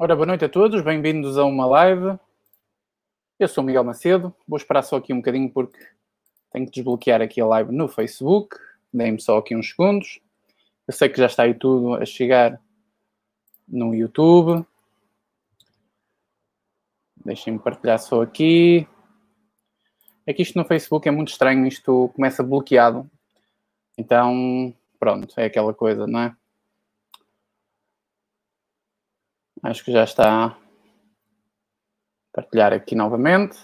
Ora, boa noite a todos, bem-vindos a uma live. Eu sou o Miguel Macedo, vou esperar só aqui um bocadinho porque tenho que desbloquear aqui a live no Facebook. Deem-me só aqui uns segundos. Eu sei que já está aí tudo a chegar no YouTube. Deixem-me partilhar só aqui. É que isto no Facebook é muito estranho, isto começa bloqueado. Então, pronto, é aquela coisa, não é? Acho que já está partilhar aqui novamente.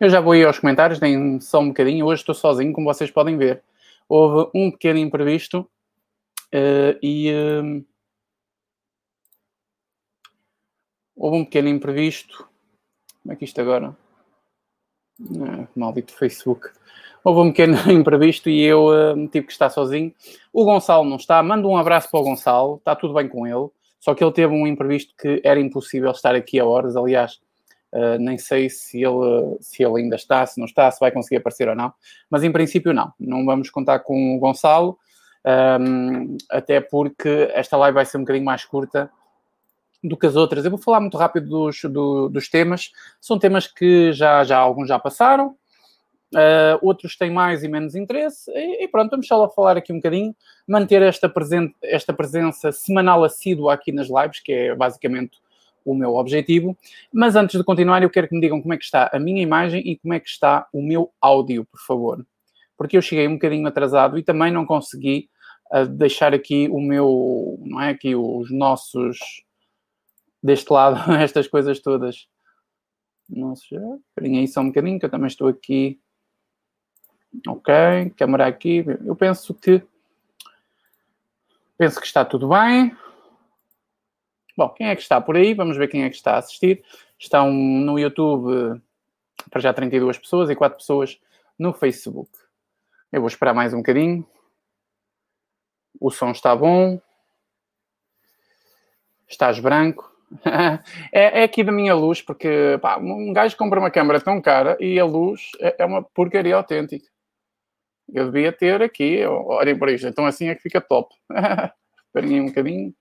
Eu já vou ir aos comentários, nem só um bocadinho. Hoje estou sozinho, como vocês podem ver. Houve um pequeno imprevisto uh, e. Uh, houve um pequeno imprevisto. Como é que isto agora? Ah, maldito Facebook. Houve um pequeno imprevisto e eu uh, tive que estar sozinho. O Gonçalo não está. Mando um abraço para o Gonçalo. Está tudo bem com ele. Só que ele teve um imprevisto que era impossível estar aqui a horas. Aliás, uh, nem sei se ele, se ele ainda está, se não está, se vai conseguir aparecer ou não. Mas em princípio, não. Não vamos contar com o Gonçalo, um, até porque esta live vai ser um bocadinho mais curta do que as outras. Eu vou falar muito rápido dos, do, dos temas. São temas que já, já alguns já passaram, Uh, outros têm mais e menos interesse, e, e, pronto, vamos só falar aqui um bocadinho, manter esta, esta presença semanal assídua aqui nas lives, que é basicamente o meu objetivo. Mas antes de continuar, eu quero que me digam como é que está a minha imagem e como é que está o meu áudio, por favor. Porque eu cheguei um bocadinho atrasado e também não consegui uh, deixar aqui o meu, não é? Aqui os nossos, deste lado, estas coisas todas. Nossa, esperem aí só um bocadinho, que eu também estou aqui Ok, câmera aqui. Eu penso que penso que está tudo bem. Bom, quem é que está por aí? Vamos ver quem é que está a assistir. Estão no YouTube para já 32 pessoas e 4 pessoas no Facebook. Eu vou esperar mais um bocadinho. O som está bom. Estás branco. é, é, aqui da minha luz, porque pá, um gajo compra uma câmera tão cara e a luz é, é uma porcaria autêntica. Eu devia ter aqui, olhem para isto, então assim é que fica top. Esperem aí um bocadinho.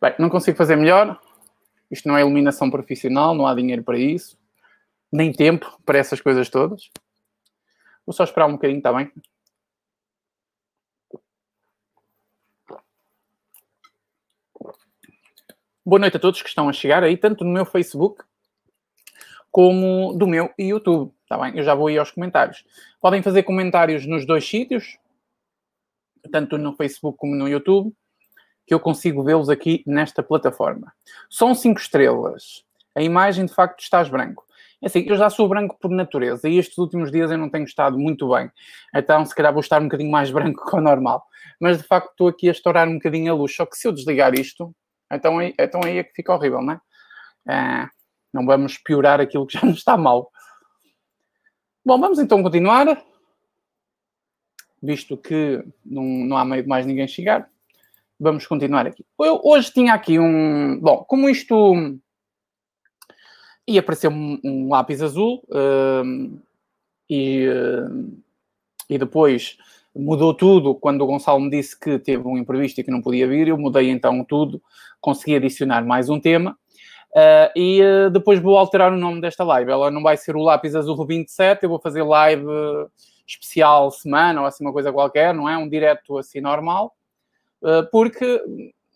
Bem, não consigo fazer melhor. Isto não é iluminação profissional, não há dinheiro para isso, nem tempo para essas coisas todas. Vou só esperar um bocadinho, está bem? Boa noite a todos que estão a chegar aí, tanto no meu Facebook como do meu YouTube. Está bem? Eu já vou ir aos comentários. Podem fazer comentários nos dois sítios, tanto no Facebook como no YouTube, que eu consigo vê-los aqui nesta plataforma. São cinco estrelas. A imagem, de facto, estás branco. É assim, eu já sou branco por natureza e estes últimos dias eu não tenho estado muito bem. Então, se calhar vou estar um bocadinho mais branco que o normal. Mas, de facto, estou aqui a estourar um bocadinho a luz. Só que se eu desligar isto, então aí, então aí é que fica horrível, não é? é não vamos piorar aquilo que já nos está mal. Bom, vamos então continuar. Visto que não, não há meio de mais ninguém chegar, vamos continuar aqui. Eu hoje tinha aqui um. Bom, como isto ia aparecer um, um lápis azul uh, e, uh, e depois mudou tudo quando o Gonçalo me disse que teve um imprevisto e que não podia vir. Eu mudei então tudo, consegui adicionar mais um tema Uh, e uh, depois vou alterar o nome desta live. Ela não vai ser o Lápis Azul 27, eu vou fazer live especial semana ou assim uma coisa qualquer, não é? Um direto assim normal, uh, porque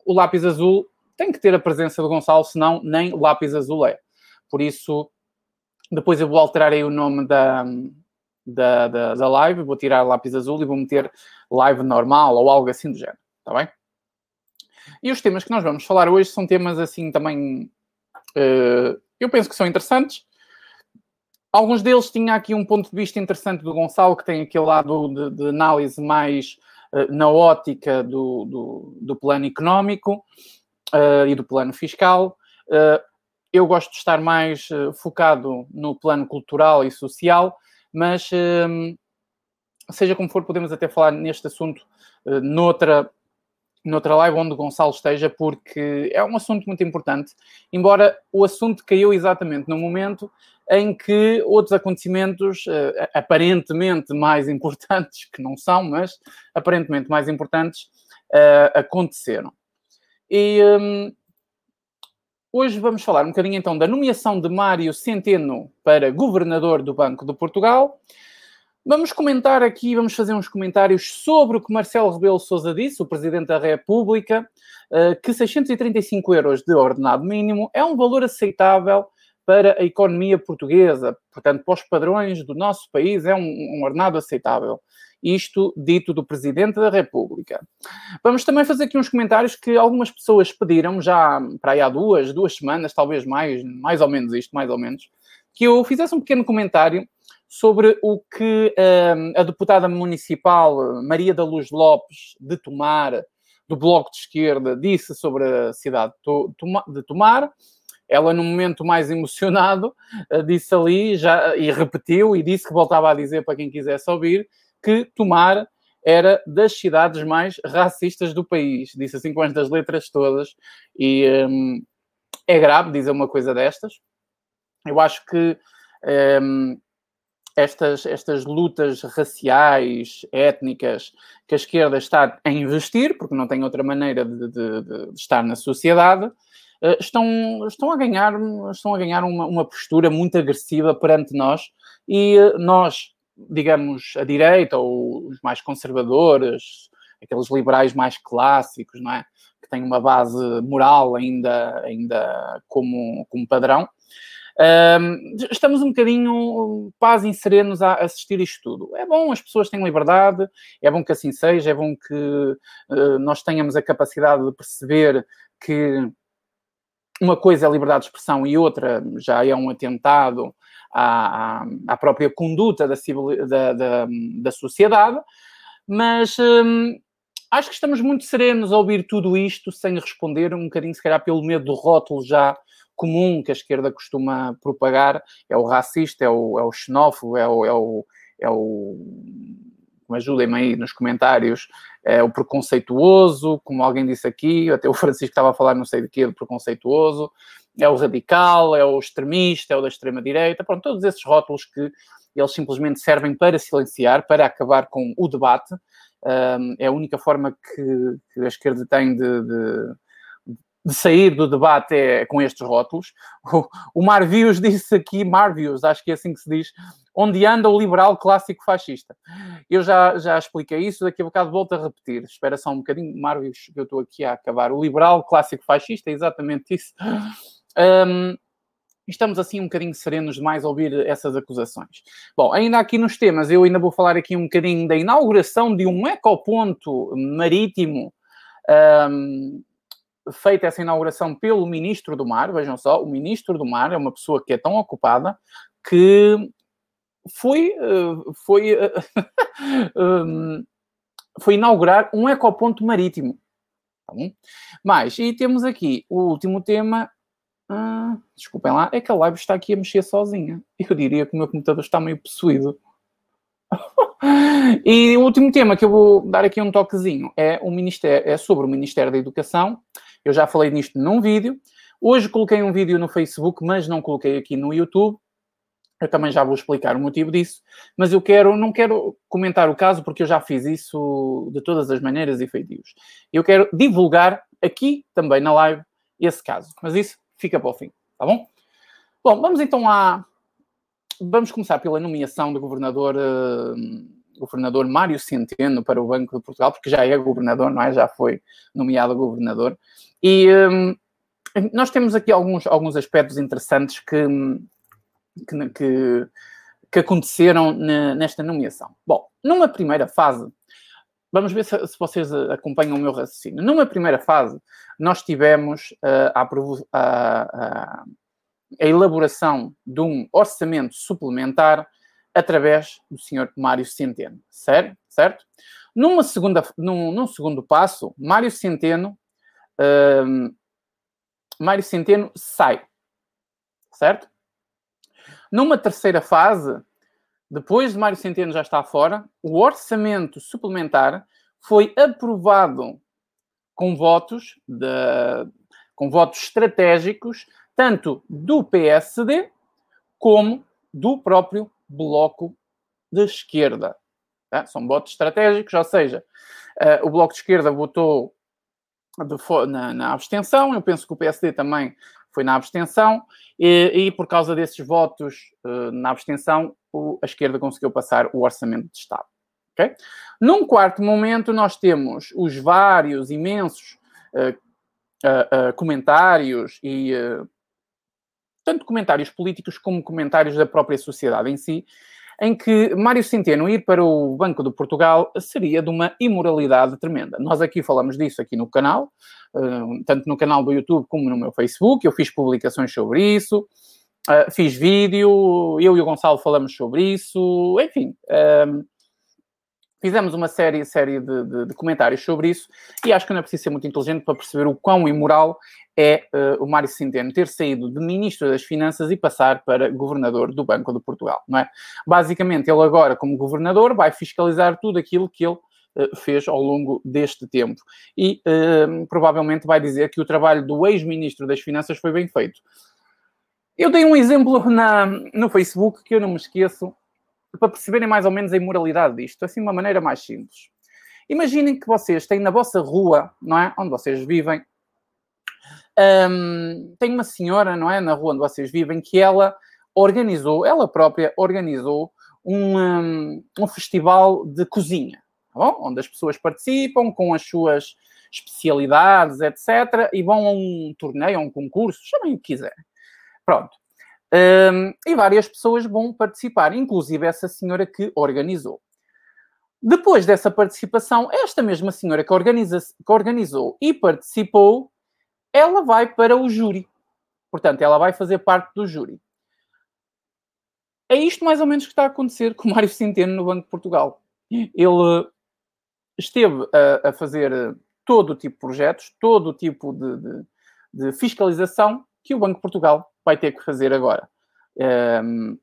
o Lápis Azul tem que ter a presença do Gonçalo, senão nem Lápis Azul é. Por isso, depois eu vou alterar aí o nome da, da, da, da live, vou tirar Lápis Azul e vou meter live normal ou algo assim do género, está bem? E os temas que nós vamos falar hoje são temas assim também eu penso que são interessantes. Alguns deles tinha aqui um ponto de vista interessante do Gonçalo, que tem aquele lado de, de análise mais uh, na ótica do, do, do plano económico uh, e do plano fiscal. eu gosto de estar mais focado no plano cultural e social, mas seja como for, podemos até falar neste assunto noutra noutra live onde Gonçalo esteja, porque é um assunto muito importante, embora o assunto caiu exatamente no momento em que outros acontecimentos uh, aparentemente mais importantes, que não são, mas aparentemente mais importantes, uh, aconteceram. E um, hoje vamos falar um bocadinho então da nomeação de Mário Centeno para governador do Banco de Portugal. Vamos comentar aqui, vamos fazer uns comentários sobre o que Marcelo Rebelo Sousa disse, o Presidente da República, eh, que 635 euros de ordenado mínimo é um valor aceitável para a economia portuguesa, portanto, para os padrões do nosso país, é um, um ordenado aceitável. Isto dito do Presidente da República. Vamos também fazer aqui uns comentários que algumas pessoas pediram já para aí há duas, duas semanas, talvez mais, mais ou menos isto, mais ou menos, que eu fizesse um pequeno comentário sobre o que um, a deputada municipal Maria da Luz Lopes de Tomar, do Bloco de Esquerda, disse sobre a cidade de Tomar. Ela, no momento mais emocionado, eh, disse ali já, e repetiu e disse que voltava a dizer para quem quisesse ouvir que Tomar era das cidades mais racistas do país. Disse assim com estas letras todas. E um, é grave dizer uma coisa destas. Eu acho que um, estas, estas lutas raciais, étnicas, que a esquerda está a investir, porque não tem outra maneira de, de, de estar na sociedade, eh, estão, estão a ganhar, estão a ganhar uma, uma postura muito agressiva perante nós e eh, nós, digamos, a direita ou os mais conservadores, aqueles liberais mais clássicos, não é? Que têm uma base moral ainda, ainda como, como padrão, estamos um bocadinho paz e serenos a assistir isto tudo. É bom, as pessoas têm liberdade, é bom que assim seja, é bom que uh, nós tenhamos a capacidade de perceber que uma coisa é liberdade de expressão e outra já é um atentado à, à própria conduta da, civil, da, da, da sociedade, mas um, acho que estamos muito serenos a ouvir tudo isto sem responder, um bocadinho se calhar pelo medo do rótulo já comum que a esquerda costuma propagar é o racista, é o, é o xenófobo, é o, é o, é o ajudem-me aí nos comentários, é o preconceituoso, como alguém disse aqui, até o Francisco estava a falar não sei de quê, do preconceituoso, é o radical, é o extremista, é o da extrema-direita, pronto, todos esses rótulos que eles simplesmente servem para silenciar, para acabar com o debate, um, é a única forma que, que a esquerda tem de, de de sair do debate é com estes rótulos. O, Marvius disse aqui, Marvius, acho que é assim que se diz, onde anda o liberal clássico fascista. Eu já, já expliquei isso, daqui a bocado volto a repetir. Espera só um bocadinho, Marvius, que eu estou aqui a acabar. O liberal clássico fascista é exatamente isso. Um, estamos assim um bocadinho serenos demais a ouvir essas acusações. Bom, ainda aqui nos temas, eu ainda vou falar aqui um bocadinho da inauguração de um ecoponto marítimo um, feita essa inauguração pelo Ministro do Mar, vejam só, o Ministro do Mar é uma pessoa que é tão ocupada que foi, eh, foi, eh, hum, foi inaugurar um ecoponto marítimo. Tá? Mas, e temos aqui o último tema. Ah, desculpem lá, é que a live está aqui a mexer sozinha. Eu diria que o meu computador está meio possuído. e o último tema que eu vou dar aqui um toquezinho é, o Ministério, é sobre o Ministério da Educação eu já falei nisto num vídeo. Hoje coloquei um vídeo no Facebook, mas não coloquei aqui no YouTube. Eu também já vou explicar o motivo disso, mas eu quero, não quero comentar o caso porque eu já fiz isso de todas as maneiras e feitios. Eu quero divulgar aqui também na live esse caso, mas isso fica para o fim, tá bom? Bom, vamos então a vamos começar pela nomeação do governador uh, governador Mário Centeno para o Banco de Portugal, porque já é governador, não é? Já foi nomeado governador. E um, nós temos aqui alguns, alguns aspectos interessantes que, que, que, que aconteceram nesta nomeação. Bom, numa primeira fase, vamos ver se, se, vocês acompanham o meu raciocínio. Numa primeira fase, nós tivemos uh, a, a, a, a, elaboração de um orçamento suplementar através do senhor Mário Centeno, certo? certo? Numa segunda, num, num segundo passo, Mário Centeno, uh, Mário Centeno sai, certo? Numa terceira fase, depois de Mário Centeno já estar fora, o orçamento suplementar foi aprovado com votos de, com votos estratégicos tanto do PSD como do próprio bloco de esquerda. Tá? São votos estratégicos, ou seja, uh, o bloco de esquerda votou de, na, na, abstenção. Eu penso que o PSD também foi na abstenção. E, e por causa desses votos uh, na abstenção, o, a esquerda conseguiu passar o orçamento de Estado. Okay? Num quarto momento, nós temos os vários, imensos uh, comentários e tanto comentários políticos como comentários da própria sociedade em si, em que Mário Centeno ir para o Banco de Portugal seria de uma imoralidade tremenda. Nós aqui falamos disso aqui no canal, tanto no canal do YouTube como no meu Facebook, eu fiz publicações sobre isso, fiz vídeo, eu e o Gonçalo falamos sobre isso, enfim fizemos uma série, série de, de, de, comentários sobre isso e acho que não é preciso ser muito inteligente para perceber o quão imoral é uh, o Mário Centeno ter saído de Ministro das Finanças e passar para Governador do Banco de Portugal, não é? Basicamente, ele agora, como Governador, vai fiscalizar tudo aquilo que ele uh, fez ao longo deste tempo e uh, provavelmente vai dizer que o trabalho do ex-Ministro das Finanças foi bem feito. Eu dei um exemplo na, no Facebook que eu não me esqueço, para perceberem mais ou menos a imoralidade disto, assim de uma maneira mais simples. Imaginem que vocês têm na vossa rua, não é? Onde vocês vivem, um, tem uma senhora, não é? Na rua onde vocês vivem, que ela organizou, ela própria organizou um, um, um festival de cozinha, tá? Onde as pessoas participam com as suas especialidades, etc. E vão a um torneio, a um concurso, chamem o que quiserem. Pronto. Um, e várias pessoas vão participar, inclusive essa senhora que organizou. Depois dessa participação, esta mesma senhora que, organiza, que organizou e participou, ela vai para o júri. Portanto, ela vai fazer parte do júri. É isto mais ou menos que está a acontecer com o Mário Centeno no Banco de Portugal. Ele esteve a, a fazer todo o tipo de projetos, todo o tipo de, de, de fiscalização que o Banco de Portugal vai ter que fazer agora. Um,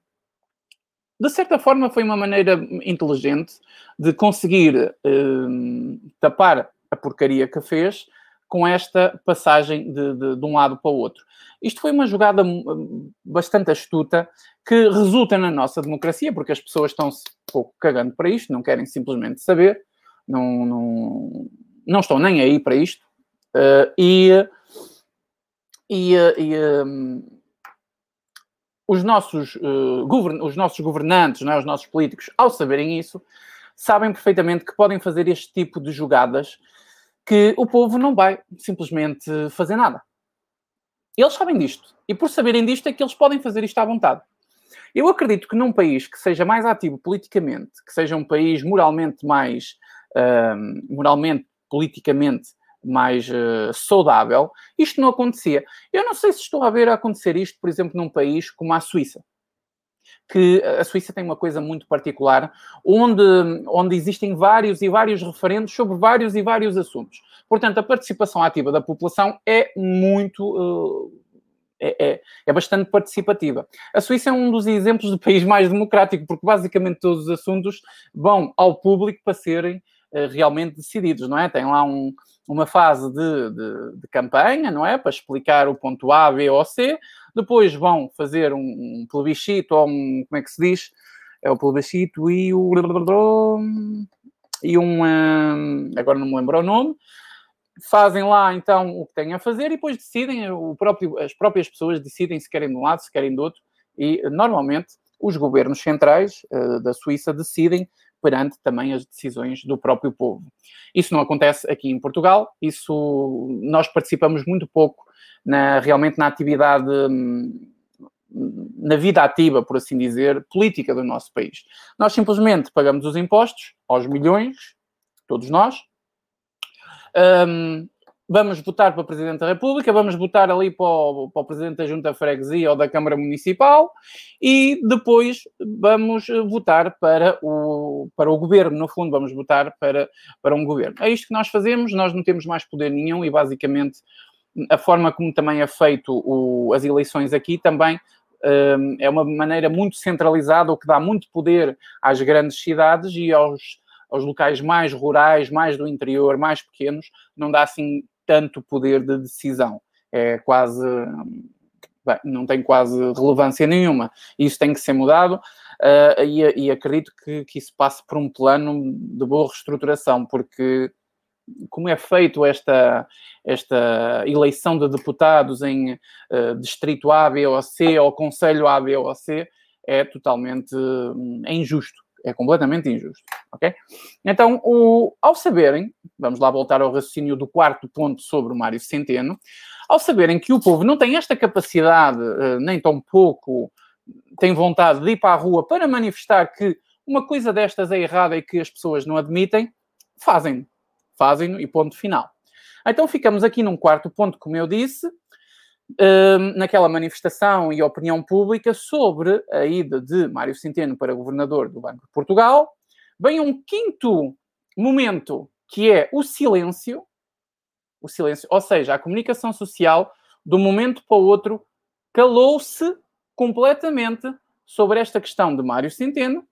de certa forma, foi uma maneira inteligente de conseguir um, tapar a porcaria que fez com esta passagem de, de, de, um lado para o outro. Isto foi uma jogada hum, bastante astuta que resulta na nossa democracia, porque as pessoas estão-se pouco cagando para isto, não querem simplesmente saber, não, não, não estão nem aí para isto. Uh, e, e, e um, os nossos, uh, govern os nossos governantes, não é? os nossos políticos, ao saberem isso, sabem perfeitamente que podem fazer este tipo de jogadas que o povo não vai simplesmente fazer nada. Eles sabem disto. E por saberem disto é que eles podem fazer isto à vontade. Eu acredito que num país que seja mais ativo politicamente, que seja um país moralmente mais, uh, moralmente, politicamente mais uh, saudável, isto não acontecia. Eu não sei se estou a ver acontecer isto, por exemplo, num país como a Suíça. Que a Suíça tem uma coisa muito particular, onde, onde existem vários e vários referendos sobre vários e vários assuntos. Portanto, a participação ativa da população é muito. Uh, é, é, é, bastante participativa. A Suíça é um dos exemplos de país mais democrático, porque basicamente todos os assuntos vão ao público para serem uh, realmente decididos, não é? Tem lá um, uma fase de, de, de, campanha, não é? Para explicar o ponto A, B ou C. Depois vão fazer um, um plebiscito ou um. Como é que se diz? É o plebiscito e o. E um. Agora não me lembro o nome. Fazem lá então o que têm a fazer e depois decidem, o próprio, as próprias pessoas decidem se querem de um lado, se querem do outro, e normalmente os governos centrais uh, da Suíça decidem perante também as decisões do próprio povo. Isso não acontece aqui em Portugal, isso nós participamos muito pouco na, realmente na atividade, na vida ativa, por assim dizer, política do nosso país. Nós simplesmente pagamos os impostos aos milhões, todos nós, um, vamos votar para Presidente da República, vamos votar ali para o, para o Presidente da Junta Freguesia ou da Câmara Municipal e depois vamos votar para o, para o Governo. No fundo, vamos votar para, para um Governo. É isto que nós fazemos, nós não temos mais poder nenhum e basicamente a forma como também é feito o, as eleições aqui também um, é uma maneira muito centralizada, o que dá muito poder às grandes cidades e aos aos locais mais rurais, mais do interior, mais pequenos, não dá assim tanto poder de decisão. É quase. Bem, não tem quase relevância nenhuma. Isso tem que ser mudado uh, e, e, acredito que, que isso passe por um plano de boa reestruturação, porque como é feito esta, esta eleição de deputados em uh, distrito A, B ou C, ou conselho A, B ou C, é totalmente uh, injusto. É completamente injusto, ok? Então, o, ao saberem, vamos lá voltar ao raciocínio do quarto ponto sobre o Mário Centeno, ao saberem que o povo não tem esta capacidade, uh, nem tão pouco tem vontade de ir para a rua para manifestar que uma coisa destas é errada e que as pessoas não admitem, fazem. Fazem e ponto final. Então ficamos aqui num quarto ponto, como eu disse, naquela manifestação e opinião pública sobre a ida de Mário Centeno para governador do Banco de Portugal. Vem um quinto momento, que é o silêncio, o silêncio, ou seja, a comunicação social, de um momento para o outro, calou-se completamente sobre esta questão de Mário Centeno.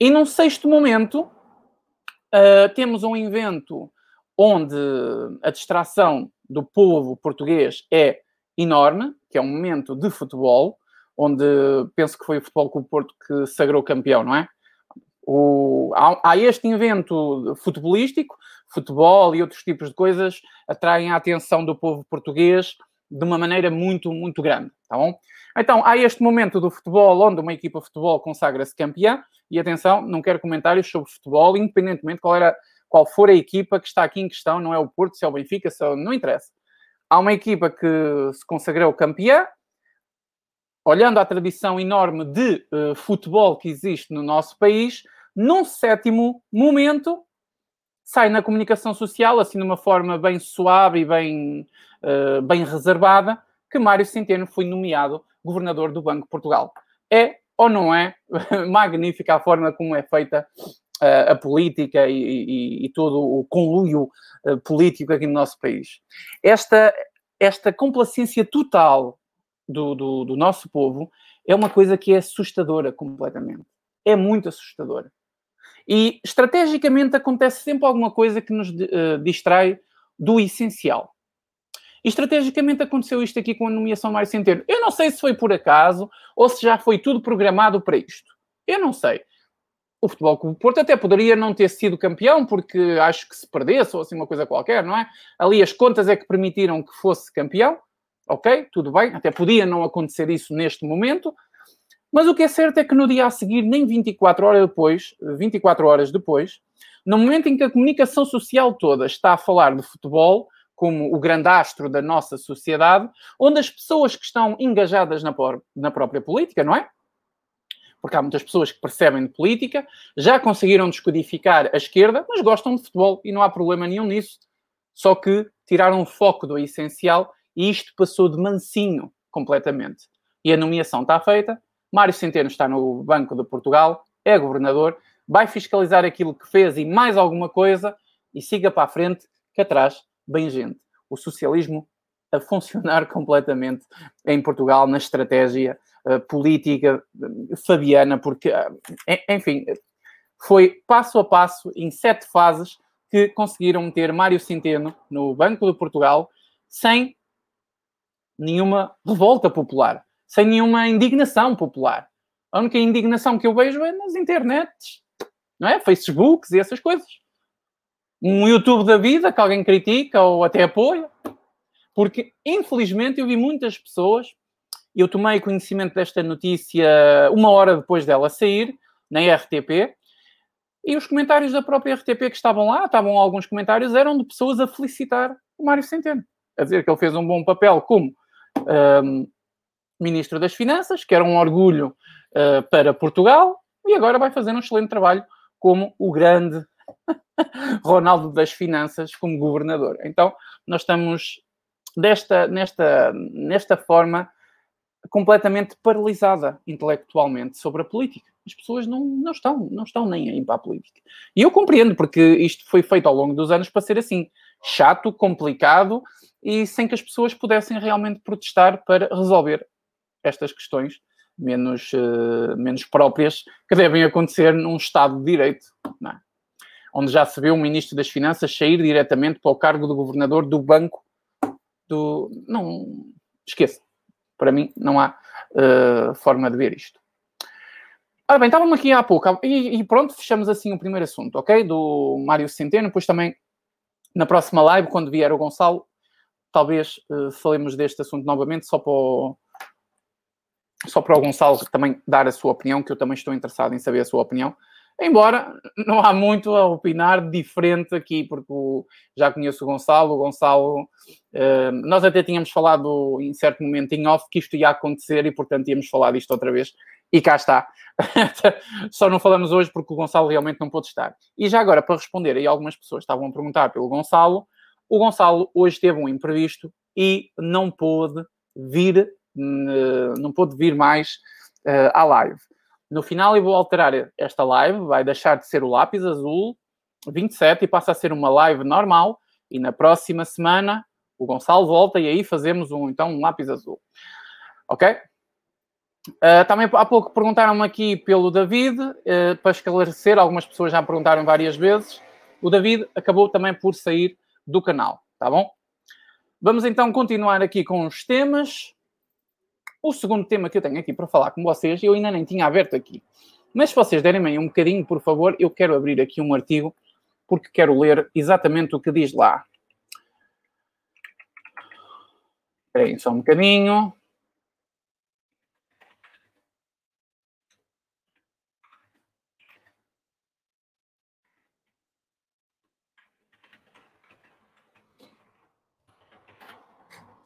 E num sexto momento, uh, temos um evento onde a distração do povo português é enorme, que é um momento de futebol, onde penso que foi o Futebol Clube Porto que sagrou campeão, não é? O, há, há, este evento futebolístico, futebol e outros tipos de coisas atraem a atenção do povo português de uma maneira muito, muito grande, tá bom? Então, há este momento do futebol onde uma equipa de futebol consagra-se campeã, e atenção, não quero comentários sobre futebol, independentemente qual, era, qual for a equipa que está aqui em questão, não é o Porto, se é o Benfica, se é, não interessa. Há uma equipa que se consagrou campeã, olhando a tradição enorme de uh, futebol que existe no nosso país, num sétimo momento, sai na comunicação social, assim de uma forma bem suave e bem uh, bem reservada, que Mário Centeno foi nomeado governador do Banco de Portugal. É ou não é magnífica a forma como é feita uh, a política e, e, e, todo o conluio uh, político aqui no nosso país? Esta, esta complacência total do, do, do nosso povo é uma coisa que é assustadora completamente. É muito assustadora. E estrategicamente acontece sempre alguma coisa que nos uh, distrai do essencial. E estrategicamente aconteceu isto aqui com a nomeação de Mário Centeno. Eu não sei se foi por acaso ou se já foi tudo programado para isto. Eu não sei. O Futebol Clube Porto até poderia não ter sido campeão, porque acho que se perdesse ou assim uma coisa qualquer, não é? Ali as contas é que permitiram que fosse campeão. Ok, tudo bem. Até podia não acontecer isso neste momento. Mas o que é certo é que no dia a seguir, nem 24 horas depois, 24 horas depois, no momento em que a comunicação social toda está a falar de futebol, como o grande astro da nossa sociedade, onde as pessoas que estão engajadas na, na própria política, não é? Porque há muitas pessoas que percebem de política, já conseguiram descodificar a esquerda, mas gostam de futebol e não há problema nenhum nisso. Só que tiraram o foco do essencial e isto passou de mansinho completamente. E a nomeação está feita. Mário Centeno está no Banco de Portugal, é governador, vai fiscalizar aquilo que fez e mais alguma coisa e siga para a frente, que atrás bem gente. O socialismo a funcionar completamente em Portugal na estratégia uh, política uh, fabiana, porque, uh, enfim, foi passo a passo, em sete fases, que conseguiram meter Mário Centeno no Banco de Portugal sem nenhuma revolta popular, sem nenhuma indignação popular. A única indignação que eu vejo é nas internets, não é? Facebooks e essas coisas um YouTube da vida que alguém critica ou até apoia. Porque, infelizmente, eu vi muitas pessoas, eu tomei conhecimento desta notícia uma hora depois dela sair, na RTP, e os comentários da própria RTP que estavam lá, estavam alguns comentários, eram de pessoas a felicitar o Mário Centeno. A dizer que ele fez um bom papel como um, Ministro das Finanças, que era um orgulho uh, para Portugal, e agora vai fazer um excelente trabalho como o grande Ronaldo das Finanças como governador. Então, nós estamos desta, nesta, nesta forma completamente paralisada intelectualmente sobre a política. As pessoas não, não, estão, não estão nem aí para a política. E eu compreendo, porque isto foi feito ao longo dos anos para ser assim, chato, complicado e sem que as pessoas pudessem realmente protestar para resolver estas questões menos, uh, menos próprias que devem acontecer num Estado de Direito. É? onde já se vê o Ministro das Finanças sair diretamente para o cargo do Governador do Banco Não... Esqueça. Para mim, não há uh, forma de ver isto. Ora bem, estávamos aqui há pouco e, e, pronto, fechamos assim o primeiro assunto, ok? Do Mário Centeno. Depois também, na próxima live, quando vier o Gonçalo, talvez uh, falemos deste assunto novamente, só para, o, só para o Gonçalo também dar a sua opinião, que eu também estou interessado em saber a sua opinião. Embora não há muito a opinar diferente aqui, porque o, já conheço o Gonçalo. O Gonçalo, uh, nós até tínhamos falado em certo momento em off que isto ia acontecer e, portanto, íamos falar disto outra vez. E cá está. Só não falamos hoje porque o Gonçalo realmente não pôde estar. E já agora, para responder aí, algumas pessoas estavam a perguntar pelo Gonçalo. O Gonçalo hoje teve um imprevisto e não pôde vir, não pôde vir mais uh, à live. No final eu vou alterar esta live, vai deixar de ser o lápis azul 27 e passa a ser uma live normal. E na próxima semana o Gonçalo volta e aí fazemos um, então um lápis azul. Ok? Uh, também há pouco perguntaram-me aqui pelo David, uh, para esclarecer, algumas pessoas já perguntaram várias vezes. O David acabou também por sair do canal, tá bom? Vamos então continuar aqui com os temas. O segundo tema que eu tenho aqui para falar com vocês, eu ainda nem tinha aberto aqui. Mas se vocês derem aí um bocadinho, por favor, eu quero abrir aqui um artigo, porque quero ler exatamente o que diz lá. Espera aí só um bocadinho.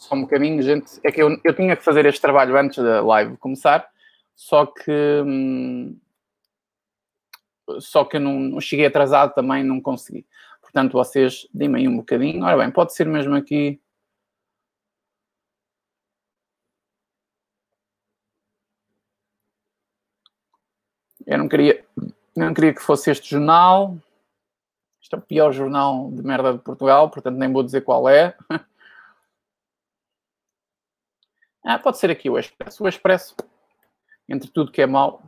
Só um bocadinho, gente. É que eu, eu tinha que fazer este trabalho antes da live começar, só que. Hum, só que eu não, não, cheguei atrasado também, não consegui. Portanto, vocês deem-me aí um bocadinho. Ora bem, pode ser mesmo aqui. Eu não queria, não queria que fosse este jornal. Este é o pior jornal de merda de Portugal, portanto nem vou dizer qual é. Ah, pode ser aqui o Expresso. O Expresso, entre tudo que é mau.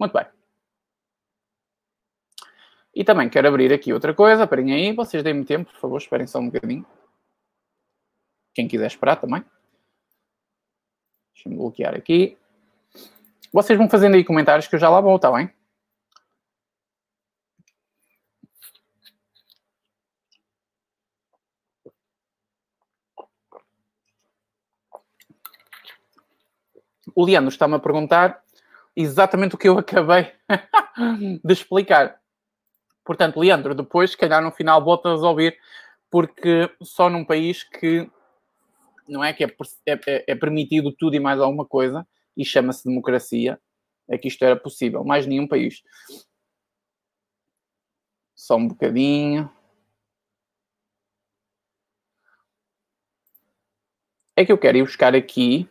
Muito bem. E também quero abrir aqui outra coisa. Esperem aí, vocês deem-me tempo, por favor, esperem só um bocadinho. Quem quiser esperar também. Deixa-me bloquear aqui. Vocês vão fazendo aí comentários que eu já lá vou, está bem? O Leandro está-me a perguntar exatamente o que eu acabei de explicar. Portanto, Leandro, depois, se calhar no final, voltas a ouvir, porque só num país que não é que é, é, é, é permitido tudo e mais alguma coisa, e chama-se democracia, é que isto era possível. Mais nenhum país. Só um bocadinho. É que eu quero ir buscar aqui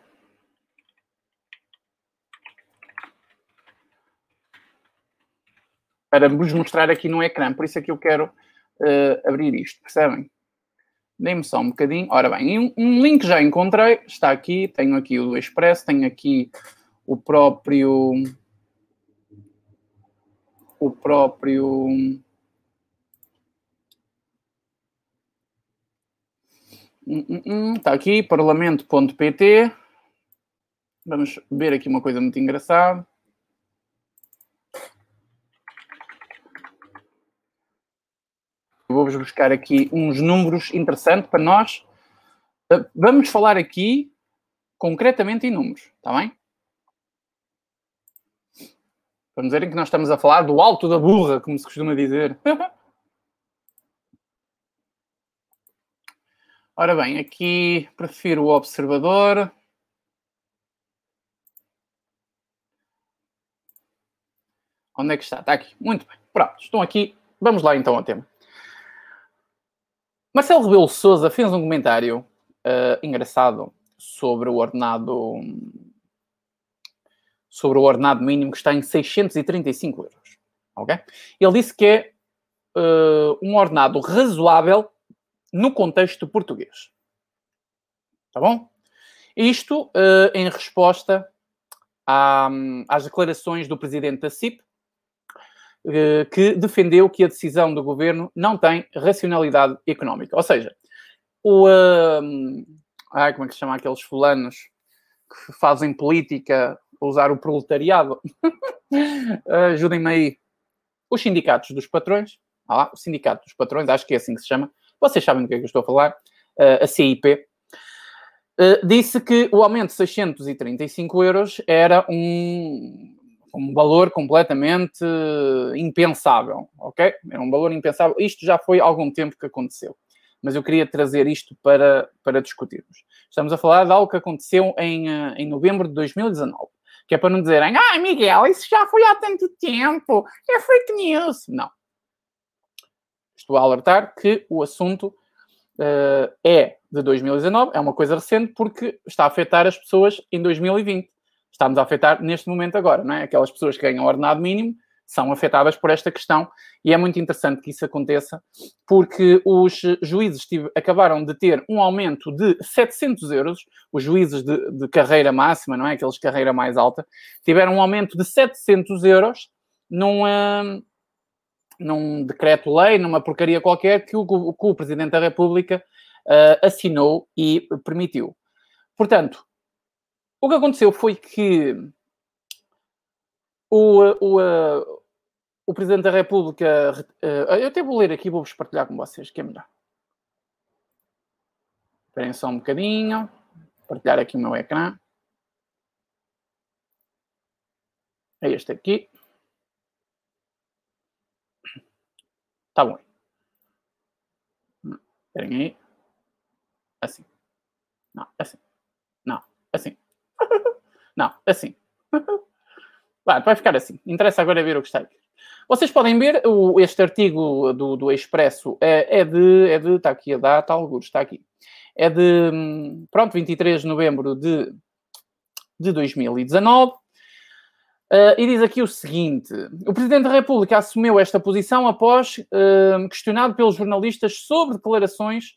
para vos mostrar aqui no ecrã. Por isso é que eu quero uh, abrir isto, percebem? Dê-me só um bocadinho. Ora bem, um, um, link já encontrei, está aqui, tenho aqui o do Expresso, tenho aqui o próprio... O próprio... Hum, hum, hum, está aqui, parlamento.pt. Vamos ver aqui uma coisa muito engraçada. Vou-vos buscar aqui uns números interessantes para nós. Uh, vamos falar aqui concretamente em números, está bem? Vamos ver em que nós estamos a falar do alto da burra, como se costuma dizer. Ora bem, aqui prefiro o observador. Onde é que está? Está aqui. Muito bem. Pronto, estão aqui. Vamos lá então ao tema. Marcelo Rebelo Souza fez um comentário uh, engraçado sobre o ordenado sobre o ordenado mínimo que está em 635 euros. Ok? Ele disse que é uh, um ordenado razoável no contexto português. Tá bom? Isto uh, em resposta à, às declarações do presidente da CIP, que defendeu que a decisão do governo não tem racionalidade económica. Ou seja, o. Uh, ai, como é que se chama aqueles fulanos que fazem política usar o proletariado, ajudem-me aí. Os sindicatos dos patrões, ah, o sindicato dos patrões, acho que é assim que se chama, vocês sabem do que é que eu estou a falar, uh, a CIP, uh, disse que o aumento de 635 euros era um, um valor completamente impensável, ok? Era um valor impensável. Isto já foi há algum tempo que aconteceu, mas eu queria trazer isto para, para discutirmos. Estamos a falar de algo que aconteceu em, uh, em novembro de 2019 que é para não dizerem, ah, Miguel, isso já foi há tanto tempo, é fake news. Não. Estou a alertar que o assunto uh, é de 2019, é uma coisa recente, porque está a afetar as pessoas em 2020. Estamos a afetar neste momento agora, não é? Aquelas pessoas que ganham ordenado mínimo são afetadas por esta questão e é muito interessante que isso aconteça porque os juízes tive, acabaram de ter um aumento de 700 euros, os juízes de, de, carreira máxima, não é? Aqueles de carreira mais alta, tiveram um aumento de 700 euros num, uh, num decreto-lei, numa porcaria qualquer que o, que o Presidente da República uh, assinou e permitiu. Portanto, o que aconteceu foi que o, o, o Presidente da República. Uh, eu até vou ler aqui, vou-vos partilhar com vocês, que é melhor. Esperem só um bocadinho. Partilhar aqui o meu ecrã. É este aqui. Está bom. Esperem aí. Assim. Não, assim. Não, assim. Não, assim. Vai, vai ficar assim. Interessa agora ver o que está aqui. Vocês podem ver, o, este artigo do, do Expresso é, é, de, é de. Está aqui a data, alguns, está aqui. É de. Pronto, 23 de novembro de, de 2019. Uh, e diz aqui o seguinte: o Presidente da República assumiu esta posição após uh, questionado pelos jornalistas sobre declarações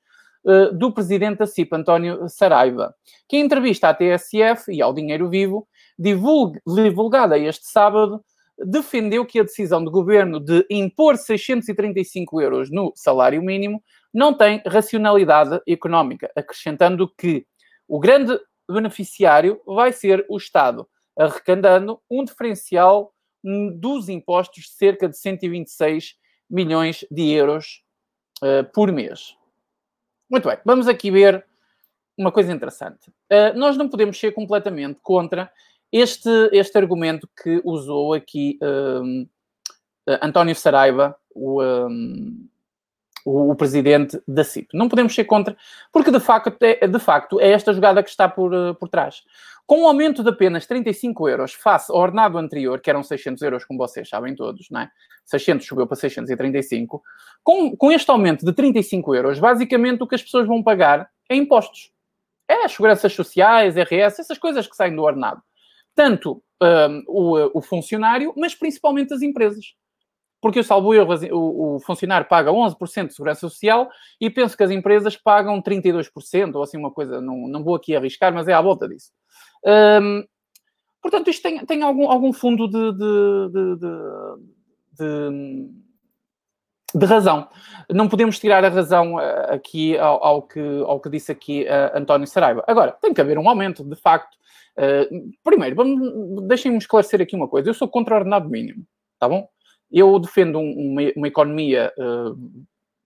do Presidente da CIP, António Saraiva, que em entrevista à TSF e ao Dinheiro Vivo, divulgada este sábado, defendeu que a decisão do governo de impor 635 euros no salário mínimo não tem racionalidade económica, acrescentando que o grande beneficiário vai ser o Estado, arrecadando um diferencial dos impostos de cerca de 126 milhões de euros uh, por mês. Muito bem, vamos aqui ver uma coisa interessante. Uh, nós não podemos ser completamente contra este, este argumento que usou aqui um, António Saraiva, o, um, o, o, presidente da CIP. Não podemos ser contra, porque de facto, é, de facto é esta jogada que está por, uh, por trás. Com um aumento de apenas 35 euros face ao ordenado anterior, que eram 600 euros, como vocês sabem todos, não é? 600 subiu para 635. Com, com este aumento de 35 euros, basicamente o que as pessoas vão pagar é impostos. É as seguranças sociais, RS, essas coisas que saem do ordenado tanto um, o, o, funcionário, mas principalmente as empresas. Porque eu salvo erro, o, funcionário paga 11% de segurança social e penso que as empresas pagam 32%, ou assim uma coisa, não, não vou aqui arriscar, mas é à volta disso. Um, portanto, isto tem, tem algum, algum fundo de, de, de, de, razão. Não podemos tirar a razão uh, aqui ao, ao, que, ao que disse aqui uh, António Saraiva. Agora, tem que haver um aumento, de facto, Uh, primeiro, deixem-me esclarecer aqui uma coisa. Eu sou contra o ordenado mínimo, tá bom? Eu defendo um, uma, uma, economia uh,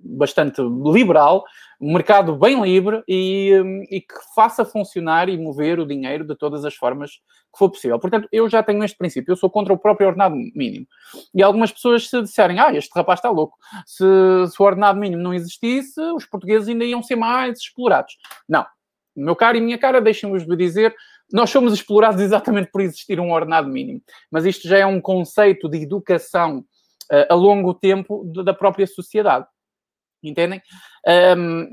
bastante liberal, um mercado bem livre e, um, e, que faça funcionar e mover o dinheiro de todas as formas que for possível. Portanto, eu já tenho este princípio. Eu sou contra o próprio ordenado mínimo. E algumas pessoas se disserem, ah, este rapaz está louco. Se, se o ordenado mínimo não existisse, os portugueses ainda iam ser mais explorados. Não. Meu caro e minha cara, deixem-vos de dizer nós somos explorados exatamente por existir um ordenado mínimo, mas isto já é um conceito de educação a longo tempo da própria sociedade. Entendem?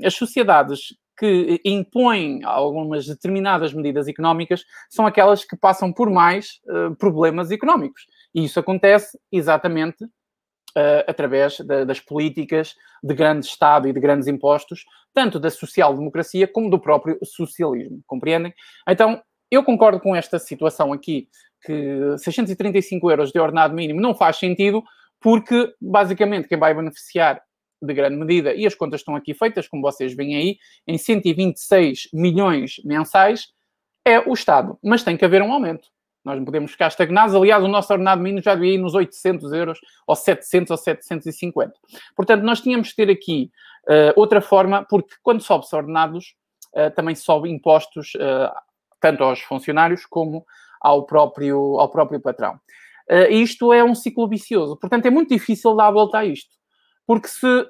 As sociedades que impõem algumas determinadas medidas económicas são aquelas que passam por mais uh, problemas económicos. E isso acontece exatamente uh, através de, das políticas de grande Estado e de grandes impostos, tanto da social-democracia como do próprio socialismo. Compreendem? Então, eu concordo com esta situação aqui, que 635 euros de ordenado mínimo não faz sentido, porque basicamente quem vai beneficiar de grande medida, e as contas estão aqui feitas, como vocês veem aí, em 126 milhões mensais, é o Estado, mas tem que haver um aumento. Nós não podemos ficar estagnados. Aliás, o nosso ordenado mínimo já devia ir nos 800 euros, ou 700 ou 750. Portanto, nós tínhamos que ter aqui uh, outra forma, porque quando sobe-se ordenados, uh, também sobe impostos uh, tanto aos funcionários como ao próprio, ao próprio patrão. Isto é um ciclo vicioso. Portanto, é muito difícil dar a volta a isto. Porque se,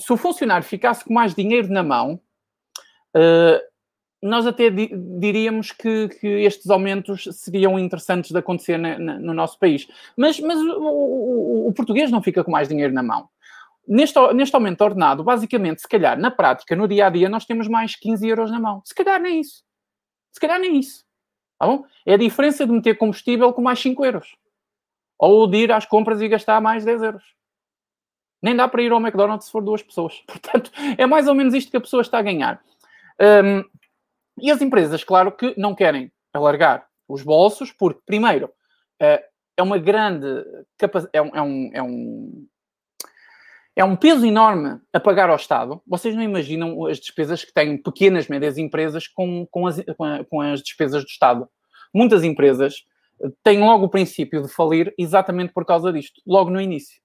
se o funcionário ficasse com mais dinheiro na mão, nós até diríamos que, que, estes aumentos seriam interessantes de acontecer na, na, no nosso país. Mas, mas o, o, o, português não fica com mais dinheiro na mão. Neste, neste aumento ordenado, basicamente, se calhar, na prática, no dia a dia, nós temos mais 15 euros na mão. Se calhar nem isso. Se calhar nem isso. Tá bom? É a diferença de meter combustível com mais 5 euros. Ou de ir às compras e gastar mais 10 euros. Nem dá para ir ao McDonald's se for duas pessoas. Portanto, é mais ou menos isto que a pessoa está a ganhar. Um, e as empresas, claro que não querem alargar os bolsos, porque, primeiro, eh, é uma grande é um, é um, é um peso enorme a pagar ao Estado. Vocês não imaginam as despesas que têm pequenas, médias empresas com, com, as, com as despesas do Estado. Muitas empresas têm logo o princípio de falir exatamente por causa disto, logo no início.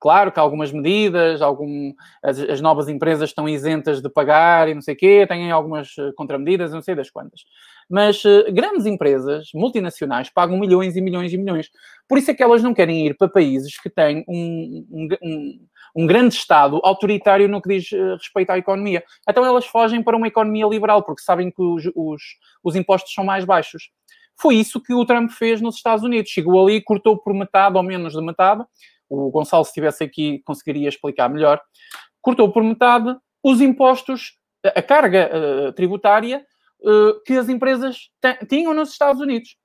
Claro que algumas medidas, algum, as, as, novas empresas estão isentas de pagar e não sei o quê, têm algumas eh, contramedidas, não sei das quantas. Mas uh, grandes empresas multinacionais pagam milhões e milhões e milhões. Por isso é que elas não querem ir para países que têm um, um, um grande Estado autoritário no que diz uh, respeito à economia. Então elas fogem para uma economia liberal, porque sabem que os, os, os impostos são mais baixos. Foi isso que o Trump fez nos Estados Unidos. Chegou ali, cortou por metade ou menos de metade o Gonçalo, se estivesse aqui, conseguiria explicar melhor, cortou por metade os impostos, a carga uh, tributária uh, que as empresas tinham nos Estados Unidos.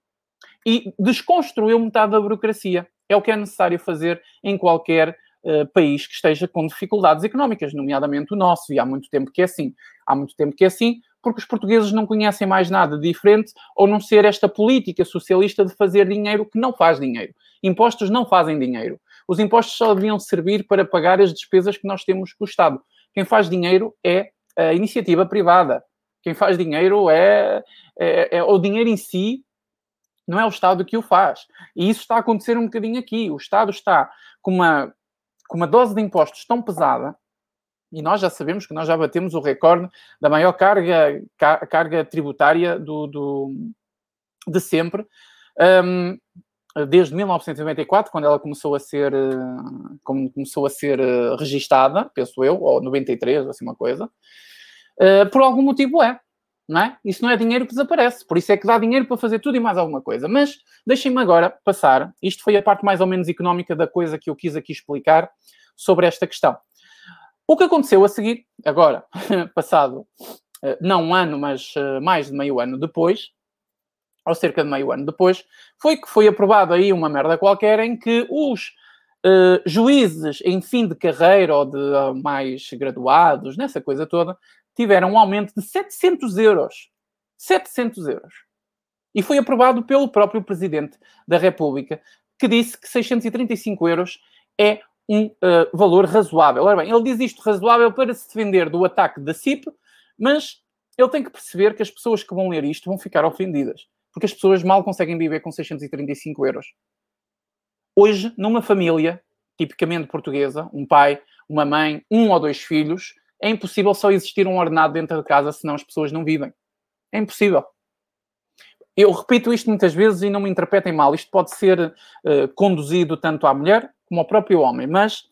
E desconstruiu metade da burocracia. É o que é necessário fazer em qualquer uh, país que esteja com dificuldades económicas, nomeadamente o nosso, e há muito tempo que é assim. Há muito tempo que é assim, porque os portugueses não conhecem mais nada diferente ou não ser esta política socialista de fazer dinheiro que não faz dinheiro. Impostos não fazem dinheiro. Os impostos só deviam servir para pagar as despesas que nós temos com o Estado. Quem faz dinheiro é a iniciativa privada. Quem faz dinheiro é, é, é o dinheiro em si, não é o Estado que o faz. E isso está a acontecer um bocadinho aqui. O Estado está com uma, com uma dose de impostos tão pesada, e nós já sabemos que nós já batemos o recorde da maior carga, carga tributária do, do de sempre. Um, desde 1994, quando ela começou a ser, eh, começou a ser eh, registada, penso eu, ou 93, assim uma coisa, eh, por algum motivo é, não é? Isso não é dinheiro que desaparece, por isso é que dá dinheiro para fazer tudo e mais alguma coisa. Mas deixem-me agora passar, isto foi a parte mais ou menos económica da coisa que eu quis aqui explicar sobre esta questão. O que aconteceu a seguir, agora, passado não um ano, mas mais de meio ano depois, ou cerca de meio ano depois, foi que foi aprovado aí uma merda qualquer em que os uh, juízes em fim de carreira ou de uh, mais graduados, nessa coisa toda, tiveram um aumento de 700 euros. 700 euros. E foi aprovado pelo próprio Presidente da República, que disse que 635 euros é um uh, valor razoável. Ora bem, ele diz isto razoável para se defender do ataque da CIP, mas ele tem que perceber que as pessoas que vão ler isto vão ficar ofendidas porque as pessoas mal conseguem viver com 635 euros. Hoje, numa família tipicamente portuguesa, um pai, uma mãe, um ou dois filhos, é impossível só existir um ordenado dentro de casa, senão as pessoas não vivem. É impossível. Eu repito isto muitas vezes e não me interpretem mal. Isto pode ser uh, conduzido tanto à mulher como ao próprio homem, mas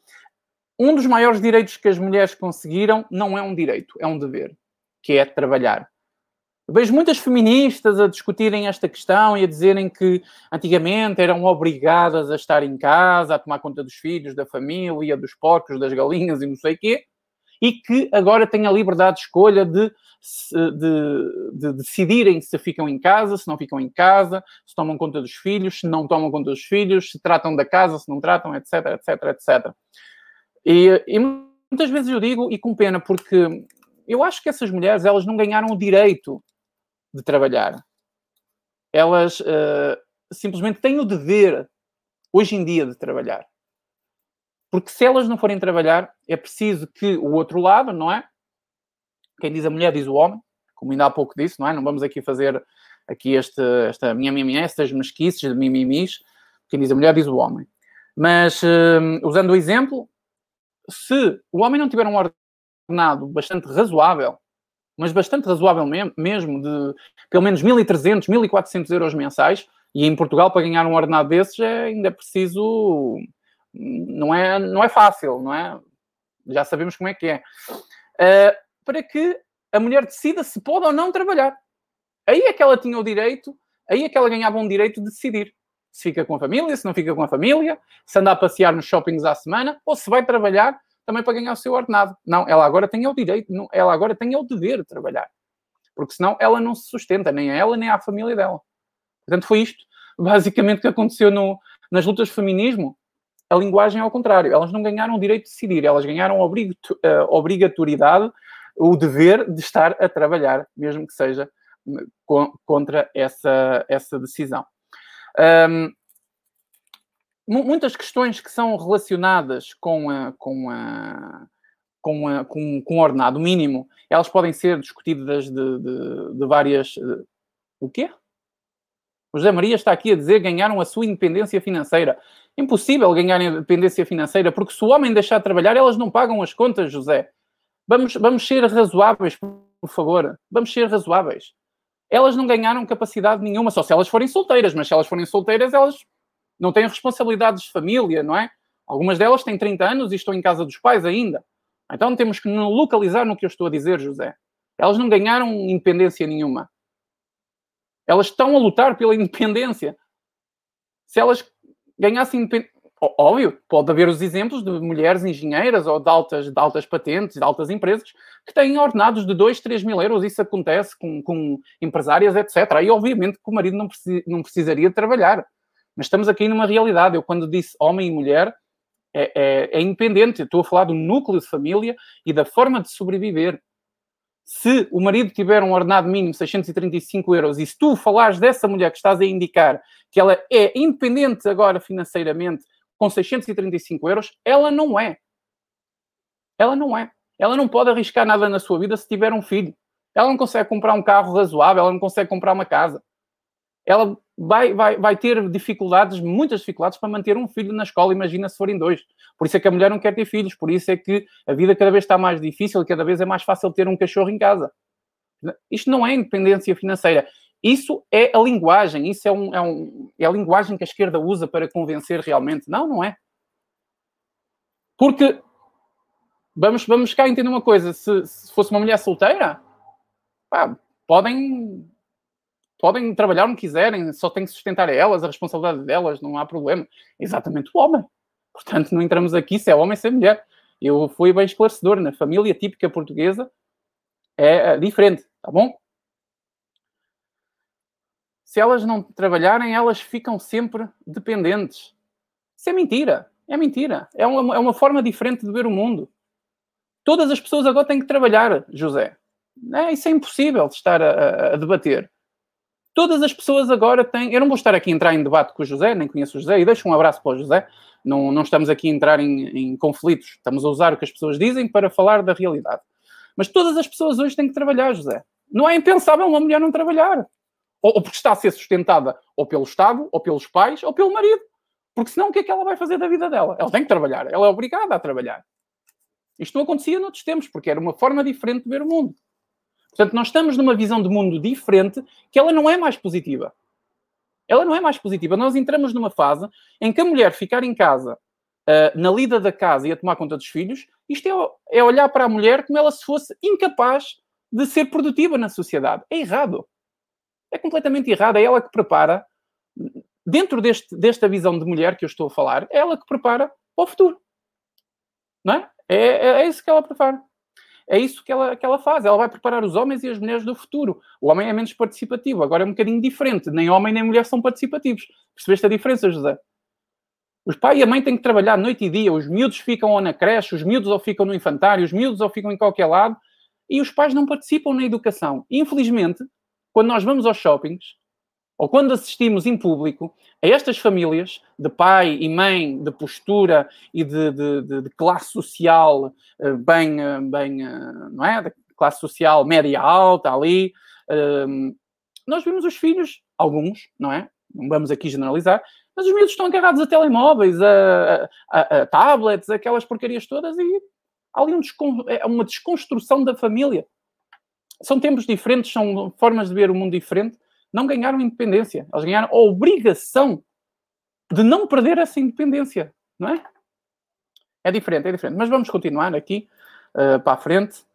um dos maiores direitos que as mulheres conseguiram não é um direito, é um dever, que é trabalhar. Eu vejo muitas feministas a discutirem esta questão e a dizerem que antigamente eram obrigadas a estar em casa, a tomar conta dos filhos, da família, dos porcos, das galinhas e não sei o quê, e que agora têm a liberdade de escolha de, de, de, decidirem se ficam em casa, se não ficam em casa, se tomam conta dos filhos, se não tomam conta dos filhos, se tratam da casa, se não tratam, etc, etc, etc. E, e muitas vezes eu digo, e com pena, porque eu acho que essas mulheres, elas não ganharam o direito de trabalhar. Elas uh, simplesmente têm o dever, hoje em dia, de trabalhar. Porque se elas não forem trabalhar, é preciso que o outro lado, não é? Quem diz a mulher diz o homem. como ainda há pouco disse, não é? Não vamos aqui fazer aqui este, esta minha minha, estas mesquices de mimimis, quem diz a mulher diz o homem. Mas, uh, usando o exemplo, se o homem não tiver um ordenado bastante razoável, mas bastante razoável mesmo, de pelo menos 1.300, 1.400 euros mensais, e em Portugal, para ganhar um ordenado desses, é ainda preciso. Não é, não é fácil, não é? Já sabemos como é que é. Uh, para que a mulher decida se pode ou não trabalhar. Aí é que ela tinha o direito, aí é que ela ganhava um direito de decidir se fica com a família, se não fica com a família, se anda a passear nos shoppings à semana, ou se vai trabalhar também para ganhar o seu ordenado. Não, ela agora tem o direito, ela agora tem o dever de trabalhar. Porque senão ela não se sustenta, nem a ela, nem à família dela. Portanto, foi isto, basicamente, que aconteceu no, nas lutas de feminismo. A linguagem é ao contrário. Elas não ganharam o direito de decidir, elas ganharam a obrigatoriedade, o dever de estar a trabalhar, mesmo que seja contra essa, essa decisão. Um, muitas questões que são relacionadas com, a, com, a, com, a, com, com o ordenado mínimo, elas podem ser discutidas de, de, de várias. De, o quê? José Maria está aqui a dizer ganharam a sua independência financeira. Impossível ganhar independência financeira, porque se o homem deixar de trabalhar, elas não pagam as contas, José. Vamos, vamos ser razoáveis, por favor. Vamos ser razoáveis elas não ganharam capacidade nenhuma, só se elas forem solteiras, mas se elas forem solteiras, elas não têm responsabilidades de família, não é? Algumas delas têm 30 anos e estão em casa dos pais ainda. Então temos que localizar no que eu estou a dizer, José. Elas não ganharam independência nenhuma. Elas estão a lutar pela independência. Se elas ganhassem independência. Óbvio, pode haver os exemplos de mulheres engenheiras ou de altas, de altas patentes, de altas empresas, que têm ordenados de 2, 3 mil euros. Isso acontece com, com empresárias, etc. Aí, obviamente, que o marido não, não precisaria trabalhar. Mas estamos aqui numa realidade. Eu, quando disse homem e mulher, é, é, é independente. Eu estou a falar do núcleo de família e da forma de sobreviver. Se o marido tiver um ordenado mínimo de 635 euros e se tu falares dessa mulher que estás a indicar que ela é independente agora financeiramente com 635 euros, ela não é. Ela não é. Ela não pode arriscar nada na sua vida se tiver um filho. Ela não consegue comprar um carro razoável, ela não consegue comprar uma casa. Ela vai, vai, vai ter dificuldades, muitas dificuldades, para manter um filho na escola. Imagina se forem dois. Por isso é que a mulher não quer ter filhos. Por isso é que a vida cada vez está mais difícil e cada vez é mais fácil ter um cachorro em casa. Isto não é independência financeira. Isso é a linguagem, isso é, um, é, um, é a linguagem que a esquerda usa para convencer realmente. Não, não é. Porque, vamos, vamos cá entender uma coisa, se, se fosse uma mulher solteira, pá, podem, podem trabalhar onde quiserem, só tem que sustentar elas, a responsabilidade delas, não há problema. Exatamente o homem. Portanto, não entramos aqui se é homem, se é mulher. Eu fui bem esclarecedor. Na família típica portuguesa é, é diferente, tá bom? se elas não trabalharem, elas ficam sempre dependentes. Isso é mentira. É mentira. É uma, é uma forma diferente de ver o mundo. Todas as pessoas agora têm que trabalhar, José. É, isso é impossível de estar a, a, a, debater. Todas as pessoas agora têm. Eu não vou estar aqui a entrar em debate com o José, nem conheço o José, e deixo um abraço para o José. Não, não estamos aqui a entrar em, em conflitos. Estamos a usar o que as pessoas dizem para falar da realidade. Mas todas as pessoas hoje têm que trabalhar, José. Não é impensável uma mulher não trabalhar. Ou, ou, porque está a ser sustentada ou pelo Estado, ou pelos pais, ou pelo marido. Porque senão o que é que ela vai fazer da vida dela? Ela tem que trabalhar, ela é obrigada a trabalhar. Isto não acontecia noutros tempos, porque era uma forma diferente de ver o mundo. Portanto, nós estamos numa visão de mundo diferente que ela não é mais positiva. Ela não é mais positiva. Nós entramos numa fase em que a mulher ficar em casa, uh, na lida da casa e a tomar conta dos filhos, isto é, é olhar para a mulher como ela se fosse incapaz de ser produtiva na sociedade. É errado. É completamente errado. É ela que prepara, dentro deste, desta visão de mulher que eu estou a falar, é ela que prepara para o futuro. Não é? É, é, é isso que ela prepara. É isso que ela, que ela faz. Ela vai preparar os homens e as mulheres do futuro. O homem é menos participativo. Agora é um bocadinho diferente. Nem homem nem mulher são participativos. Percebeste a diferença, José? Os pai e a mãe têm que trabalhar noite e dia. Os miúdos ficam ou na creche, os miúdos ou ficam no infantário, os miúdos ou ficam em qualquer lado. E os pais não participam na educação. Infelizmente, quando nós vamos aos shoppings, ou quando assistimos em público a estas famílias de pai e mãe, de postura e de, de, de, de classe social eh, bem, eh, bem, eh, não é? classe social média alta ali. Um, nós vimos os filhos, alguns, não é? Não vamos aqui generalizar, mas os miúdos estão agarrados a telemóveis, a, a, a tablets, aquelas porcarias todas e há ali um descon... é uma desconstrução da família. São tempos diferentes, são formas de ver o mundo diferente. Não ganharam independência, eles ganharam a obrigação de não perder essa independência, não é? É diferente, é diferente. Mas vamos continuar aqui uh, para a frente.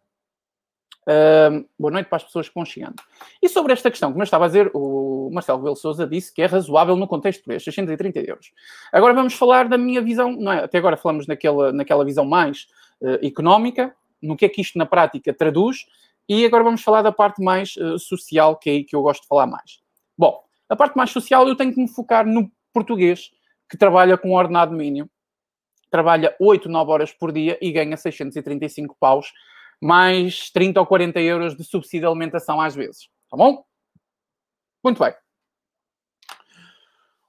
Uh, boa noite para as pessoas que vão chegando. E sobre esta questão, como eu estava a dizer, o Marcelo Rebelo Souza disse que é razoável no contexto português, 630 euros. Agora vamos falar da minha visão, não é? Até agora falamos naquela, naquela visão mais uh, económica, no que é que isto na prática traduz, e agora vamos falar da parte mais uh, social, que é aí que eu gosto de falar mais. Bom, a parte mais social eu tenho que me focar no português, que trabalha com ordenado mínimo, trabalha 8, 9 horas por dia e ganha 635 paus mais 30 ou 40 euros de subsídio de alimentação às vezes. Tá bom? Muito bem.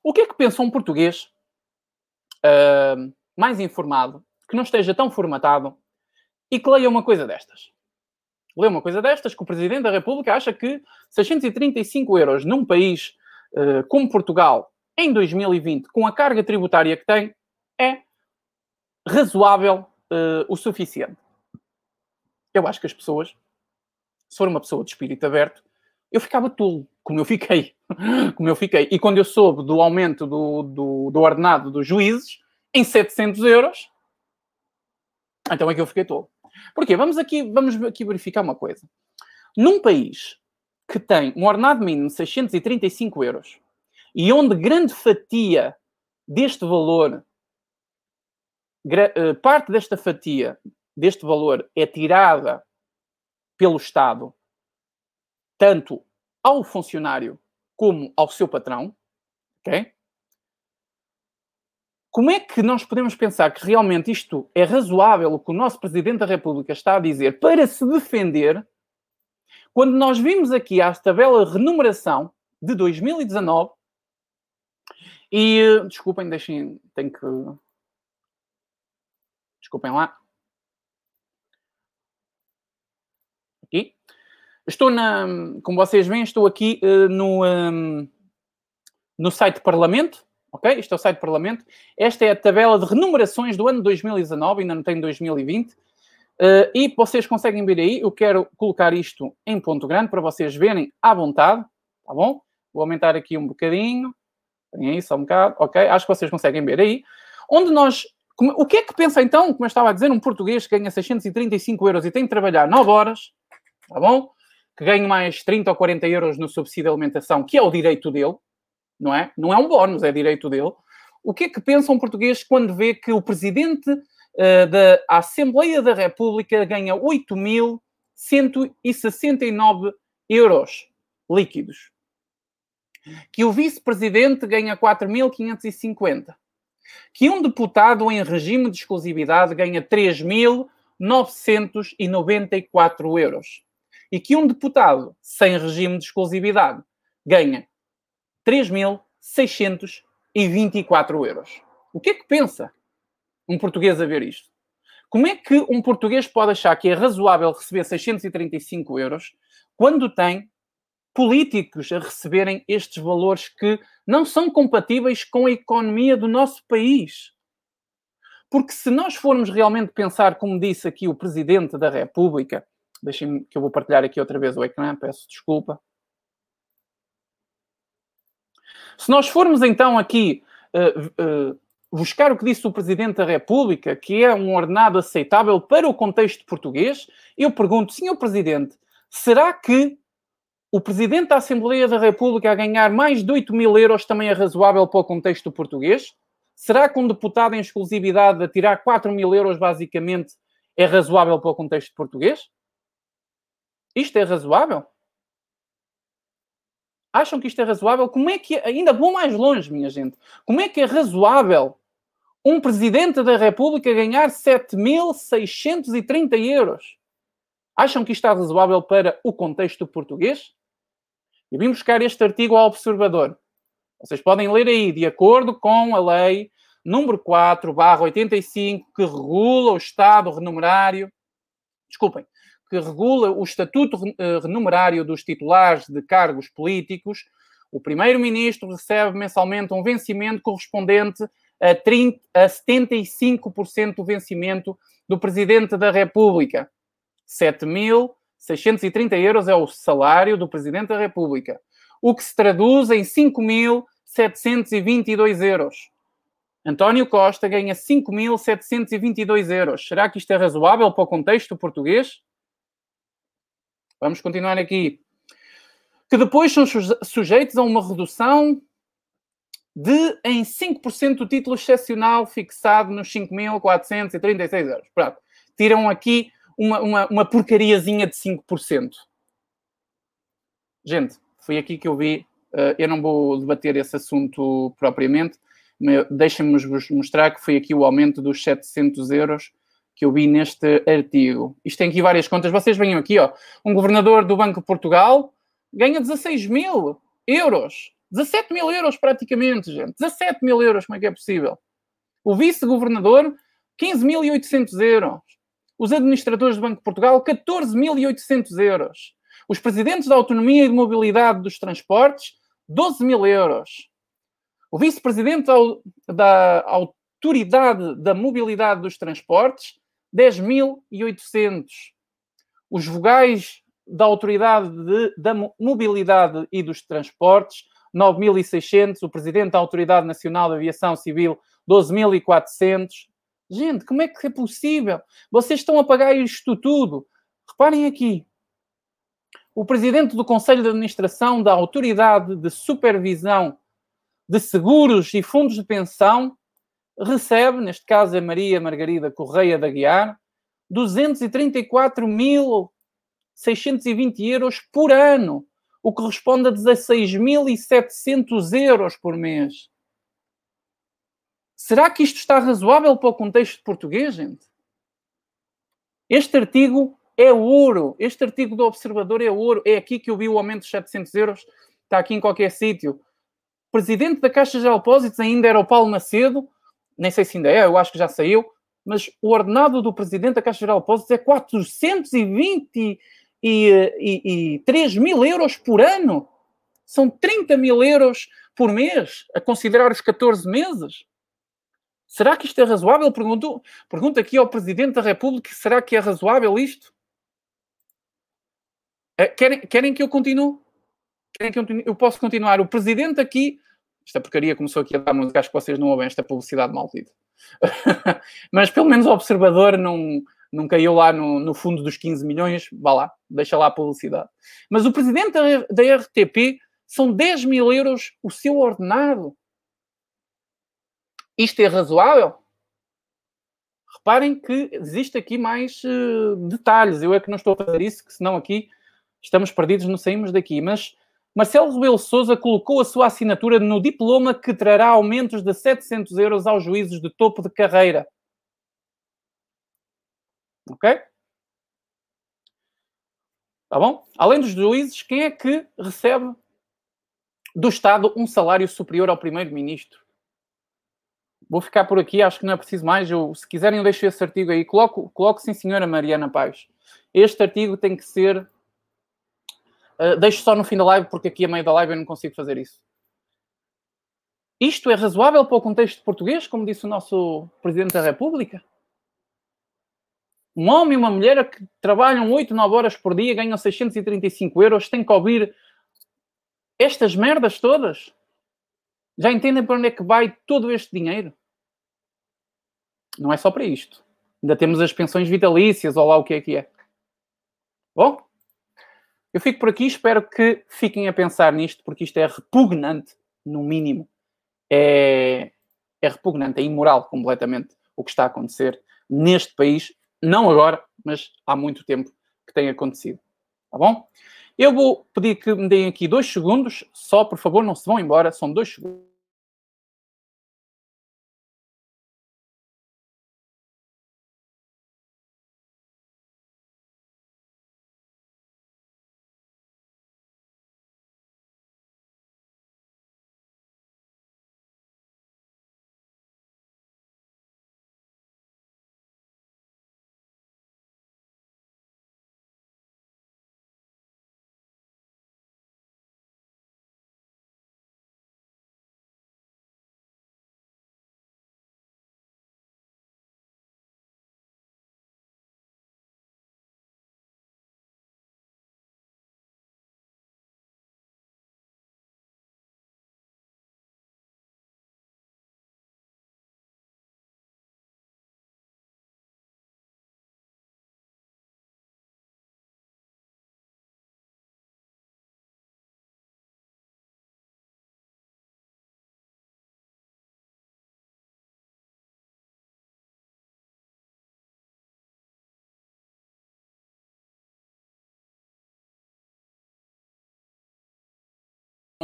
O que é que pensa um português uh, mais informado, que não esteja tão formatado e que leia uma coisa destas? Lê uma coisa destas que o Presidente da República acha que 635 euros num país uh, como Portugal em 2020, com a carga tributária que tem, é razoável uh, o suficiente eu acho que as pessoas, se for uma pessoa de espírito aberto, eu ficava tolo, como eu fiquei. como eu fiquei. E quando eu soube do aumento do, do, do ordenado dos juízes em 700 euros, então é que eu fiquei tolo. Porquê? Vamos aqui, vamos aqui verificar uma coisa. Num país que tem um ordenado mínimo de 635 euros e onde grande fatia deste valor, eh, parte desta fatia deste valor é tirada pelo Estado, tanto ao funcionário como ao seu patrão, ok? Como é que nós podemos pensar que realmente isto é razoável o que o nosso Presidente da República está a dizer para se defender, quando nós vimos aqui a tabela de remuneração de 2019 e, desculpem, deixem, tenho que... Desculpem lá. aqui. Estou na, como vocês veem, estou aqui uh, no, um, no site do Parlamento, ok? Este é o site do Parlamento. Esta é a tabela de renumerações do ano 2019, ainda não tem 2020. Uh, e vocês conseguem ver aí, eu quero colocar isto em ponto grande para vocês verem à vontade, tá bom? Vou aumentar aqui um bocadinho. Tem aí só um bocado, ok? Acho que vocês conseguem ver aí. Onde nós o que é que pensa então, como eu estava a dizer, um português que ganha 635 euros e tem de trabalhar 9 horas tá bom? Que ganhe mais 30 ou 40 euros no subsídio de alimentação, que é o direito dele, não é? Não é um bónus, é direito dele. O que é que pensa um português quando vê que o presidente uh, da Assembleia da República ganha 8.169 euros líquidos? Que o vice-presidente ganha 4.550? Que um deputado em regime de exclusividade ganha 3.994 euros? e que um deputado sem regime de exclusividade ganha 3.624 euros. O que é que pensa um português a ver isto? Como é que um português pode achar que é razoável receber 635 euros quando tem políticos a receberem estes valores que não são compatíveis com a economia do nosso país? Porque se nós formos realmente pensar, como disse aqui o Presidente da República, Deixem-me que eu vou partilhar aqui outra vez o ecrã, peço desculpa. Se nós formos então aqui uh, uh, buscar o que disse o Presidente da República, que é um ordenado aceitável para o contexto português, eu pergunto, Senhor Presidente, será que o Presidente da Assembleia da República a ganhar mais de 8 mil euros também é razoável para o contexto português? Será que um deputado em exclusividade a tirar 4 mil euros, basicamente, é razoável para o contexto português? Isto é razoável? Acham que isto é razoável? Como é que. Ainda vou mais longe, minha gente. Como é que é razoável um presidente da República ganhar 7.630 euros? Acham que isto é razoável para o contexto português? E vim buscar este artigo ao Observador. Vocês podem ler aí, de acordo com a lei número 4, barra 85, que regula o Estado remunerário. Desculpem, que regula o estatuto remunerário dos titulares de cargos políticos, o primeiro-ministro recebe mensalmente um vencimento correspondente a, 30, a 75% do vencimento do presidente da República. 7.630 euros é o salário do presidente da República, o que se traduz em 5.722 euros. António Costa ganha 5.722 euros. Será que isto é razoável para o contexto português? Vamos continuar aqui. Que depois são sujeitos a uma redução de em 5% do título excepcional fixado nos 5.436 euros. Pronto. Tiram aqui uma, uma, uma porcariazinha de 5%. Gente, foi aqui que eu vi. Uh, eu não vou debater esse assunto propriamente, deixem-me vos mostrar que foi aqui o aumento dos 700 euros que eu vi neste artigo. Isto tem aqui várias contas. Vocês venham aqui, ó. Um governador do Banco de Portugal ganha 16 mil euros. 17 mil euros praticamente, gente. 17 mil euros, como é que é possível? O vice-governador, 15.800 euros. Os administradores do Banco de Portugal, 14.800 euros. Os presidentes da autonomia e de mobilidade dos transportes, 12 mil euros. O vice-presidente da Autoridade da Mobilidade dos Transportes, 10.800. Os vogais da Autoridade de, da Mobilidade e dos Transportes, 9.600. O presidente da Autoridade Nacional de Aviação Civil, 12.400. Gente, como é que é possível? Vocês estão a pagar isto tudo. Reparem aqui. O presidente do Conselho de Administração da Autoridade de Supervisão de seguros e fundos de pensão recebe, neste caso é Maria Margarida Correia da Guiar, 234.620 euros por ano, o que corresponde a 16.700 euros por mês. Será que isto está razoável para o contexto português, gente? Este artigo é ouro. Este artigo do Observador é ouro. É aqui que eu vi o aumento de 700 euros. Está aqui em qualquer sítio presidente da Caixa de Depósitos ainda era o Paulo Macedo, nem sei se ainda é, eu acho que já saiu, mas o ordenado do presidente da Caixa Geral de Depósitos é 423 mil euros por ano. São 30 mil euros por mês, a considerar os 14 meses. Será que isto é razoável? Pergunto, pergunto aqui ao Presidente da República, será que é razoável isto? É, querem, querem que eu continue? Querem que eu, eu posso continuar? O Presidente aqui esta porcaria começou aqui a dar música, acho que vocês não ouvem esta publicidade maldita. Mas pelo menos o observador não, não caiu lá no, no, fundo dos 15 milhões, vá lá, deixa lá a publicidade. Mas o presidente da, da RTP são 10 mil euros o seu ordenado. Isto é razoável? Reparem que existe aqui mais uh, detalhes. Eu é que não estou a fazer isso, que senão aqui estamos perdidos, não saímos daqui. Mas Marcelo Rebelo Sousa colocou a sua assinatura no diploma que trará aumentos de 700 euros aos juízes de topo de carreira. Ok? Tá bom? Além dos juízes, quem é que recebe do Estado um salário superior ao primeiro-ministro? Vou ficar por aqui, acho que não é preciso mais. Eu, se quiserem, eu deixo esse artigo aí. Coloco, coloco sim, senhora Mariana Paz. Este artigo tem que ser Uh, deixo só no fim da live, porque aqui a meio da live eu não consigo fazer isso. Isto é razoável para o contexto português, como disse o nosso Presidente da República? Um homem e uma mulher que trabalham 8, 9 horas por dia, ganham 635 euros, têm que ouvir estas merdas todas? Já entendem para onde é que vai todo este dinheiro? Não é só para isto. Ainda temos as pensões vitalícias, ou lá o que é que é. Bom, eu fico por aqui, espero que fiquem a pensar nisto, porque isto é repugnante, no mínimo. É, é repugnante, é imoral completamente o que está a acontecer neste país, não agora, mas há muito tempo que tem acontecido. Tá bom? Eu vou pedir que me deem aqui dois segundos, só por favor, não se vão embora, são dois segundos.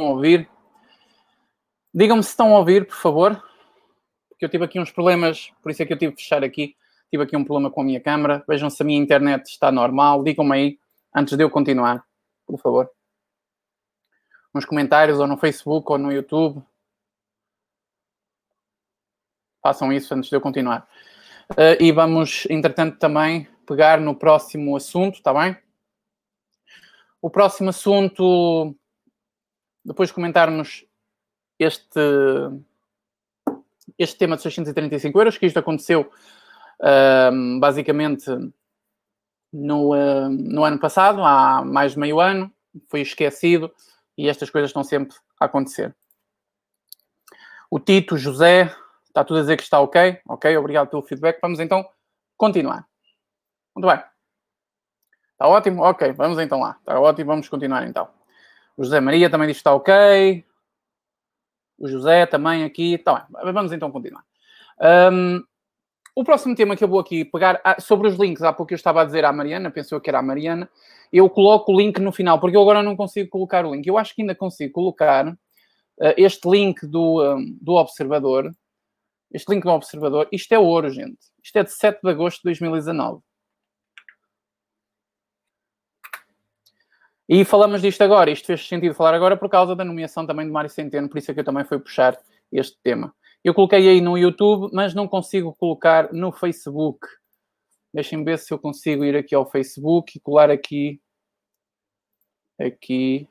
A ouvir. Digam-me se estão a ouvir, por favor. Porque eu tive aqui uns problemas, por isso é que eu tive que fechar aqui. Tive aqui um problema com a minha câmera. Vejam se a minha internet está normal. Digam-me aí, antes de eu continuar, por favor. Nos comentários, ou no Facebook, ou no YouTube. Façam isso antes de eu continuar. Uh, e vamos, entretanto, também pegar no próximo assunto, está bem? O próximo assunto, depois de comentarmos este, este tema de 635 euros, que isto aconteceu uh, basicamente no, uh, no ano passado, há mais de meio ano, foi esquecido e estas coisas estão sempre a acontecer. O Tito, José, está tudo a dizer que está ok, ok, obrigado pelo feedback. Vamos então continuar. Muito bem. Está ótimo? Ok, vamos então lá. Está ótimo, vamos continuar então. O José Maria também diz que está ok. O José também aqui. Está bem, vamos então continuar. Um, o próximo tema que eu vou aqui pegar ah, sobre os links, há pouco eu estava a dizer à Mariana, pensou que era a Mariana, eu coloco o link no final, porque eu agora não consigo colocar o link. Eu acho que ainda consigo colocar uh, este link do, um, do Observador. Este link do Observador. Isto é ouro, gente. Isto é de 7 de agosto de 2019. E falamos disto agora, isto fez sentido falar agora por causa da nomeação também de Mário Centeno, por isso é que eu também fui puxar este tema. Eu coloquei aí no YouTube, mas não consigo colocar no Facebook. Deixem ver se eu consigo ir aqui ao Facebook e colar aqui. Aqui.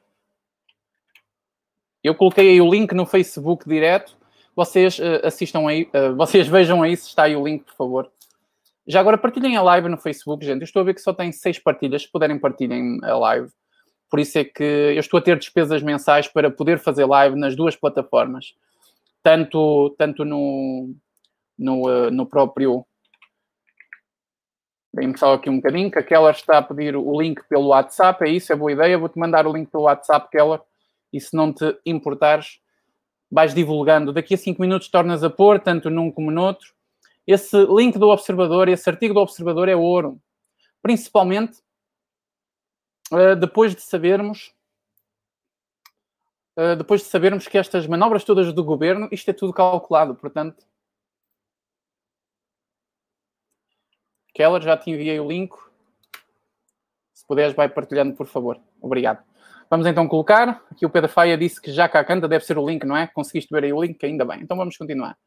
Eu coloquei aí o link no Facebook direto. Vocês uh, assistam aí, uh, vocês vejam aí se está aí o link, por favor. Já agora partilhem a live no Facebook, gente. Eu estou a ver que só tem seis partilhas. Se puderem, partilhem a live. Por isso é que eu estou a ter despesas mensais para poder fazer live nas duas plataformas, tanto, tanto no, no, eh, no próprio. Vem-me só aqui um bocadinho, que a Keller está a pedir o link pelo WhatsApp, é isso, é boa ideia. Vou-te mandar o link pelo WhatsApp, Keller, e se não te importares, vais divulgando. Daqui a 5 minutos tornas a pôr, tanto num como no outro. Esse link do Observador, esse artigo do Observador é ouro. Principalmente uh, depois de sabermos uh, depois de sabermos que estas manobras todas do governo, isto é tudo calculado, portanto. Keller, já te enviei o link. Se puderes, vai partilhando, por favor. Obrigado. Vamos então colocar. Aqui o Pedro Faia disse que já cá canta, deve ser o link, não é? Conseguiste ver aí o link? Ainda bem. Então vamos continuar.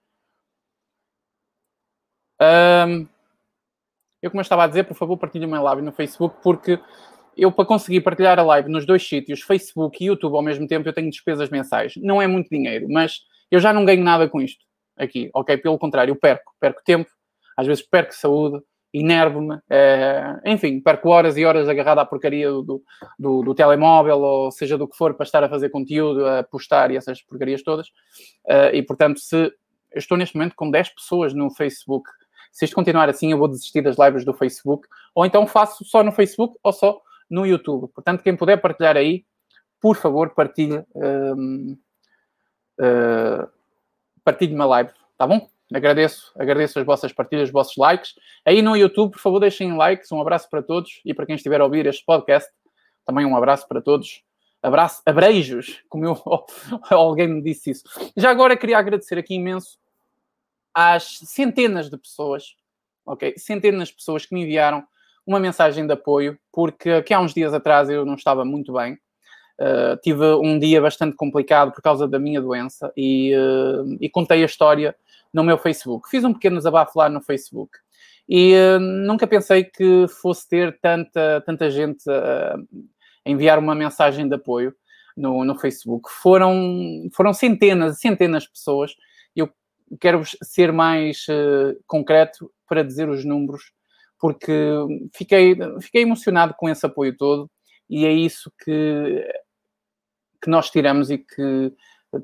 Um, eu, como eu estava a dizer, por favor, partilhe uma live no Facebook, porque eu para conseguir partilhar a live nos dois sítios, Facebook e YouTube ao mesmo tempo, eu tenho despesas mensais. Não é muito dinheiro, mas eu já não ganho nada com isto aqui, ok? Pelo contrário, eu perco, perco tempo, às vezes perco saúde, enervo-me, é, enfim, perco horas e horas agarrado à porcaria do, do, do, telemóvel, ou seja do que for, para estar a fazer conteúdo, a postar e essas porcarias todas. Uh, e portanto, se eu estou neste momento com 10 pessoas no Facebook, se isto continuar assim, eu vou desistir das lives do Facebook, ou então faço só no Facebook ou só no YouTube. Portanto, quem puder partilhar aí, por favor, partilhe, um, uh, partilhe uma live, tá bom? Agradeço, agradeço as vossas partilhas, os vossos likes. Aí no YouTube, por favor, deixem likes. Um abraço para todos e para quem estiver a ouvir este podcast, também um abraço para todos. Abraço, abreijos, como eu, alguém me disse isso. Já agora queria agradecer aqui imenso às centenas de pessoas, ok? Centenas de pessoas que me enviaram uma mensagem de apoio, porque aqui há uns dias atrás eu não estava muito bem. Uh, tive um dia bastante complicado por causa da minha doença e, uh, e, contei a história no meu Facebook. Fiz um pequeno desabafo lá no Facebook e uh, nunca pensei que fosse ter tanta, tanta gente a enviar uma mensagem de apoio no, no Facebook. Foram, foram centenas e centenas de pessoas. Eu quero ser mais concreto para dizer os números porque fiquei, fiquei emocionado com esse apoio todo e é isso que, que nós tiramos e que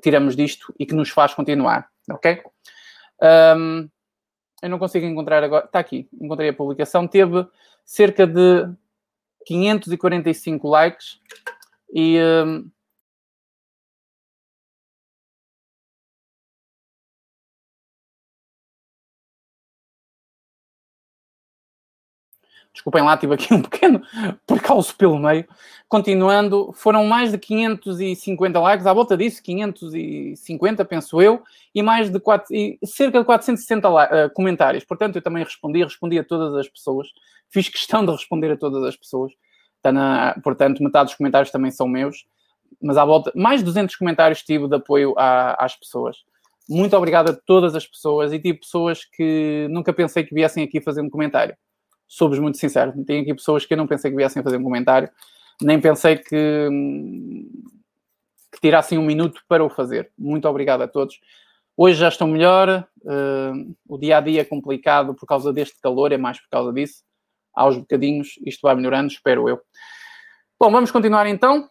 tiramos disto e que nos faz continuar, ok? Um, eu não consigo encontrar agora, está aqui, encontrei a publicação, teve cerca de 545 likes e um, Desculpem lá, tive aqui um pequeno percalço pelo meio. Continuando, foram mais de 550 likes, à volta disso, 550, penso eu, e mais de 4, e cerca de 460 uh, comentários. Portanto, eu também respondi, respondi a todas as pessoas. Fiz questão de responder a todas as pessoas. Tá na, portanto, metade dos comentários também são meus. Mas à volta, mais de 200 comentários tive de apoio à, às pessoas. Muito obrigado a todas as pessoas e tive pessoas que nunca pensei que viessem aqui fazer um comentário sou-vos muito sincero. Tem aqui pessoas que eu não pensei que viessem fazer um comentário, nem pensei que, que tirassem um minuto para o fazer. Muito obrigado a todos. Hoje já estou melhor, uh, o dia a dia é complicado por causa deste calor, é mais por causa disso. Aos bocadinhos, isto vai melhorando, espero eu. Bom, vamos continuar então.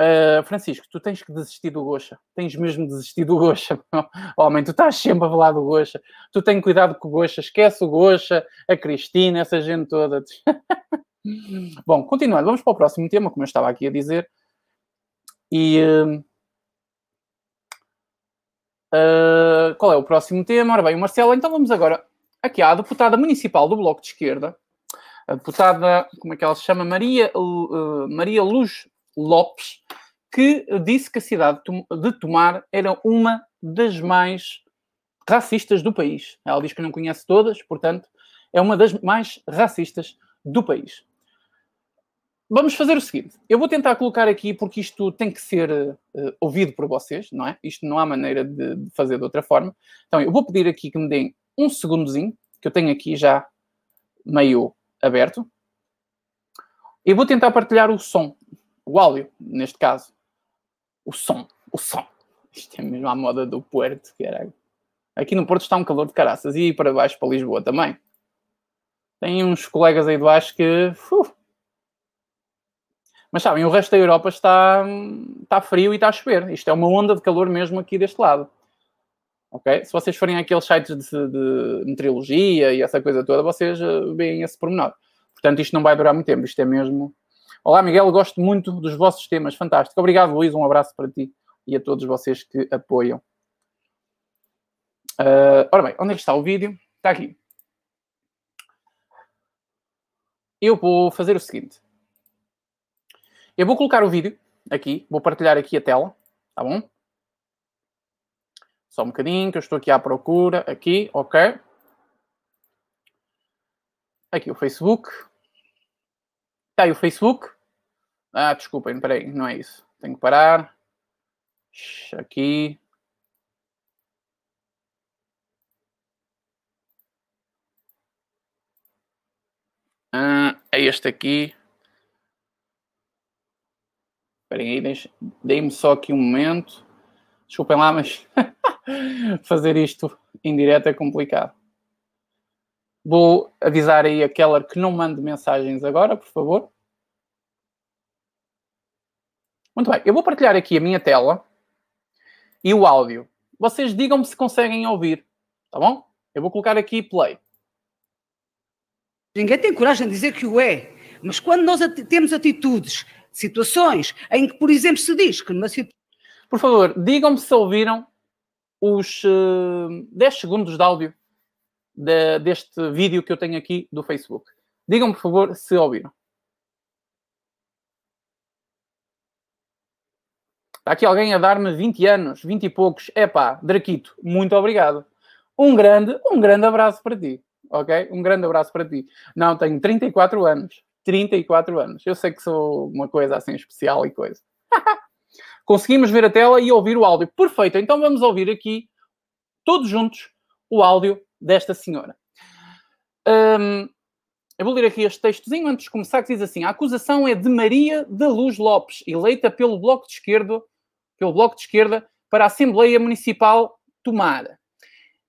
Uh, Francisco, tu tens que desistir do Gocha. Tens mesmo de desistir do Gocha. Homem, tu estás sempre a falar do Gocha. Tu tens cuidado com o Gocha. Esquece o Gocha, a Cristina, essa gente toda. Bom, continuando. Vamos para o próximo tema, como eu estava aqui a dizer. E... Uh, uh, qual é o próximo tema? Ora bem, o Marcelo. Então vamos agora aqui à deputada municipal do Bloco de Esquerda. A deputada, como é que ela se chama? Maria, Maria Luz Lopes, que disse que a cidade de Tomar era uma das mais racistas do país. Ela diz que não conhece todas, portanto, é uma das mais racistas do país. Vamos fazer o seguinte: eu vou tentar colocar aqui, porque isto tem que ser uh, ouvido por vocês, não é? Isto não há maneira de, de, fazer de outra forma. Então, eu vou pedir aqui que me deem um segundozinho, que eu tenho aqui já meio aberto. E vou tentar partilhar o som o áudio, neste caso. O som, o som. Isto é mesmo à moda do Puerto, caralho. Aqui no Porto está um calor de caraças e para baixo, para Lisboa também. Tem uns colegas aí de baixo que. Uh. Mas sabem, o resto da Europa está, está frio e está a chover. Isto é uma onda de calor mesmo aqui deste lado. Ok? Se vocês forem àqueles sites de, de meteorologia e essa coisa toda, vocês eh, veem esse pormenor. Portanto, isto não vai durar muito tempo. Isto é mesmo Olá, Miguel, gosto muito dos vossos temas, fantástico. Obrigado, Luís, um abraço para ti e a todos vocês que apoiam. Uh, ora bem, onde é que está o vídeo? Está aqui. Eu vou fazer o seguinte. Eu vou colocar o vídeo aqui, vou partilhar aqui a tela, tá bom? Só um bocadinho, que eu estou aqui à procura. Aqui, ok. Aqui o Facebook. Está aí o Facebook. Ah, desculpem, peraí, não é isso. Tenho que parar. Aqui. Ah, é este aqui. Esperem aí, deem-me só aqui um momento. Desculpem lá, mas fazer isto em direto é complicado. Vou avisar aí a Keller que não mande mensagens agora, por favor. Muito bem, eu vou partilhar aqui a minha tela e o áudio. Vocês digam-me se conseguem ouvir, tá bom? Eu vou colocar aqui play. Ninguém tem coragem de dizer que o é, mas quando nós temos atitudes, situações em que, por exemplo, se diz que numa situação. Por favor, digam-me se ouviram os uh, eh, 10 segundos de áudio de, deste vídeo que eu tenho aqui do Facebook. Digam-me, por favor, se ouviram. Está aqui alguém a dar-me 20 anos, 20 e poucos. Epá, Draquito, muito obrigado. Um grande, um grande abraço para ti, ok? Um grande abraço para ti. Não, tenho 34 anos. 34 anos. Eu sei que sou uma coisa assim especial e coisa. Conseguimos ver a tela e ouvir o áudio. Perfeito, então vamos ouvir aqui, todos juntos, o áudio desta senhora. Um, eu vou ler aqui este textozinho antes de começar, que diz assim: a acusação é de Maria da Luz Lopes, eleita pelo Bloco de Esquerda pelo Bloco de Esquerda, para a Assembleia Municipal Tomar.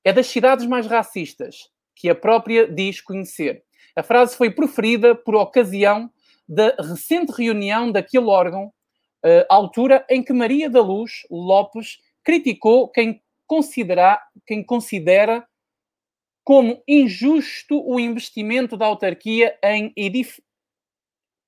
É das cidades mais racistas que a própria diz conhecer. A frase foi proferida por ocasião da recente reunião daquele órgão, uh, altura em que Maria da Luz Lopes criticou quem, considera, quem considera como injusto o investimento da autarquia em edif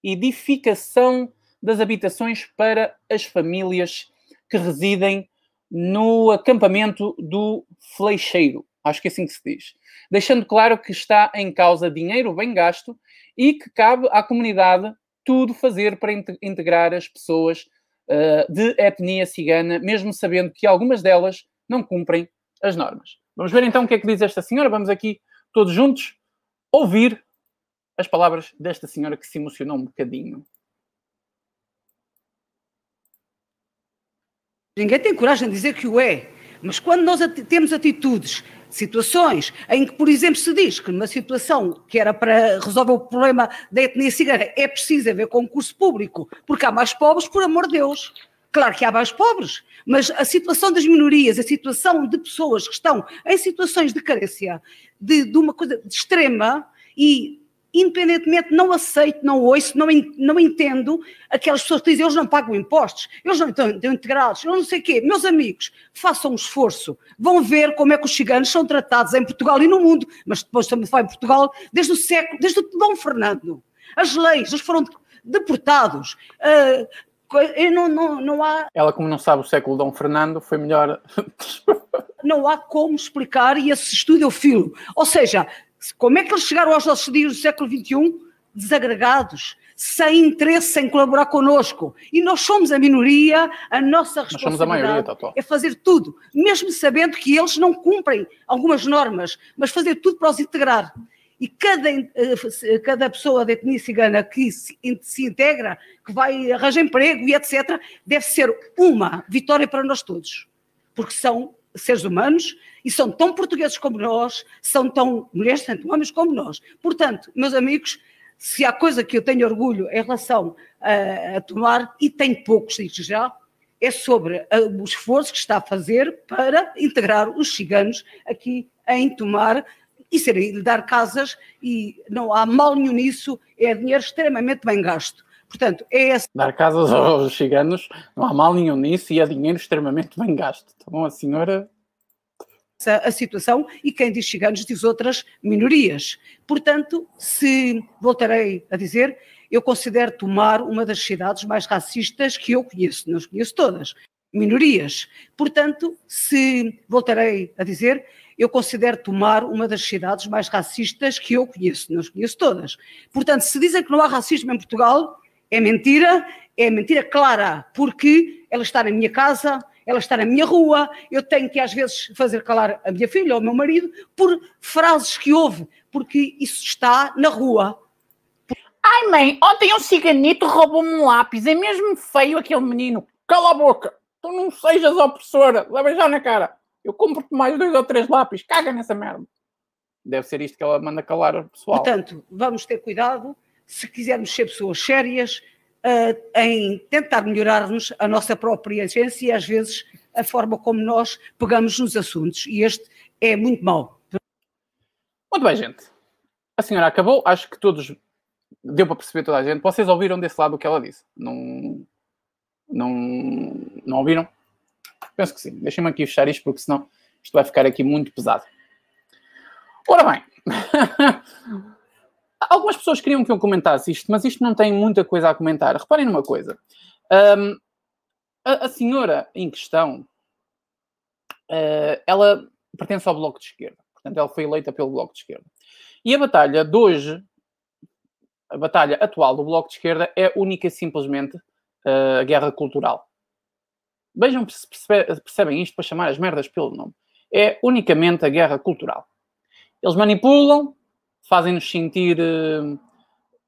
edificação das habitações para as famílias que residem no acampamento do Fleixeiro. Acho que é assim que se diz. Deixando claro que está em causa dinheiro bem gasto e que cabe à comunidade tudo fazer para integrar as pessoas uh, de etnia cigana, mesmo sabendo que algumas delas não cumprem as normas. Vamos ver então o que é que diz esta senhora. Vamos aqui todos juntos ouvir as palavras desta senhora que se emocionou um bocadinho. Ninguém tem coragem de dizer que o é, mas quando nós temos atitudes, situações em que, por exemplo, se diz que numa situação que era para resolver o problema da etnia cigana é preciso haver concurso público, porque há mais pobres, por amor de Deus. Claro que há mais pobres, mas a situação das minorias, a situação de pessoas que estão em situações de carência, de, de uma coisa extrema, e independentemente, não aceito, não ouço, não, não entendo aquelas pessoas que dizem eles não pagam impostos, eles não estão, integrados, eu não sei o quê. Meus amigos, façam um esforço, vão ver como é que os ciganos são tratados em Portugal e no mundo, mas depois também foi em Portugal desde o século, desde o Dom Fernando. As leis, eles foram deportados. Uh, não, não, não há. Ela, como não sabe o século Dom Fernando, foi melhor. não há como explicar e esse estudo eu filo. Ou seja, como é que eles chegaram aos nossos dias do século XXI? Desagregados, sem interesse em colaborar connosco. E nós somos a minoria, a nossa responsabilidade maioria, é fazer tudo, mesmo sabendo que eles não cumprem algumas normas, mas fazer tudo para os integrar. E cada, eh, cada pessoa da etnia cigana que se, se integra, que vai arranjar emprego e etc., deve ser uma vitória para nós todos. Porque são seres humanos e são tão portugueses como nós, são tão mulheres, tanto homens como nós. Portanto, meus amigos, se há coisa que eu tenho orgulho em relação a, a tomar, e tenho poucos disso já, é sobre o esforço que está a fazer para integrar os ciganos aqui em Tomar e serem dar casas, e não há mal nenhum nisso, é dinheiro extremamente bem gasto. Portanto, é essa. Dar casas aos ciganos, não há mal nenhum nisso e é dinheiro extremamente bem gasto. Então a senhora. A situação e quem diz ciganos diz outras minorias. Portanto, se voltarei a dizer, eu considero Tomar uma das cidades mais racistas que eu conheço, não as conheço todas, minorias. Portanto, se voltarei a dizer, eu considero Tomar uma das cidades mais racistas que eu conheço, não as conheço todas. Portanto, se dizem que não há racismo em Portugal, é mentira, é mentira clara, porque ela está na minha casa, ela está na minha rua, eu tenho que às vezes fazer calar a minha filha ou o meu marido por frases que houve, porque isso está na rua. Ai mãe, ontem um ciganito roubou-me um lápis, é mesmo feio aquele menino. Cala a boca, tu não sejas opressora, leva já na cara. Eu compro-te mais dois ou três lápis, caga nessa merda. Deve ser isto que ela manda calar o pessoal. Portanto, vamos ter cuidado se quisermos ser pessoas sérias, uh, em tentar melhorar-nos a nossa própria essência e às vezes a forma como nós pegamos nos assuntos. E este é muito mau. Muito bem, gente. A senhora acabou. Acho que todos deu para perceber toda a gente. Vocês ouviram desse lado o que ela disse? Não, não, não ouviram? Penso que sim. Deixem-me aqui fechar isto, porque senão isto vai ficar aqui muito pesado. Ora bem, Algumas pessoas queriam que eu comentasse isto, mas isto não tem muita coisa a comentar. Reparem numa coisa. Um, a, a, senhora em questão, uh, ela pertence ao Bloco de Esquerda. Portanto, ela foi eleita pelo Bloco de Esquerda. E a batalha de hoje, a batalha atual do Bloco de Esquerda é única e simplesmente uh, a guerra cultural. Vejam se percebem isto para chamar as merdas pelo nome. É unicamente a guerra cultural. Eles manipulam, fazem-nos sentir, uh,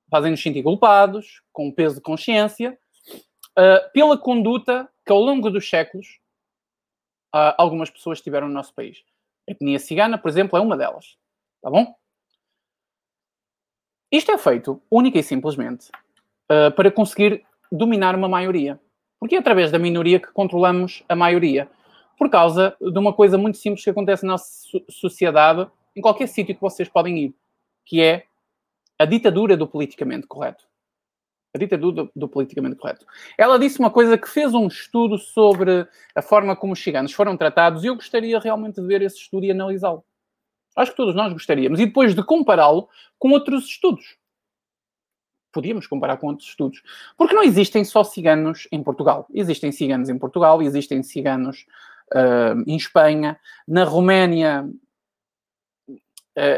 fazem-nos sentir culpados, com peso de consciência, uh, pela conduta que ao longo dos séculos uh, algumas pessoas tiveram no nosso país. A etnia cigana, por exemplo, é uma delas. Tá bom? Isto é feito única e simplesmente para conseguir dominar uma maioria. Porque é através da minoria que controlamos a maioria. Por causa de uma coisa muito simples que acontece na nossa sociedade, em qualquer sítio que vocês podem ir que é a ditadura do politicamente correto. A ditadura do, do, politicamente correto. Ela disse uma coisa que fez um estudo sobre a forma como os ciganos foram tratados e eu gostaria realmente de ver esse estudo e analisá-lo. Acho que todos nós gostaríamos. E depois de compará-lo com outros estudos. Podíamos comparar com outros estudos. Porque não existem só ciganos em Portugal. Existem ciganos em Portugal, existem ciganos uh, em Espanha. Na Roménia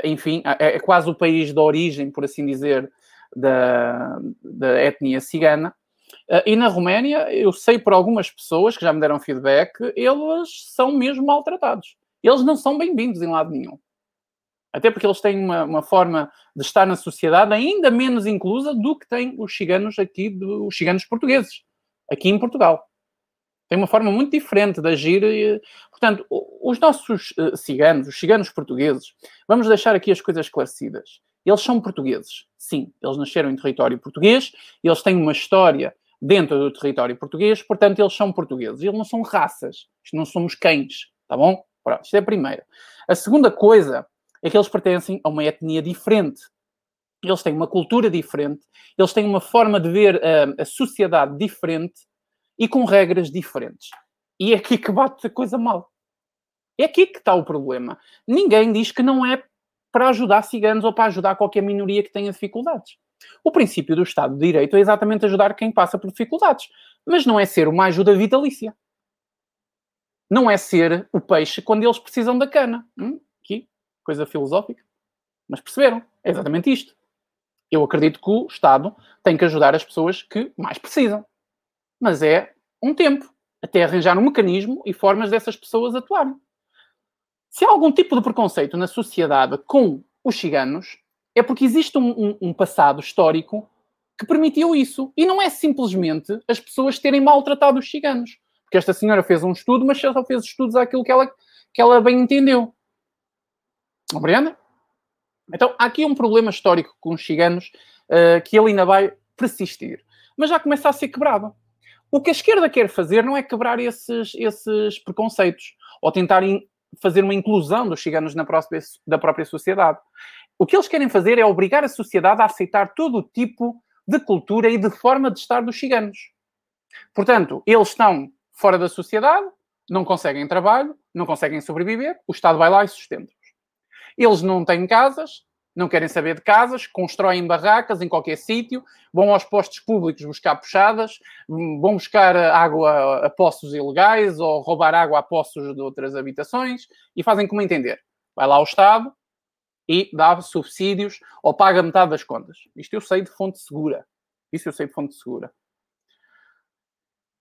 enfim, é, é, quase o país de origem, por assim dizer, da, da etnia cigana. e na Roménia, eu sei por algumas pessoas que já me deram feedback, eles são mesmo maltratados. Eles não são bem-vindos em lado nenhum. Até porque eles têm uma, uma, forma de estar na sociedade ainda menos inclusa do que têm os ciganos aqui, do, os ciganos portugueses, aqui em Portugal. Tem uma forma muito diferente de agir. Portanto, os nossos uh, ciganos, os ciganos portugueses, vamos deixar aqui as coisas esclarecidas. Eles são portugueses, sim. Eles nasceram em território português, eles têm uma história dentro do território português, portanto, eles são portugueses. Eles não são raças, não somos cães, tá bom? Pronto, isto é a primeira. A segunda coisa é que eles pertencem a uma etnia diferente. Eles têm uma cultura diferente, eles têm uma forma de ver a, a sociedade diferente e com regras diferentes. E é aqui que bate a coisa mal. É aqui que está o problema. Ninguém diz que não é para ajudar ciganos ou para ajudar qualquer minoria que tenha dificuldades. O princípio do Estado de Direito é exatamente ajudar quem passa por dificuldades, mas não é ser uma ajuda vitalícia. Não é ser o peixe quando eles precisam da cana. Hum? coisa filosófica. Mas perceberam? É exatamente isto. Eu acredito que o Estado tem que ajudar as pessoas que mais precisam. Mas é um tempo até arranjar um mecanismo e formas dessas pessoas atuarem. Se há algum tipo de preconceito na sociedade com os ciganos, é porque existe um, um, um passado histórico que permitiu isso. E não é simplesmente as pessoas terem maltratado os ciganos. Porque esta senhora fez um estudo, mas só fez estudos àquilo que ela, que ela bem entendeu. Compreende? Então, há aqui um problema histórico com os ciganos uh, que ele ainda vai persistir. Mas já começa a ser quebrado. O que a esquerda quer fazer não é quebrar esses, esses preconceitos ou tentar fazer uma inclusão dos ciganos na própria, da própria sociedade. O que eles querem fazer é obrigar a sociedade a aceitar todo o tipo de cultura e de forma de estar dos ciganos. Portanto, eles estão fora da sociedade, não conseguem trabalho, não conseguem sobreviver, o Estado vai lá e sustenta. Eles não têm casas, não querem saber de casas, constroem barracas em qualquer sítio, vão aos postos públicos buscar puxadas, vão buscar água a poços ilegais ou roubar água a poços de outras habitações e fazem como entender. Vai lá ao Estado e dá subsídios ou paga metade das contas. Isto eu sei de fonte segura. Isso eu sei de fonte segura.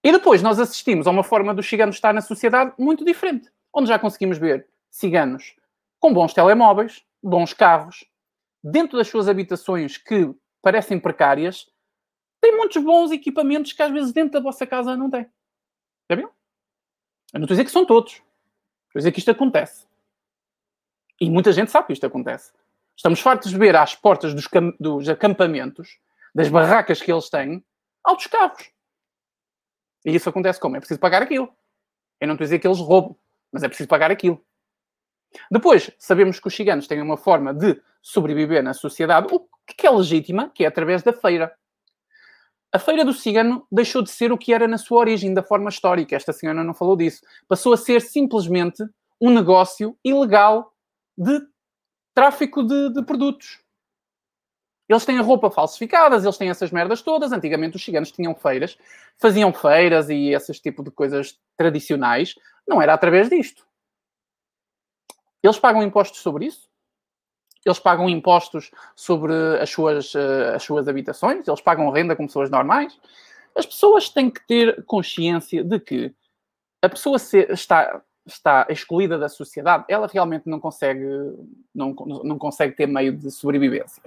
E depois nós assistimos a uma forma dos ciganos estar na sociedade muito diferente, onde já conseguimos ver ciganos com bons telemóveis, bons carros, dentro das suas habitações que parecem precárias, tem muitos bons equipamentos que às vezes dentro da vossa casa não tem. Já viu? Eu não estou a dizer que são todos. Estou a dizer que isto acontece. E muita gente sabe que isto acontece. Estamos fartos de ver às portas dos, dos acampamentos, das barracas que eles têm, altos carros. E isso acontece como? É preciso pagar aquilo. Eu não estou a dizer que eles roubam, mas é preciso pagar aquilo. Depois, sabemos que os ciganos têm uma forma de sobreviver na sociedade, o que é legítima, que é através da feira. A feira do cigano deixou de ser o que era na sua origem, da forma histórica. Esta senhora não falou disso. Passou a ser simplesmente um negócio ilegal de tráfico de, de produtos. Eles têm roupa falsificadas, eles têm essas merdas todas. Antigamente os ciganos tinham feiras, faziam feiras e esses tipo de coisas tradicionais. Não era através disto. Eles pagam impostos sobre isso? Eles pagam impostos sobre as suas, uh, as suas habitações? Eles pagam renda como pessoas normais? As pessoas têm que ter consciência de que a pessoa se, está, está excluída da sociedade, ela realmente não consegue, não, não consegue ter meio de sobrevivência.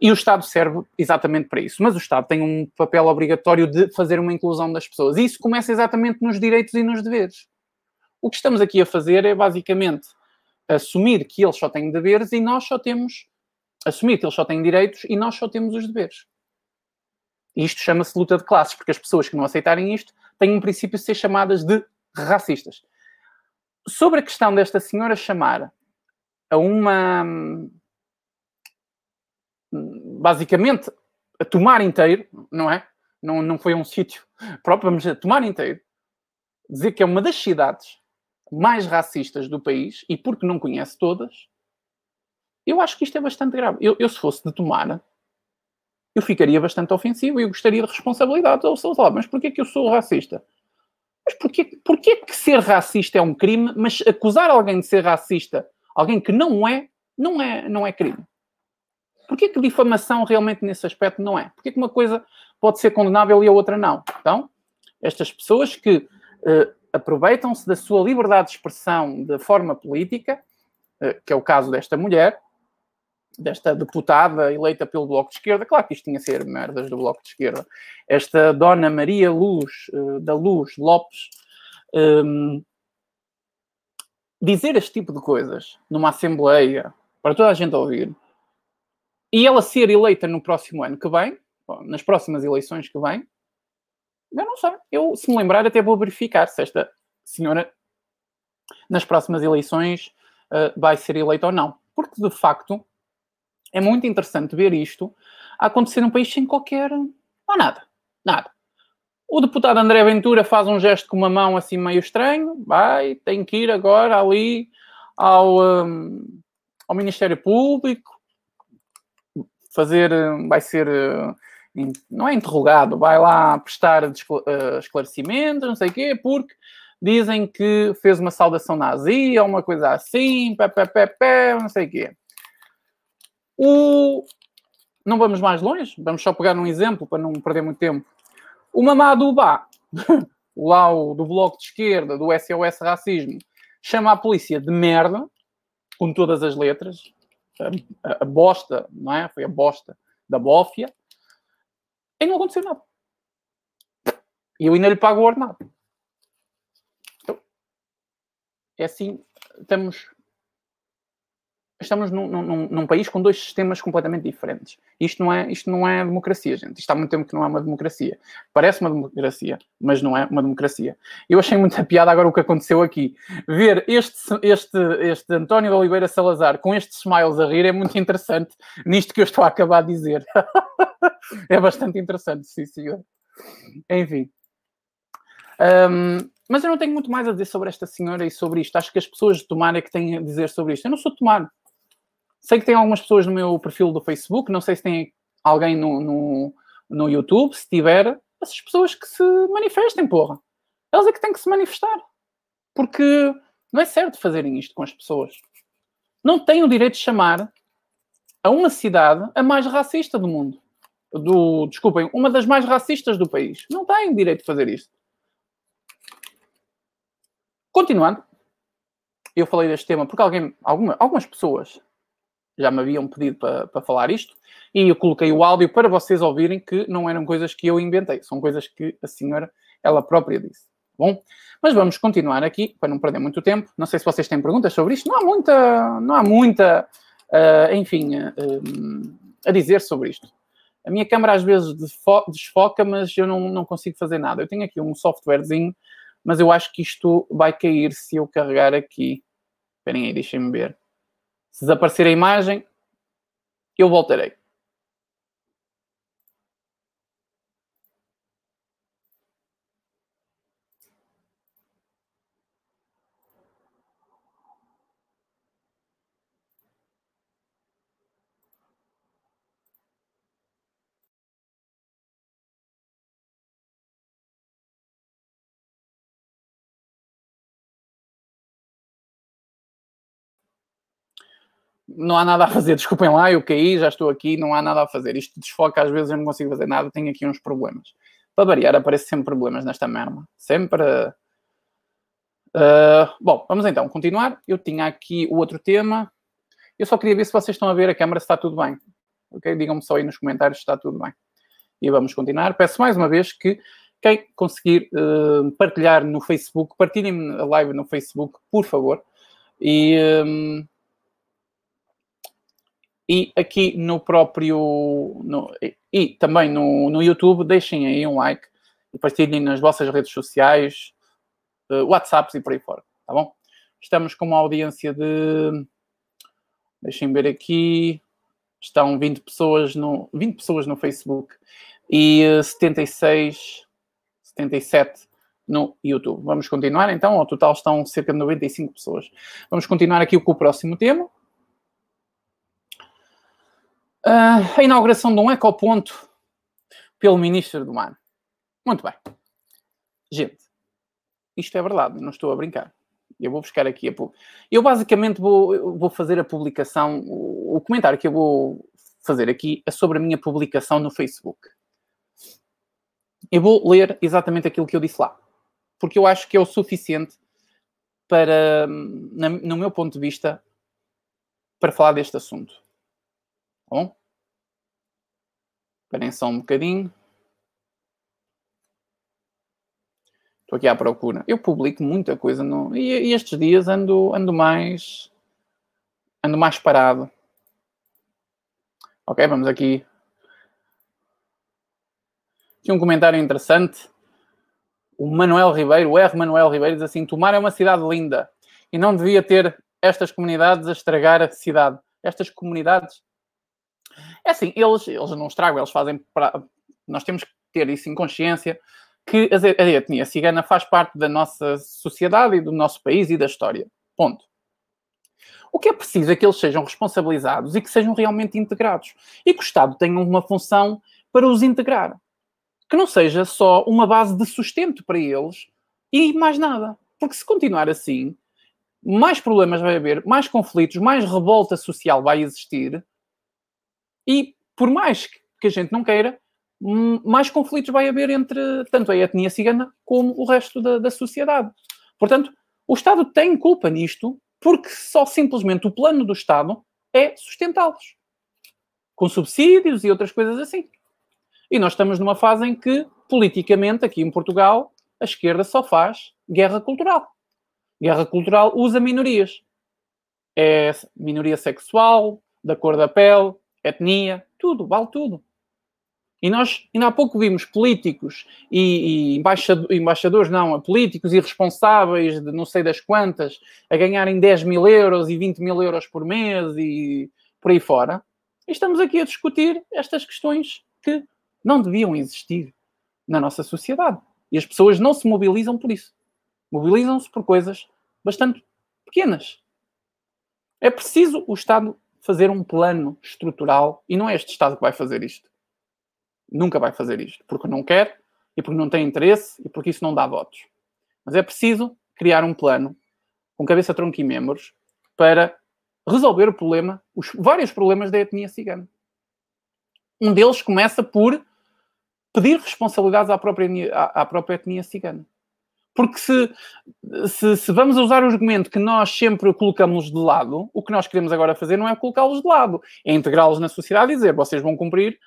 E o Estado serve exatamente para isso. Mas o Estado tem um papel obrigatório de fazer uma inclusão das pessoas. E isso começa exatamente nos direitos e nos deveres. O que estamos aqui a fazer é basicamente assumir que eles só têm deveres e nós só temos. Assumir que eles só têm direitos e nós só temos os deveres. Isto chama-se luta de classes, porque as pessoas que não aceitarem isto têm um princípio de ser chamadas de racistas. Sobre a questão desta senhora chamar a uma. basicamente, a tomar inteiro, não é? Não, não foi um sítio próprio, vamos dizer, tomar inteiro. Dizer que é uma das cidades mais racistas do país, e porque não conhece todas, eu acho que isto é bastante grave. Eu, eu se fosse de tomar, eu ficaria bastante ofensivo e eu gostaria de responsabilidade. Ou seja, mas porquê que eu sou racista? Mas porquê, porquê que ser racista é um crime, mas acusar alguém de ser racista, alguém que não é, não é, não é crime. Porquê que difamação realmente nesse aspecto não é? Porquê que uma coisa pode ser condenável e a outra não? Então, estas pessoas que uh, aproveitam-se da sua liberdade de expressão de forma política, uh, que é o caso desta mulher, desta deputada eleita pelo Bloco de Esquerda, claro que isto tinha a ser merdas do Bloco de Esquerda, esta Dona Maria Luz, uh, da Luz Lopes, um, ehm, dizer este tipo de coisas numa Assembleia, para toda a gente ouvir, e ela ser eleita no próximo ano que vem, nas próximas eleições que vêm, eu não sei. Eu, se me lembrar, até vou verificar se esta senhora, nas próximas eleições, uh, vai ser eleita ou não. Porque, de facto, é muito interessante ver isto acontecer num país sem qualquer. Não nada. Nada. O deputado André Ventura faz um gesto com uma mão assim meio estranho, vai, tem que ir agora ali ao, um, ao Ministério Público, fazer, vai ser, não é interrogado, vai lá prestar eh, esclarecimentos, não sei o quê, porque dizem que fez uma saudação nazi ou uma coisa assim, pé, pé, pé, pé, não sei o quê. O... Não vamos mais longe, vamos só pegar um exemplo para não perder muito tempo. O Mamadou Ba, lá o do Bloco de Esquerda, do SOS Racismo, chama a polícia de merda, com todas as letras, a, a, bosta, não é? Foi a bosta da bófia, e não aconteceu nada. E eu ainda lhe pago o ordenado. Então, é assim, estamos estamos num, num, num, país com dois sistemas completamente diferentes. Isto não, é, isto não é democracia, gente. Isto há muito tempo que não é uma democracia. Parece uma democracia, mas não é uma democracia. Eu achei muita piada agora o que aconteceu aqui. Ver este, este, este António de Oliveira Salazar com estes smiles a rir é muito interessante nisto que eu estou a acabar de dizer. é bastante interessante, sim, senhor. Enfim. Um, mas eu não tenho muito mais a dizer sobre esta senhora e sobre isto. Acho que as pessoas de tomar é que têm a dizer sobre isto. Eu não sou tomar. Sei que tem algumas pessoas no meu perfil do Facebook, não sei se tem alguém no, no, no YouTube, se tiver, essas pessoas que se manifestem, porra. Elas é que têm que se manifestar. Porque não é certo fazerem isto com as pessoas. Não têm o direito de chamar a uma cidade a mais racista do mundo. Do, desculpem, uma das mais racistas do país. Não têm direito de fazer isto. Continuando, eu falei deste tema porque alguém, alguma, algumas pessoas já me haviam pedido para, falar isto, e eu coloquei o áudio para vocês ouvirem que não eram coisas que eu inventei, são coisas que a senhora, ela própria disse. Bom, mas vamos continuar aqui, para não perder muito tempo. Não sei se vocês têm perguntas sobre isto. Não há muita, não há muita, uh, enfim, uh, a dizer sobre isto. A minha câmera às vezes desfoca, mas eu não, não consigo fazer nada. Eu tenho aqui um softwarezinho, mas eu acho que isto vai cair se eu carregar aqui. Esperem aí, deixem-me ver. Se desaparecer a imagem, eu voltarei. Não há nada a fazer, desculpem lá, eu caí, já estou aqui, não há nada a fazer. Isto desfoca, às vezes eu não consigo fazer nada, tenho aqui uns problemas. Para variar, aparecem sempre problemas nesta merda. Sempre. Uh, bom, vamos então continuar. Eu tinha aqui o outro tema. Eu só queria ver se vocês estão a ver a câmera, se está tudo bem. Ok? Digam-me só aí nos comentários se está tudo bem. E vamos continuar. Peço mais uma vez que quem conseguir uh, partilhar no Facebook, partilhem a live no Facebook, por favor. E. Um, e aqui no próprio. No, e também no, no YouTube, deixem aí um like e partilhem nas vossas redes sociais, uh, WhatsApps e por aí fora, tá bom? Estamos com uma audiência de. Deixem ver aqui. Estão 20 pessoas no, 20 pessoas no Facebook e 76, 77 no YouTube. Vamos continuar então. Ao total estão cerca de 95 pessoas. Vamos continuar aqui com o próximo tema. Uh, a inauguração de um ecoponto pelo Ministro do Mar. Muito bem. Gente, isto é verdade, não estou a brincar. Eu vou buscar aqui a Eu basicamente vou, vou fazer a publicação, o, comentário que eu vou fazer aqui é sobre a minha publicação no Facebook. Eu vou ler exatamente aquilo que eu disse lá, porque eu acho que é o suficiente para, na, no meu ponto de vista, para falar deste assunto. Bom? Esperem só um bocadinho. Estou aqui à procura. Eu publico muita coisa no... e, e estes dias ando, ando mais ando mais parado. Ok, vamos aqui. Aqui um comentário interessante. O Manuel Ribeiro, o R. Manuel Ribeiro, diz assim: Tomar é uma cidade linda e não devia ter estas comunidades a estragar a cidade. Estas comunidades. É assim, eles, eles não estragam, eles fazem. Pra... Nós temos que ter isso em consciência que a etnia cigana faz parte da nossa sociedade e do nosso país e da história. Ponto. O que é preciso é que eles sejam responsabilizados e que sejam realmente integrados. E que o Estado tenha uma função para os integrar. Que não seja só uma base de sustento para eles e mais nada. Porque se continuar assim, mais problemas vai haver, mais conflitos, mais revolta social vai existir. E por mais que a gente não queira, mais conflitos vai haver entre tanto a etnia cigana como o resto da, da sociedade. Portanto, o Estado tem culpa nisto porque só simplesmente o plano do Estado é sustentá-los com subsídios e outras coisas assim. E nós estamos numa fase em que, politicamente, aqui em Portugal, a esquerda só faz guerra cultural. Guerra cultural usa minorias. É minoria sexual, da cor da pele, etnia, tudo, vale tudo. E nós, ainda há pouco vimos políticos e, e embaixadores, embaixadores, não, políticos irresponsáveis de não sei das quantas, a ganharem 10 mil euros e 20 mil euros por mês e por aí fora. E estamos aqui a discutir estas questões que não deviam existir na nossa sociedade. E as pessoas não se mobilizam por isso. Mobilizam-se por coisas bastante pequenas. É preciso o Estado fazer um plano estrutural e não é este Estado que vai fazer isto nunca vai fazer isto, porque não quer e porque não tem interesse e porque isso não dá votos. Mas é preciso criar um plano com cabeça, tronco e membros para resolver o problema, os vários problemas da etnia cigana. Um deles começa por pedir responsabilidades à própria, à, à própria etnia cigana. Porque se, se, se, vamos usar o argumento que nós sempre colocamos de lado, o que nós queremos agora fazer não é colocá-los de lado, é integrá-los na sociedade e dizer vocês vão cumprir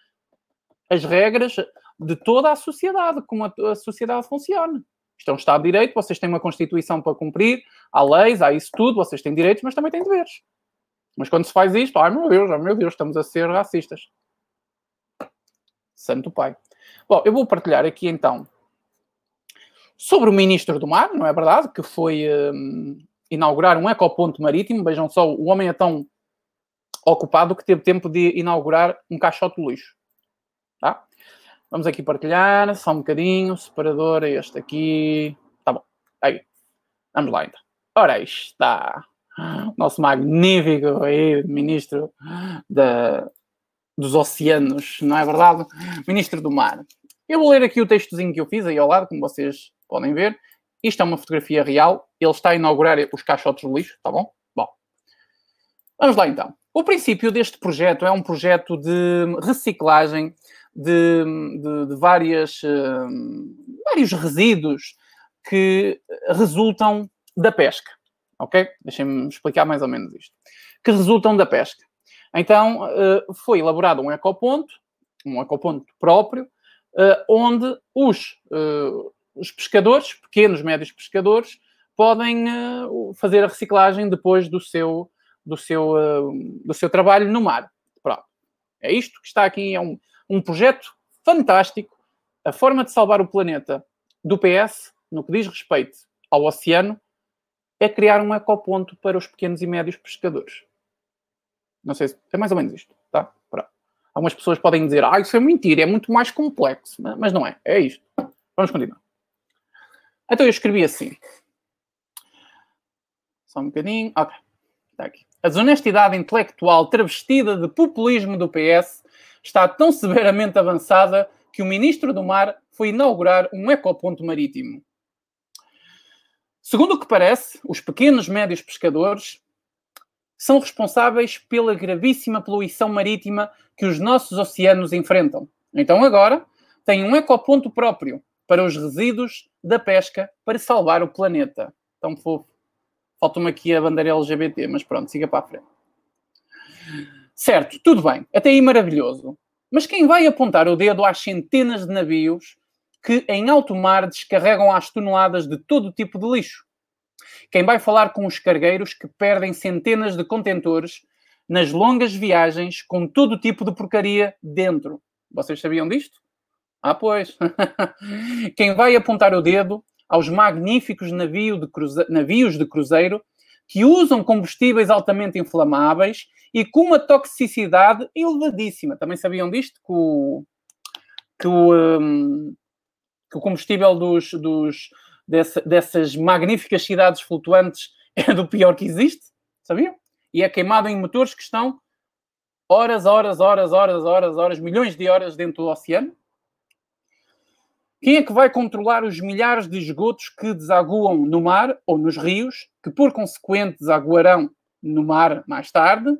as regras de toda a sociedade, como a, a sociedade funciona. Isto é um Estado de Direito, vocês têm uma Constituição para cumprir, há leis, há isso tudo, vocês têm direitos, mas também têm deveres. Mas quando se faz isto, ai meu Deus, ai meu Deus, estamos a ser racistas. Santo Pai. Bom, eu vou partilhar aqui então sobre o Ministro do Mar, não é verdade? Que foi um, inaugurar um ecoponto marítimo. Vejam só, o homem é tão ocupado que teve tempo de inaugurar um caixote de lixo. Tá? Vamos aqui partilhar, só um bocadinho, separador é este aqui. Tá bom, aí. Vamos lá então. Ora, aí está. Nosso magnífico aí, ministro da, dos oceanos, não é verdade? Ministro do mar. Eu vou ler aqui o textozinho que eu fiz aí ao lado, como vocês podem ver. Isto é uma fotografia real. Ele está a inaugurar os caixotes de lixo, tá bom? Bom. Vamos lá então. O princípio deste projeto é um projeto de reciclagem de, de, de várias, uh, vários resíduos que resultam da pesca. Ok? Deixem-me explicar mais ou menos isto. Que resultam da pesca. Então, uh, foi elaborado um ecoponto, um ecoponto próprio, uh, onde os, os pescadores, pequenos, médios pescadores, podem fazer a reciclagem depois do seu, do seu, do seu trabalho no mar. Pronto. É isto que está aqui, é um, um projeto fantástico. A forma de salvar o planeta do PS, no que diz respeito ao oceano, é criar um ecoponto para os pequenos e médios pescadores. Não sei se é mais ou menos isto, tá? Algumas pessoas podem dizer, ah, isso é mentira, é muito mais complexo. Mas não é, é isto. Vamos continuar. Então eu escrevi assim. Só um bocadinho. Ok. Está aqui. A desonestidade intelectual travestida de populismo do PS está tão severamente avançada que o ministro do Mar foi inaugurar um ecoponto marítimo. Segundo o que parece, os pequenos médios pescadores são responsáveis pela gravíssima poluição marítima que os nossos oceanos enfrentam. Então agora têm um ecoponto próprio para os resíduos da pesca para salvar o planeta. Tão fofo. Falta-me aqui a bandeira LGBT, mas pronto, siga para a frente. Certo, tudo bem, até aí maravilhoso. Mas quem vai apontar o dedo às centenas de navios que em alto mar descarregam às toneladas de todo tipo de lixo? Quem vai falar com os cargueiros que perdem centenas de contentores nas longas viagens com todo tipo de porcaria dentro? Vocês sabiam disto? Ah, pois. Quem vai apontar o dedo aos magníficos navio de cruze... navios de cruzeiro que usam combustíveis altamente inflamáveis e com uma toxicidade elevadíssima. Também sabiam disto? Que o, que o, um, que o combustível dos, dos, dessa, dessas magníficas cidades flutuantes é do pior que existe? Sabiam? E é queimado em motores que estão horas, horas, horas, horas, horas, horas, milhões de horas dentro do oceano. Quem é que vai controlar os milhares de esgotos que desaguam no mar ou nos rios, que por consequente desaguarão no mar mais tarde,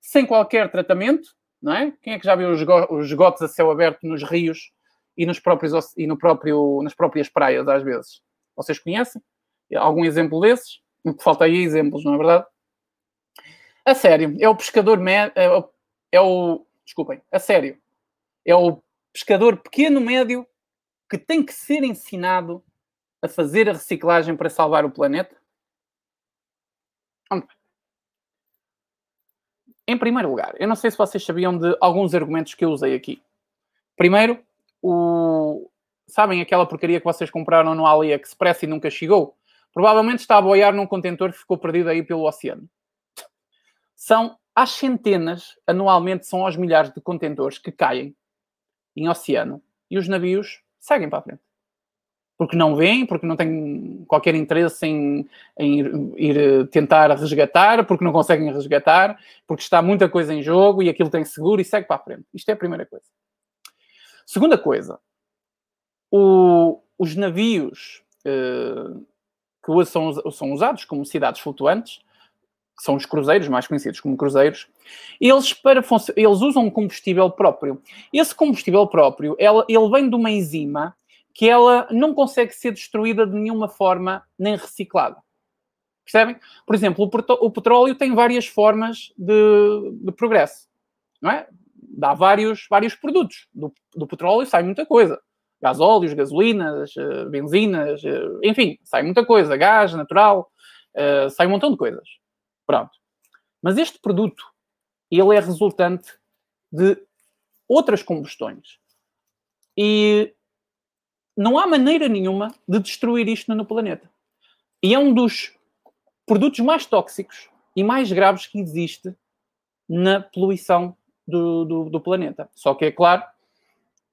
sem qualquer tratamento? Não é? Quem é que já viu os esgotos a céu aberto nos rios e, nos próprios, e no próprio, nas próprias praias, às vezes? Vocês conhecem? Algum exemplo desses? Falta aí exemplos, não é verdade? A sério, é o pescador médio. É o, é o. Desculpem, a sério. É o pescador pequeno médio que tem que ser ensinado a fazer a reciclagem para salvar o planeta? Em primeiro lugar, eu não sei se vocês sabiam de alguns argumentos que eu usei aqui. Primeiro, o... sabem aquela porcaria que vocês compraram no AliExpress e nunca chegou? Provavelmente está a boiar num contentor que ficou perdido aí pelo oceano. São às centenas, anualmente são aos milhares de contentores que caem em oceano e os navios seguem para a frente. Porque não vêm, porque não têm qualquer interesse em, em ir, ir, eh, tentar resgatar, porque não conseguem resgatar, porque está muita coisa em jogo e aquilo tem seguro e segue para a frente. Isto é a primeira coisa. Segunda coisa, o, os navios uh, que hoje são, são usados como cidades flutuantes que são os cruzeiros, mais conhecidos como cruzeiros, eles, para eles usam um combustível próprio. Esse combustível próprio, ela, ele vem de uma enzima que ela não consegue ser destruída de nenhuma forma, nem reciclada. Percebem? Por exemplo, o, petróleo tem várias formas de, de, progresso, não é? Dá vários, vários produtos. Do, do petróleo sai muita coisa. Gasóleos, gasolinas, eh, benzinas, eh, enfim, sai muita coisa. Gás natural, uh, sai um montão de coisas. Pronto. Mas este produto, ele é resultante de outras combustões. E não há maneira nenhuma de destruir isto no planeta. E é um dos produtos mais tóxicos e mais graves que existe na poluição do, do, do, planeta. Só que, é claro,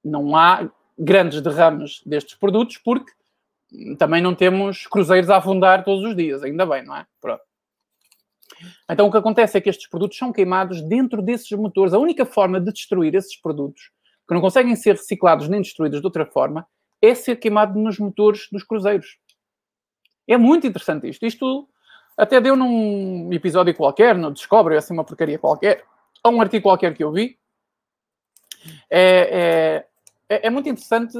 não há grandes derrames destes produtos porque também não temos cruzeiros a afundar todos os dias, ainda bem, não é? Pronto. Então o que acontece é que estes produtos são queimados dentro desses motores. A única forma de destruir esses produtos, que não conseguem ser reciclados nem destruídos de outra forma, é ser queimado nos motores dos cruzeiros. É muito interessante isto. Isto até deu num episódio qualquer, no Discovery, assim uma porcaria qualquer, ou um artigo qualquer que eu vi. É, é, é, é muito interessante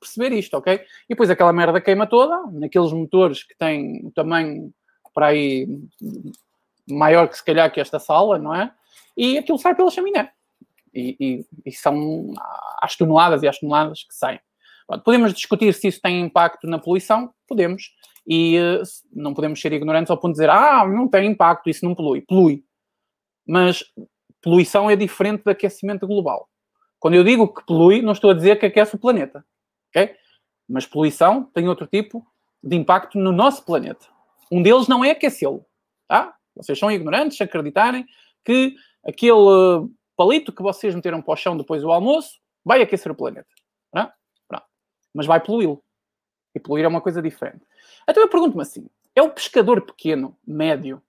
perceber isto, ok? E depois aquela merda queima toda, naqueles motores que têm o tamanho para aí maior que se calhar que esta sala, não é? E aquilo sai pela chaminé. E, e, e são as toneladas e as toneladas que saem. Podemos discutir se isso tem impacto na poluição? Podemos. E uh, não podemos ser ignorantes ao ponto de dizer, ah, não tem impacto, isso não polui. Polui. Mas poluição é diferente de aquecimento global. Quando eu digo que polui, não estou a dizer que aquece o planeta. ok? Mas poluição tem outro tipo de impacto no nosso planeta. Um deles não é aquecê-lo. Tá? Vocês são ignorantes se acreditarem que aquele palito que vocês meteram para o chão depois do almoço vai aquecer o planeta. Não? Pronto. Mas vai poluí-lo. E poluir é uma coisa diferente. Então eu pergunto-me assim: é o pescador pequeno, médio,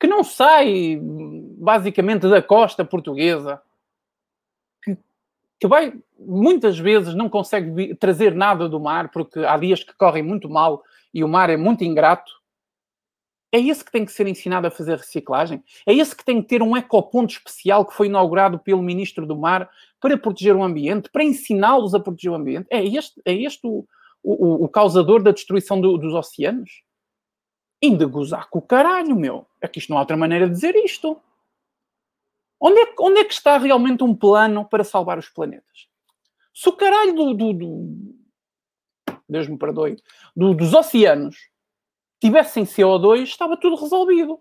que não sai basicamente da costa portuguesa, que que vai, muitas vezes não consegue trazer nada do mar, porque há dias que correm muito mal e o mar é muito ingrato, é esse que tem que ser ensinado a fazer reciclagem? É esse que tem que ter um ecoponto especial que foi inaugurado pelo Ministro do Mar para proteger o ambiente, para ensiná-los a proteger o ambiente? É este, é este o, o, o causador da destruição do, dos oceanos? Ainda gozar com o caralho, meu. É que isto não há outra maneira de dizer isto. Onde é, onde é que está realmente um plano para salvar os planetas? Se o caralho do, do, do Deus me perdoe, do, dos oceanos tivessem CO2, estava tudo resolvido.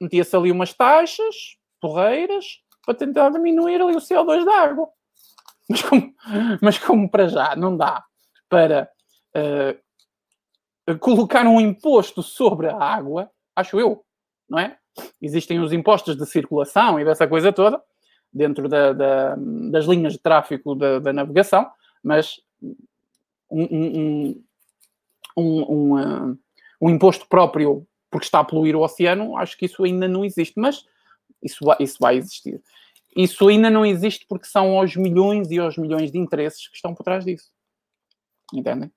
Metia-se ali umas taxas, porreiras, para tentar diminuir ali o CO2 da água. Mas como, mas como para já não dá para uh, colocar um imposto sobre a água, acho eu, não é? Existem os impostos de circulação e dessa coisa toda, dentro da, da, das linhas de tráfego da, da navegação, mas um, um, um, um, um imposto próprio porque está a poluir o oceano, acho que isso ainda não existe, mas isso vai, isso vai existir. Isso ainda não existe porque são os milhões e os milhões de interesses que estão por trás disso. Entendem?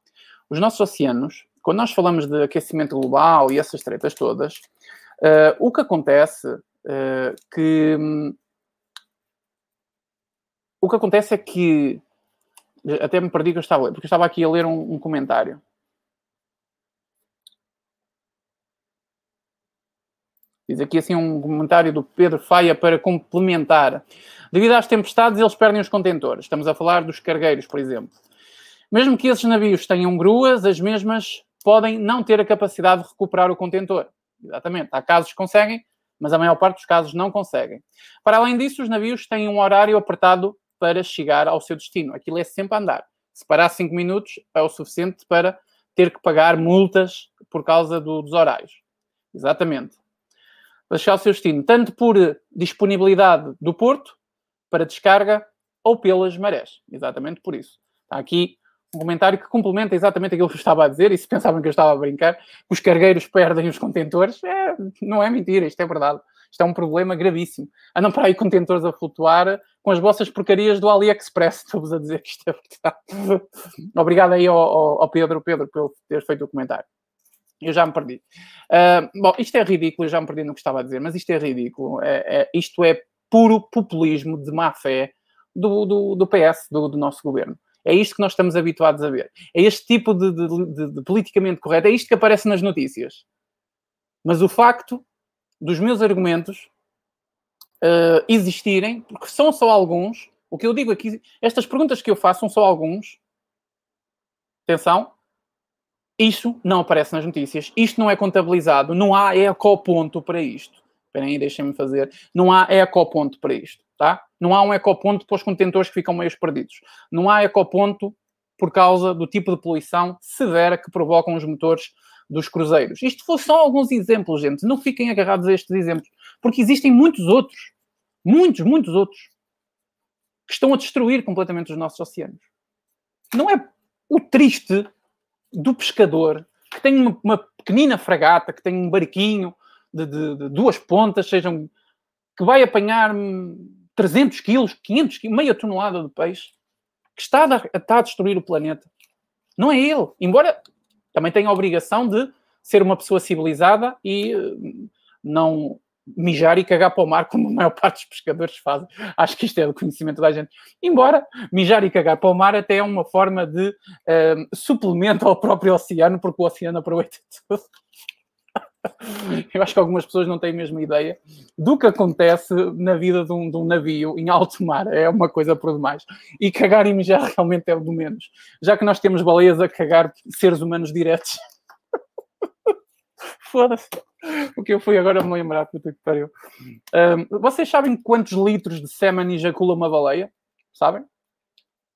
Os nossos oceanos, quando nós falamos de aquecimento global e essas tretas todas, uh, o que acontece uh, que o que acontece é que até me perdi que eu estava porque eu estava aqui a ler um, um comentário. Diz aqui assim um comentário do Pedro Faia para complementar. Devido às tempestades, eles perdem os contentores. Estamos a falar dos cargueiros, por exemplo. Mesmo que esses navios tenham gruas, as mesmas podem não ter a capacidade de recuperar o contentor. Exatamente. Há casos que conseguem, mas a maior parte dos casos não conseguem. Para além disso, os navios têm um horário apertado para chegar ao seu destino. Aquilo é sempre andar. Se parar 5 minutos, é o suficiente para ter que pagar multas por causa do, dos horários. Exatamente. Para chegar seu destino, tanto por disponibilidade do porto para descarga ou pelas marés. Exatamente por isso. Está aqui um comentário que complementa exatamente aquilo que eu estava a dizer, e se pensavam que eu estava a brincar, que os cargueiros perdem os contentores, é, não é mentira, isto é verdade. Isto é um problema gravíssimo. Andam para aí contentores a flutuar com as vossas porcarias do AliExpress. Estou-vos a dizer que isto é verdade. Obrigado aí ao, ao, Pedro, Pedro, por ter feito o comentário. Eu já me perdi. Uh, bom, isto é ridículo, eu já me perdi no que estava a dizer, mas isto é ridículo. É, é, isto é puro populismo de má fé do, do, do PS, do, do nosso governo. É isto que nós estamos habituados a ver. É este tipo de, de, de, de politicamente correto. É isto que aparece nas notícias. Mas o facto dos meus argumentos uh, existirem, porque são só alguns, o que eu digo aqui, estas perguntas que eu faço são só alguns. Atenção, isto não aparece nas notícias, isto não é contabilizado, não há ecoponto para isto. Esperem aí, deixem-me fazer. Não há ecoponto para isto, tá? Não há um ecoponto para os contentores que ficam meio perdidos. Não há ecoponto por causa do tipo de poluição severa que provocam os motores dos cruzeiros. Isto foram só alguns exemplos, gente. Não fiquem agarrados a estes exemplos, porque existem muitos outros, muitos, muitos outros, que estão a destruir completamente os nossos oceanos. Não é o triste do pescador que tem uma, uma pequenina fragata, que tem um barquinho de, de, de duas pontas, sejam que vai apanhar 300 quilos, 500 quilos, meia tonelada de peixe, que está a, está a destruir o planeta. Não é ele. Embora também tenha a obrigação de ser uma pessoa civilizada e eh, não mijar e cagar para o mar, como a maior parte dos pescadores fazem. Acho que isto é do conhecimento da gente. Embora mijar e cagar para o mar até é uma forma de uh, suplemento ao próprio oceano, porque o oceano aproveita tudo. Eu acho que algumas pessoas não têm a mesma ideia do que acontece na vida de um, de um, navio em alto mar. É uma coisa por demais. E cagar e mijar realmente é o do menos. Já que nós temos baleias a cagar seres humanos diretos. Foda-se. O que eu fui agora me lembrar, puta que pariu. Um, vocês sabem quantos litros de sêmen ejacula uma baleia? Sabem?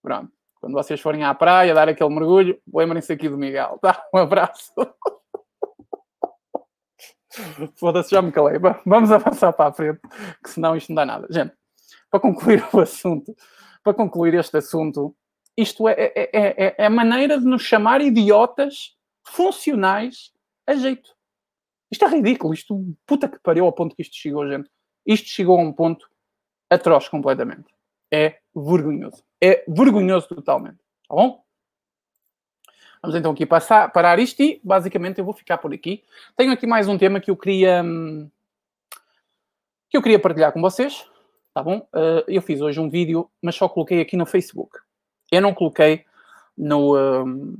Pronto. Quando vocês forem à praia, dar aquele mergulho, lembrem-se aqui do Miguel. Tá? Um abraço. Foda-se, já me calei. Vamos avançar para a frente, que senão isto não dá nada. Gente, para concluir o assunto, para concluir este assunto, isto é, é, é, é a maneira de nos chamar idiotas funcionais a jeito. Isto é ridículo. Isto, puta que pariu ao ponto que isto chegou, gente. Isto chegou a um ponto atroz completamente. É vergonhoso. É vergonhoso totalmente. Tá bom? Vamos então aqui passar, parar isto e basicamente eu vou ficar por aqui. Tenho aqui mais um tema que eu queria hum, que eu queria partilhar com vocês. Tá bom? Uh, eu fiz hoje um vídeo, mas só coloquei aqui no Facebook. Eu não coloquei no, uh,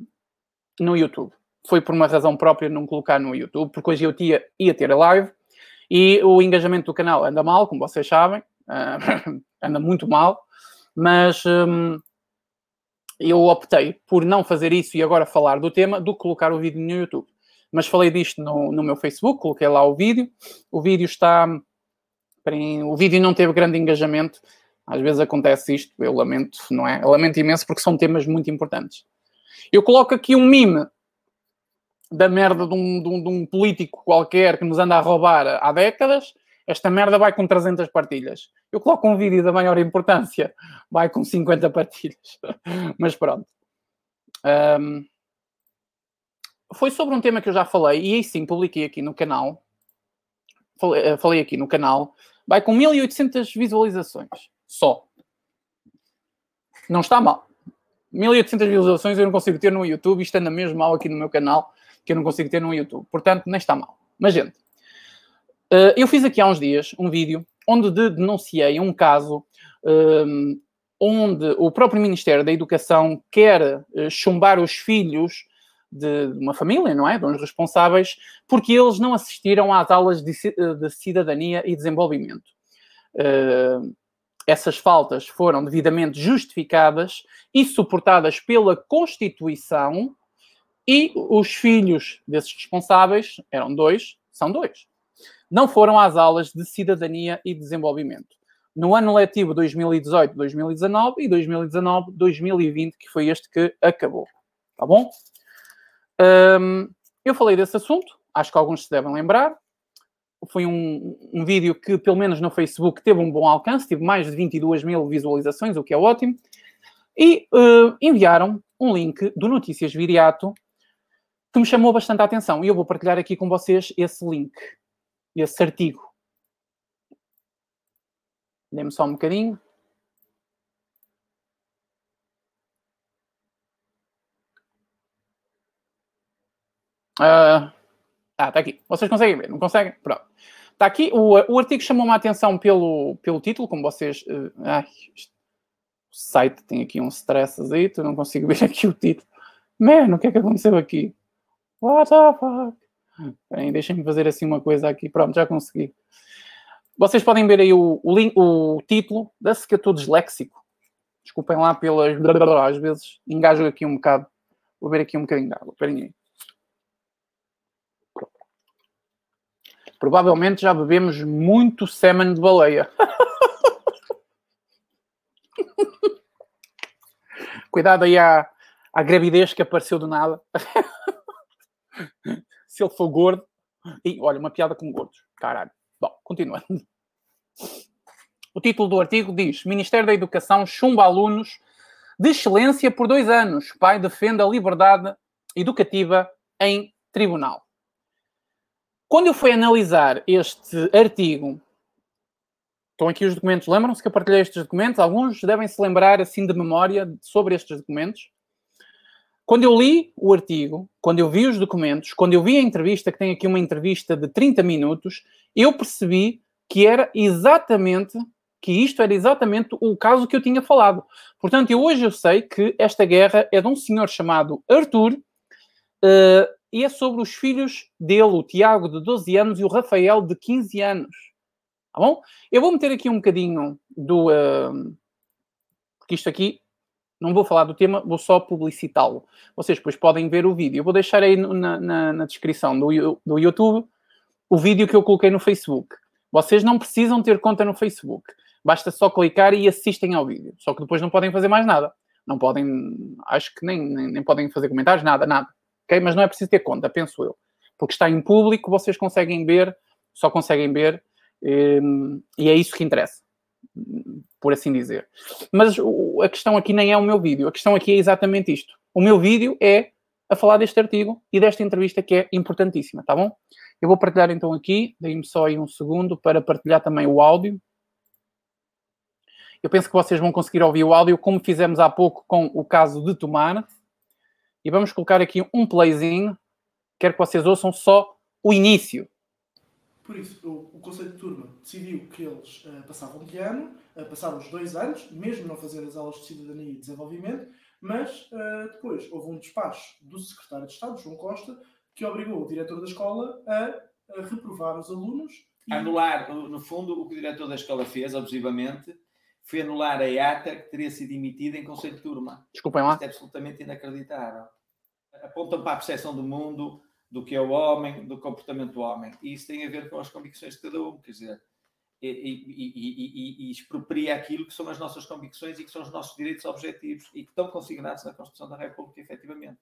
no YouTube. Foi por uma razão própria não colocar no YouTube, porque hoje eu tia, ia ter a live e o engajamento do canal anda mal, como vocês sabem, uh, anda muito mal, mas um, eu optei por não fazer isso e agora falar do tema do que colocar o vídeo no YouTube. Mas falei disto no, no meu Facebook, coloquei lá o vídeo. O vídeo está o vídeo não teve grande engajamento. Às vezes acontece isto, eu lamento, não é? Eu lamento imenso porque são temas muito importantes. Eu coloco aqui um mime da merda de um, de um, de um político qualquer que nos anda a roubar há décadas. Esta merda vai com 300 partilhas. Eu coloco um vídeo da maior importância, vai com 50 partilhas. Mas pronto. Um, foi sobre um tema que eu já falei e aí sim publiquei aqui no canal. Falei, eh, falei aqui no canal vai com 1800 visualizações só. Não está mal. 1800 visualizações eu não consigo ter no YouTube, isto anda mesmo mal aqui no meu canal, que eu não consigo ter no YouTube. Portanto, nem está mal. Mas, gente, eh, eu fiz aqui há uns dias um vídeo onde denunciei um caso um, eh, onde o próprio Ministério da Educação quer eh, chumbar os filhos de uma família, não é? De uns responsáveis, porque eles não assistiram às aulas de, de cidadania e desenvolvimento. Essas faltas foram devidamente justificadas e suportadas pela Constituição e os filhos desses responsáveis, eram dois, são dois, não foram às aulas de cidadania e desenvolvimento. No ano letivo 2018-2019 e 2019-2020, que foi este que acabou. Tá bom? Um, eu falei desse assunto, acho que alguns se devem lembrar. Foi um, um, vídeo que, pelo menos no Facebook, teve um bom alcance, teve mais de 22 mil visualizações, o que é ótimo. E uh, enviaram um link do Notícias Viriato que me chamou bastante a atenção. E eu vou partilhar aqui com vocês esse link, esse artigo. Dê-me só um bocadinho. Uh, ah, está aqui. Vocês conseguem ver? Não conseguem? Pronto. Está aqui. O, o artigo chamou-me a atenção pelo, pelo título, como vocês. Uh, ai, o site tem aqui um stress aí, não consigo ver aqui o título. Mano, o que é que aconteceu aqui? What the fuck? Bem, deixem-me fazer assim uma coisa aqui. Pronto, já consegui. Vocês podem ver aí o, o, link, o título. Dá-se que eu estou disléxico. Desculpem lá pelas. Às vezes engajo aqui um bocado. Vou ver aqui um bocadinho de água. Esperem aí. Provavelmente já bebemos muito sêmen de baleia. Cuidado aí à, à gravidez que apareceu do nada. Se ele for gordo. E, olha, uma piada com gordos. Caralho. Bom, continuando. O título do artigo diz: Ministério da Educação chumba alunos de excelência por dois anos. Pai defende a liberdade educativa em tribunal. Quando eu fui analisar este artigo, estão aqui os documentos, lembram-se que eu partilhei estes documentos? Alguns devem se lembrar assim de memória sobre estes documentos. Quando eu li o artigo, quando eu vi os documentos, quando eu vi a entrevista, que tem aqui uma entrevista de 30 minutos, eu percebi que era exatamente, que isto era exatamente o caso que eu tinha falado. Portanto, eu hoje eu sei que esta guerra é de um senhor chamado Arthur, uh, e é sobre os filhos dele, o Tiago, de 12 anos, e o Rafael, de 15 anos. Tá bom? Eu vou meter aqui um bocadinho do. Uh, porque isto aqui, não vou falar do tema, vou só publicitá-lo. Vocês depois podem ver o vídeo. Eu vou deixar aí na, na, na descrição do, do YouTube o vídeo que eu coloquei no Facebook. Vocês não precisam ter conta no Facebook. Basta só clicar e assistem ao vídeo. Só que depois não podem fazer mais nada. Não podem, acho que nem, nem, nem podem fazer comentários, nada, nada ok? Mas não é preciso ter conta, penso eu. Porque está em público, vocês conseguem ver, só conseguem ver, hum, e é isso que interessa, por assim dizer. Mas a questão aqui nem é o meu vídeo, a questão aqui é exatamente isto. O meu vídeo é a falar deste artigo e desta entrevista que é importantíssima, tá bom? Eu vou partilhar então aqui, deem-me só aí um segundo para partilhar também o áudio. Eu penso que vocês vão conseguir ouvir o áudio como fizemos há pouco com o caso de Tomar. E vamos colocar aqui um playzinho. Quero que vocês ouçam só o início. Por isso, o, o Conselho de Turma decidiu que eles uh, passavam de ano, uh, passaram os dois anos, mesmo não fazendo as aulas de cidadania e desenvolvimento, mas uh, depois houve um despacho do secretário de Estado, João Costa, que obrigou o diretor da escola a, a reprovar os alunos. E... Anular, no fundo, o que o diretor da escola fez, abusivamente, foi anular a ata que teria sido emitida em Conselho de Turma. Desculpem lá. Isto é absolutamente inacreditável. Apontam para a percepção do mundo, do que é o homem, do comportamento do homem. E isso tem a ver com as convicções de cada um, quer dizer, e, e, e, e, expropria aquilo que são as nossas convicções e que são os nossos direitos objetivos e que estão consignados na Constituição da República, efetivamente.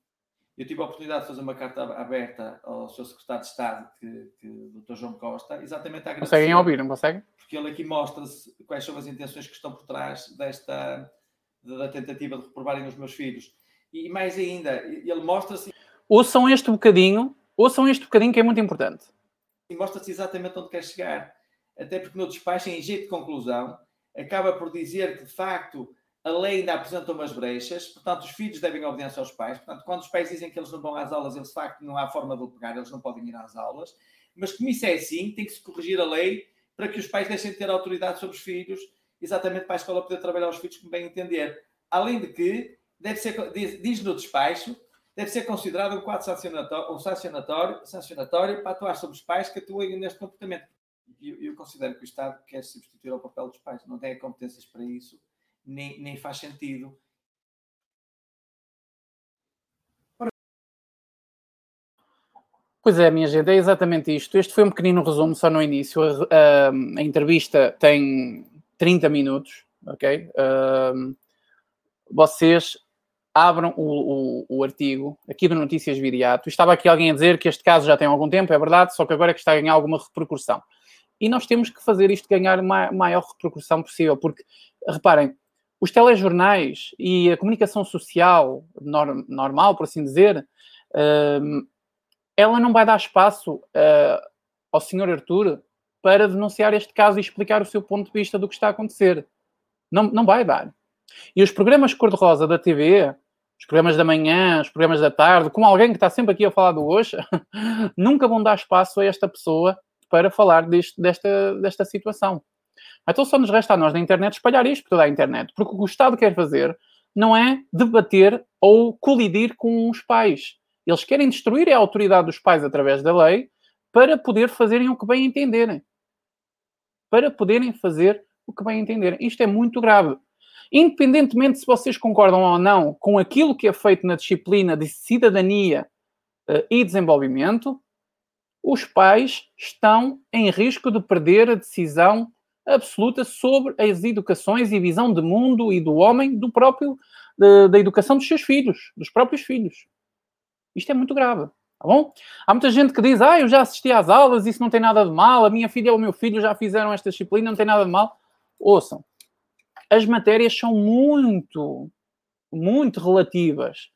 Eu tive a oportunidade de fazer uma carta aberta ao seu secretário de Estado, que, que o Dr. João Costa, exatamente a agradecer. Conseguem ouvir, não conseguem? Porque ele aqui mostra quais são as intenções que estão por trás desta da tentativa de reprovarem os meus filhos. E mais ainda, ele mostra-se. Ouçam este bocadinho, ouçam este bocadinho que é muito importante. E mostra-se exatamente onde quer chegar até porque no despacho, em jeito de conclusão, acaba por dizer que, de facto, a lei ainda apresenta umas brechas, portanto, os filhos devem obediência aos pais. Portanto, quando os pais dizem que eles não vão às aulas, eles, de facto, não há forma de o pegar, eles não podem ir às aulas. Mas, como isso é assim, tem que se corrigir a lei para que os pais deixem de ter autoridade sobre os filhos, exatamente para a escola poder trabalhar os filhos como bem entender. Além de que, deve ser, diz, diz no despacho, deve ser considerado um quadro sancionatório, um sancionatório, sancionatório para atuar sobre os pais que atuem neste comportamento eu, eu, considero que o Estado quer substituir o papel dos pais, não tem competências para isso, nem, nem faz sentido. Pois é, minha gente, é exatamente isto. Este foi um pequenino resumo só no início. A, a, a entrevista tem 30 minutos, ok? Uh, vocês abram o, o, o, artigo aqui do Notícias Viriato. Estava aqui alguém a dizer que este caso já tem algum tempo, é verdade, só que agora é que está a ganhar alguma repercussão. E nós temos que fazer isto ganhar uma maior repercussão possível, porque, reparem, os telejornais e a comunicação social norm, normal, por assim dizer, uh, ela não vai dar espaço uh, ao senhor Arthur para denunciar este caso e explicar o seu ponto de vista do que está a acontecer. Não, não vai dar. E os programas cor-de-rosa da TV, os programas da manhã, os programas da tarde, com alguém que está sempre aqui a falar do hoje, nunca vão dar espaço a esta pessoa para falar deste, desta, desta situação. Então só nos resta a nós na internet espalhar isto por toda a internet, porque o que o Estado quer fazer não é debater ou colidir com os pais. Eles querem destruir a autoridade dos pais através da lei para poder fazerem o que bem entenderem. Para poderem fazer o que bem entenderem. Isto é muito grave. Independentemente se vocês concordam ou não com aquilo que é feito na disciplina de cidadania uh, e desenvolvimento, os pais estão em risco de perder a decisão absoluta sobre as educações e visão de mundo e do homem do próprio de, da educação dos seus filhos, dos próprios filhos. Isto é muito grave, tá bom? Há muita gente que diz: "Ah, eu já assisti às aulas, isso não tem nada de mal, a minha filha ou o meu filho já fizeram esta disciplina, não tem nada de mal". Ouçam. As matérias são muito muito relativas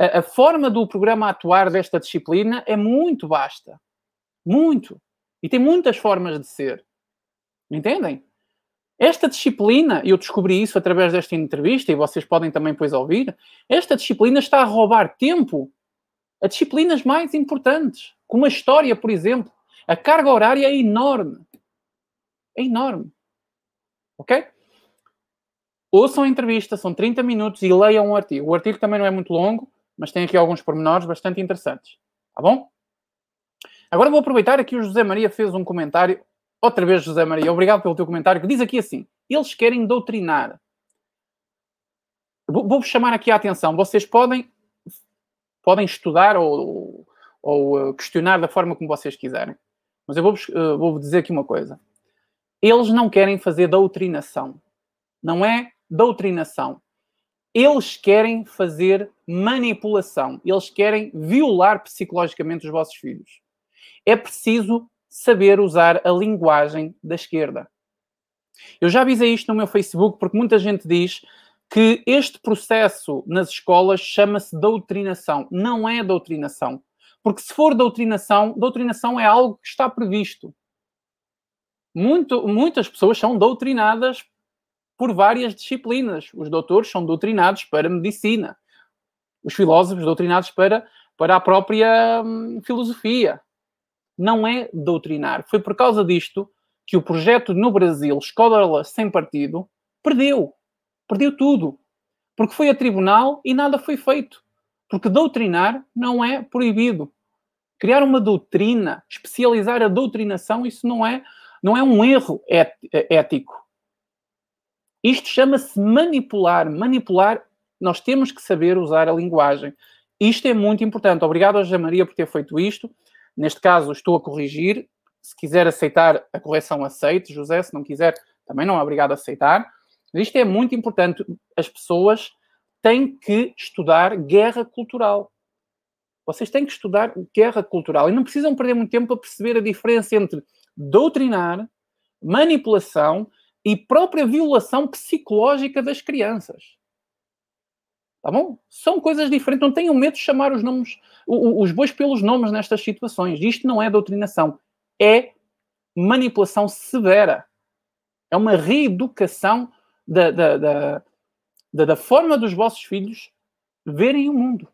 a, a forma do programa atuar desta disciplina é muito vasta. Muito. E tem muitas formas de ser. Entendem? Esta disciplina, eu descobri isso através desta entrevista, e vocês podem também depois ouvir, esta disciplina está a roubar tempo a disciplinas mais importantes, como a história, por exemplo. A carga horária é enorme. É enorme. Ok? Ouçam a entrevista, são 30 minutos, e leiam o artigo. O artigo também não é muito longo, mas tem aqui alguns pormenores bastante interessantes. Tá bom? Agora vou aproveitar aqui o José Maria fez um comentário. Outra vez, José Maria, obrigado pelo teu comentário, que diz aqui assim: eles querem doutrinar. Vou-vos chamar aqui a atenção. Vocês podem, podem estudar ou, ou questionar da forma como vocês quiserem. Mas eu vou-vos uh, vou dizer aqui uma coisa. Eles não querem fazer doutrinação. Não é doutrinação eles querem fazer manipulação, eles querem violar psicologicamente os vossos filhos. É preciso saber usar a linguagem da esquerda. Eu já avisei isto no meu Facebook porque muita gente diz que este processo nas escolas chama-se doutrinação. Não é doutrinação. Porque se for doutrinação, doutrinação é algo que está previsto. Muito, muitas pessoas são doutrinadas por várias disciplinas. Os doutores são doutrinados para medicina. Os filósofos doutrinados para, para a própria hum, filosofia. Não é doutrinar. Foi por causa disto que o projeto no Brasil, Escola Sem Partido, perdeu. Perdeu tudo. Porque foi a tribunal e nada foi feito. Porque doutrinar não é proibido. Criar uma doutrina, especializar a doutrinação, isso não é, não é um erro ético. Isto chama-se manipular. Manipular, nós temos que saber usar a linguagem. Isto é muito importante. Obrigado a José Maria por ter feito isto. Neste caso, estou a corrigir. Se quiser aceitar a correção, aceite. José, se não quiser, também não é obrigado a aceitar. Isto é muito importante. As pessoas têm que estudar guerra cultural. Vocês têm que estudar guerra cultural e não precisam perder muito tempo a perceber a diferença entre doutrinar, manipulação e própria violação psicológica das crianças. Tá bom? São coisas diferentes. Não tenham medo de chamar os nomes, os bois pelos nomes nestas situações. Isto não é doutrinação. É manipulação severa. É uma reeducação da, da, da, da, forma dos vossos filhos verem o mundo.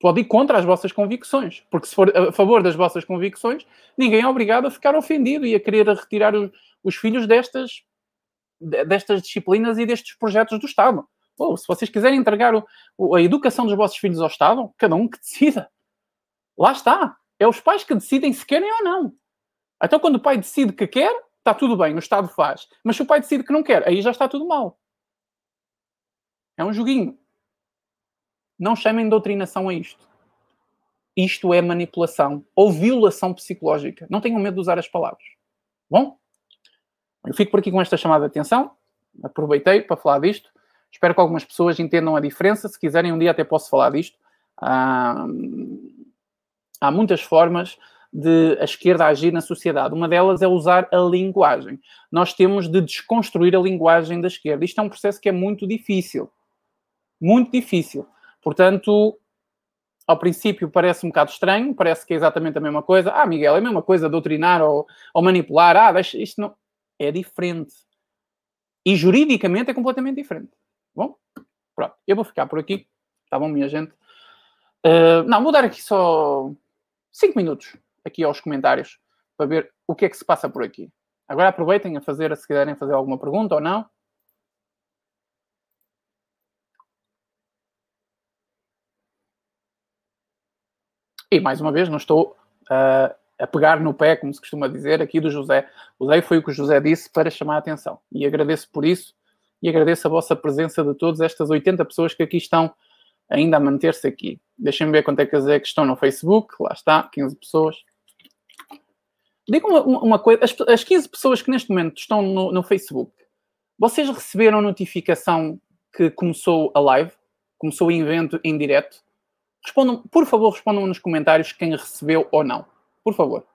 Pode ir contra as vossas convicções, porque se for a favor das vossas convicções, ninguém é obrigado a ficar ofendido e a querer retirar os, os filhos destas, destas disciplinas e destes projetos do Estado. Pô, se vocês quiserem entregar o, a educação dos vossos filhos ao Estado, cada um que decida. Lá está. É os pais que decidem se querem ou não. Então, quando o pai decide que quer, está tudo bem, o Estado faz. Mas se o pai decide que não quer, aí já está tudo mal. É um joguinho. Não chamem doutrinação a isto. Isto é manipulação ou violação psicológica. Não tenham medo de usar as palavras. Bom? Eu fico por aqui com esta chamada de atenção. Aproveitei para falar disto. Espero que algumas pessoas entendam a diferença. Se quiserem, um dia até posso falar disto. Há, muitas formas de a esquerda agir na sociedade. Uma delas é usar a linguagem. Nós temos de desconstruir a linguagem da esquerda. Isto é um processo que é muito difícil. Muito difícil. Portanto, ao princípio parece um bocado estranho, parece que é exatamente a mesma coisa. Ah, Miguel, é a mesma coisa doutrinar ou, ou manipular. Ah, deixa, isto não é diferente. E juridicamente é completamente diferente. Bom, pronto. Eu vou ficar por aqui. Tá bom, minha gente? Uh, não, vou dar aqui só 5 minutos aqui aos comentários para ver o que é que se passa por aqui. Agora aproveitem a fazer, se quiserem fazer alguma pergunta ou não. E mais uma vez, não estou uh, a pegar no pé, como se costuma dizer, aqui do José. Usei foi o que o José disse para chamar a atenção. E agradeço por isso e agradeço a vossa presença de todas estas 80 pessoas que aqui estão ainda a manter-se aqui. Deixem-me ver quanto é que é que estão no Facebook. Lá está, 15 pessoas. Diga uma, uma, coisa: as, as 15 pessoas que neste momento estão no, no Facebook, vocês receberam notificação que começou a live? Começou o evento em direto? Respondam, por favor, respondam nos comentários quem recebeu ou não. Por favor.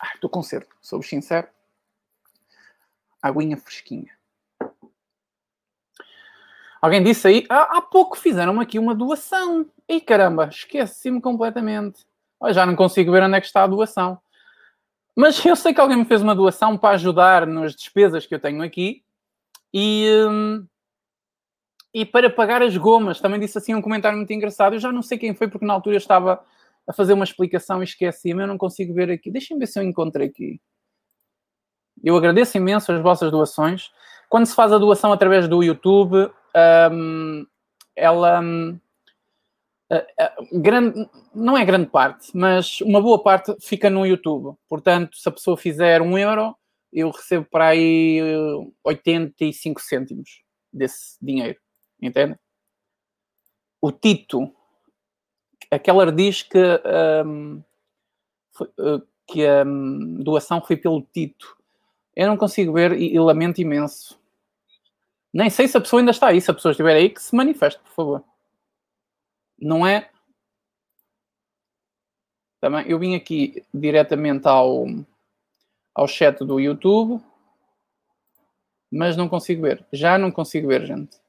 Ah, estou com sede, sou sincero. Aguinha fresquinha. Alguém disse aí, ah, há pouco fizeram aqui uma doação. E caramba, esqueci-me completamente. Oh, já não consigo ver onde é que está a doação. Mas eu sei que alguém me fez uma doação para ajudar nas despesas que eu tenho aqui. E, hum, e para pagar as gomas, também disse assim um comentário muito engraçado. Eu já não sei quem foi, porque na altura eu estava a fazer uma explicação e esqueci-me. Eu não consigo ver aqui. Deixem-me ver se eu encontro aqui. Eu agradeço imenso as vossas doações. Quando se faz a doação através do YouTube, um, ela. Um, grande, não é grande parte, mas uma boa parte fica no YouTube. Portanto, se a pessoa fizer um euro, eu recebo para aí 85 cêntimos desse dinheiro. Entende? O Tito, aquela diz que, um, foi, uh, que a um, doação foi pelo Tito. Eu não consigo ver e, e, lamento imenso. Nem sei se a pessoa ainda está aí. Se a pessoa estiver aí, que se manifeste, por favor. Não é. Também, eu vim aqui diretamente ao, ao chat do YouTube, mas não consigo ver. Já não consigo ver, gente.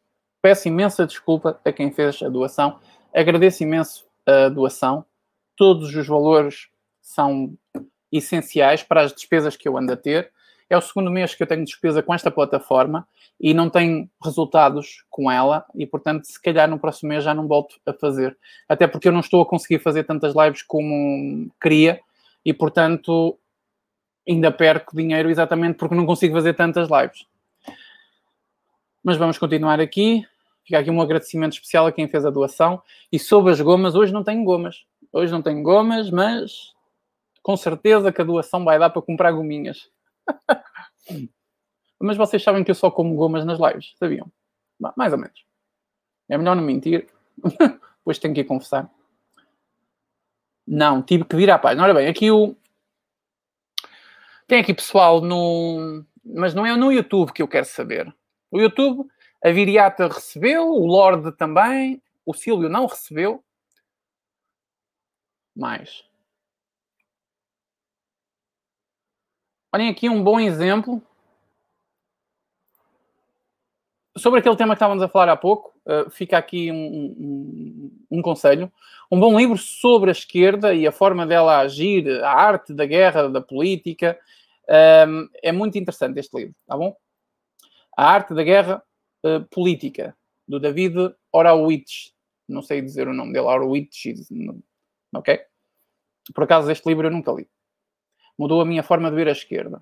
Peço imensa desculpa a quem fez a doação. Agradeço imenso a doação. Todos os valores são essenciais para as despesas que eu ando a ter. É o segundo mês que eu tenho despesa com esta plataforma e não tenho resultados com ela e, portanto, se calhar no próximo mês já não volto a fazer. Até porque eu não estou a conseguir fazer tantas lives como queria e, portanto, ainda perco dinheiro exatamente porque não consigo fazer tantas lives. Mas vamos continuar aqui. Fica aqui um agradecimento especial a quem fez a doação. E sobre as gomas, hoje não tenho gomas. Hoje não tenho gomas, mas com certeza que a doação vai dar para comprar gominhas. mas vocês sabem que eu só como gomas nas lives, sabiam? Mais ou menos. É melhor não mentir. Depois tenho que ir confessar. Não, tive que vir à página. Ora bem, aqui o. Tem aqui pessoal no. Mas não é no YouTube que eu quero saber. O YouTube, a Viriata recebeu, o Lorde também, o Silvio não recebeu. Mais. Olhem aqui um bom exemplo sobre aquele tema que estávamos a falar há pouco. Uh, fica aqui um, um, um, conselho. Um bom livro sobre a esquerda e a forma dela agir, a arte da guerra, da política. Um, é muito interessante este livro, tá bom? A Arte da Guerra uh, Política, do David Horowitz. Não sei dizer o nome dele, Horowitz. Ok? Por acaso, este livro eu nunca li. Mudou a minha forma de ver a esquerda.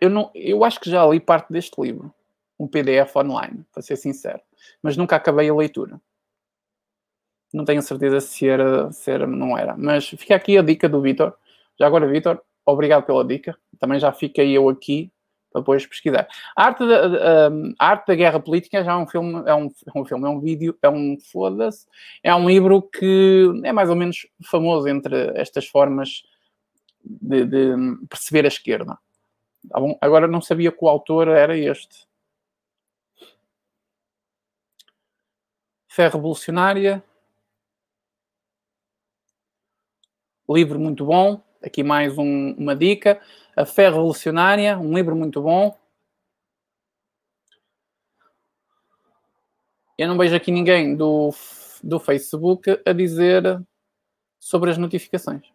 Eu, não, eu acho que já li parte deste livro, um PDF online, para ser sincero, mas nunca acabei a leitura. Não tenho certeza se era, se era não era. Mas fica aqui a dica do Vitor. Já agora, Vitor, obrigado pela dica. Também já fiquei eu aqui para depois pesquisar. A arte, da, a arte da guerra política já é um filme, é um, é um filme, é um vídeo, é um foda-se, é um livro que é mais ou menos famoso entre estas formas de, de perceber a esquerda. Tá? Agora não sabia que o autor era este. Fé Revolucionária. Livro muito bom. Aqui mais um, uma dica. A Fé Revolucionária, um livro muito bom. Eu não vejo aqui ninguém do, do Facebook a dizer sobre as notificações.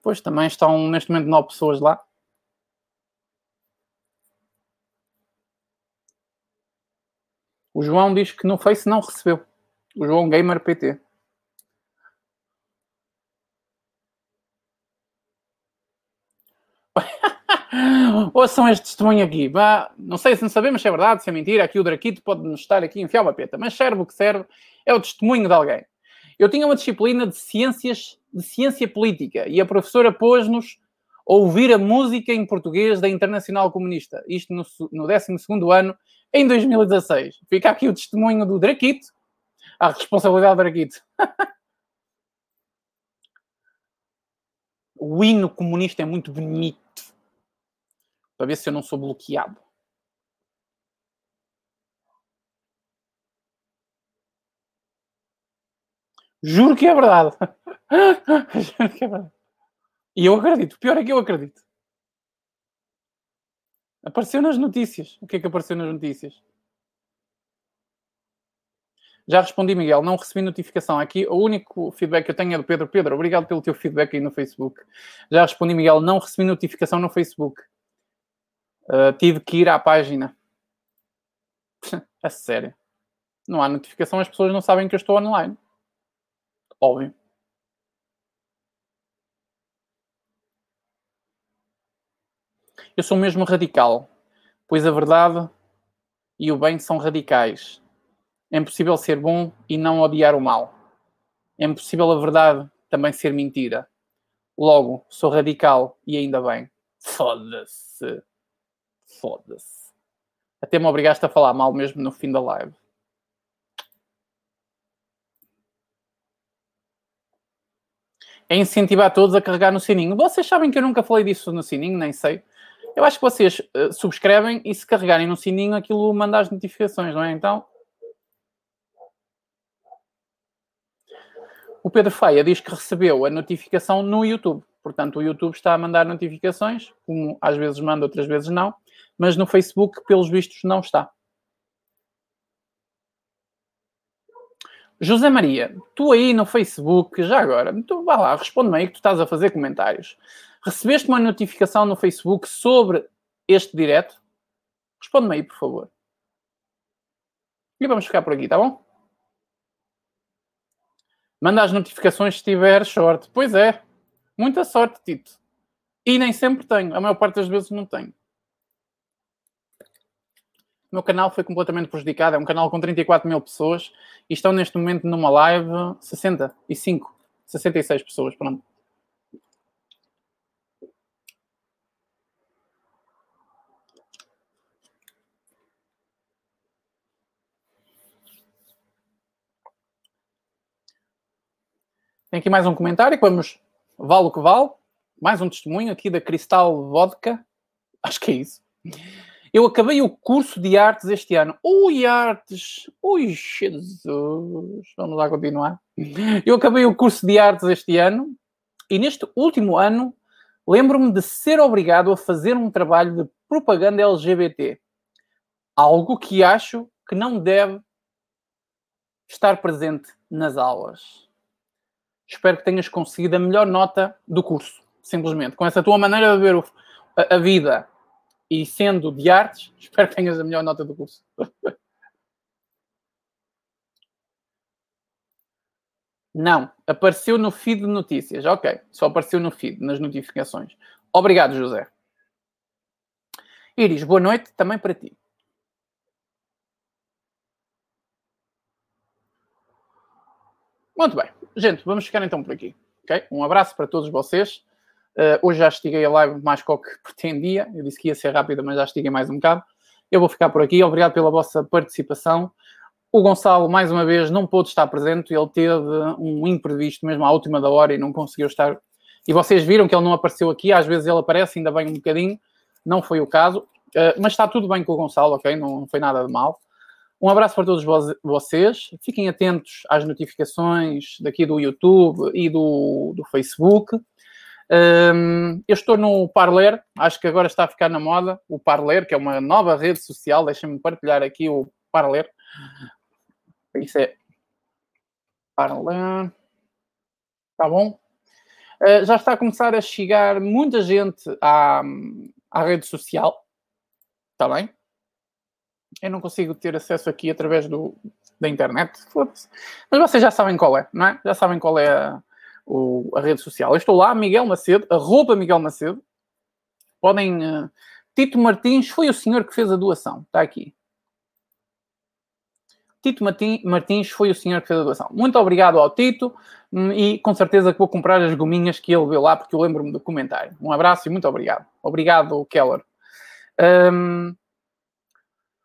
Pois também estão neste momento nove pessoas lá. O João diz que no Face não recebeu. O João Gamer PT. Ouçam este testemunho aqui. Bah, não sei se não sabemos se é verdade, se é mentira. Aqui o Draquito pode-nos estar aqui enfiar uma peta. Mas serve o que serve. É o testemunho de alguém. Eu tinha uma disciplina de ciências, de ciência política. E a professora pôs-nos a ouvir a música em português da Internacional Comunista. Isto no, no 12 ano, em 2016. Fica aqui o testemunho do Draquito. A responsabilidade do Draquito. o hino comunista é muito bonito para ver se eu não sou bloqueado. Juro que é verdade. Juro que é verdade. E eu acredito. O pior é que eu acredito. Apareceu nas notícias. O que é que apareceu nas notícias? Já respondi, Miguel. Não recebi notificação. Aqui o único feedback que eu tenho é do Pedro. Pedro, obrigado pelo teu feedback aí no Facebook. Já respondi, Miguel. Não recebi notificação no Facebook. Uh, tive que ir à página. É sério. Não há notificação, as pessoas não sabem que eu estou online. Óbvio. Eu sou mesmo radical, pois a verdade e o bem são radicais. É impossível ser bom e não odiar o mal. É impossível a verdade também ser mentira. Logo, sou radical e ainda bem. Foda-se. Foda-se. Até me obrigaste a falar mal mesmo no fim da live. É incentivar todos a carregar no sininho. Vocês sabem que eu nunca falei disso no sininho, nem sei. Eu acho que vocês uh, subscrevem e se carregarem no sininho aquilo manda as notificações, não é? Então. O Pedro Feia diz que recebeu a notificação no YouTube. Portanto, o YouTube está a mandar notificações, como às vezes manda, outras vezes não mas no Facebook, pelos vistos, não está. José Maria, tu aí no Facebook, já agora, tu vá lá, responde-me aí que tu estás a fazer comentários. Recebeste uma notificação no Facebook sobre este direto? Responde-me aí, por favor. E vamos ficar por aqui, tá bom? Manda as notificações se tiver short. Pois é. Muita sorte, Tito. E nem sempre tenho. A maior parte das vezes não tenho. O meu canal foi completamente prejudicado. É um canal com 34 mil pessoas e estão neste momento numa live 65, 66 pessoas. Pronto. Tem aqui mais um comentário que vamos. Vale o que vale. Mais um testemunho aqui da Cristal Vodka. Acho que é isso. Eu acabei o curso de artes este ano. Ui, artes! Ui, Jesus! Vamos lá continuar. Eu acabei o curso de artes este ano e neste último ano lembro-me de ser obrigado a fazer um trabalho de propaganda LGBT. Algo que acho que não deve estar presente nas aulas. Espero que tenhas conseguido a melhor nota do curso, simplesmente. Com essa tua maneira de ver a, a vida e sendo de artes, espero que tenhas a melhor nota do curso. Não, apareceu no feed de notícias. Ok, só apareceu no feed, nas notificações. Obrigado, José. Iris, boa noite também para ti. Muito bem. Gente, vamos ficar então por aqui. Okay? Um abraço para todos vocês. Uh, hoje já estiguei a live mais que o que pretendia. Eu disse que ia ser rápida, mas já estiguei mais um bocado. Eu vou ficar por aqui. Obrigado pela vossa participação. O Gonçalo, mais uma vez, não pôde estar presente. Ele teve um imprevisto mesmo à última da hora e não conseguiu estar. E vocês viram que ele não apareceu aqui. Às vezes ele aparece, ainda bem um bocadinho. Não foi o caso. Uh, mas está tudo bem com o Gonçalo, ok? Não, não foi nada de mal. Um abraço para todos vocês. Fiquem atentos às notificações daqui do YouTube e do, do Facebook. Um, eu estou no Parler, acho que agora está a ficar na moda, o Parler, que é uma nova rede social. Deixem-me partilhar aqui o Parler. Isso é Parler. Tá bom? Uh, já está a começar a chegar muita gente à, à rede social. Está bem? Eu não consigo ter acesso aqui através do, da internet. Mas vocês já sabem qual é, não é? Já sabem qual é a, o, a rede social. Eu estou lá, Miguel Macedo, arroba Miguel Macedo. Podem. Uh, Tito Martins foi o senhor que fez a doação. Está aqui. Tito Martins foi o senhor que fez a doação. Muito obrigado ao Tito hum, e com certeza que vou comprar as gominhas que ele viu lá, porque eu lembro-me do comentário. Um abraço e muito obrigado. Obrigado, Keller. Um,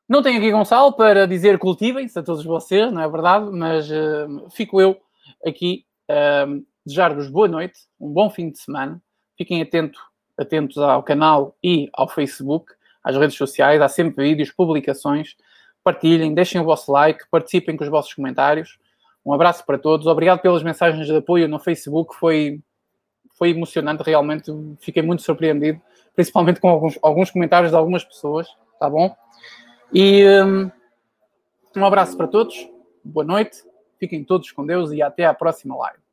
não tenho aqui Gonçalo para dizer cultivem-se a todos vocês, não é verdade? Mas uh, fico eu aqui uh, desejar-vos boa noite, um bom fim de semana. Fiquem atento, atentos ao canal e ao Facebook, às redes sociais. Há sempre vídeos, publicações. Partilhem, deixem o vosso like, participem com os vossos comentários. Um abraço para todos. Obrigado pelas mensagens de apoio no Facebook. Foi, foi emocionante, realmente. Fiquei muito surpreendido, principalmente com alguns, alguns comentários de algumas pessoas. Tá bom? E um, um abraço para todos, boa noite, fiquem todos com Deus e até à próxima live.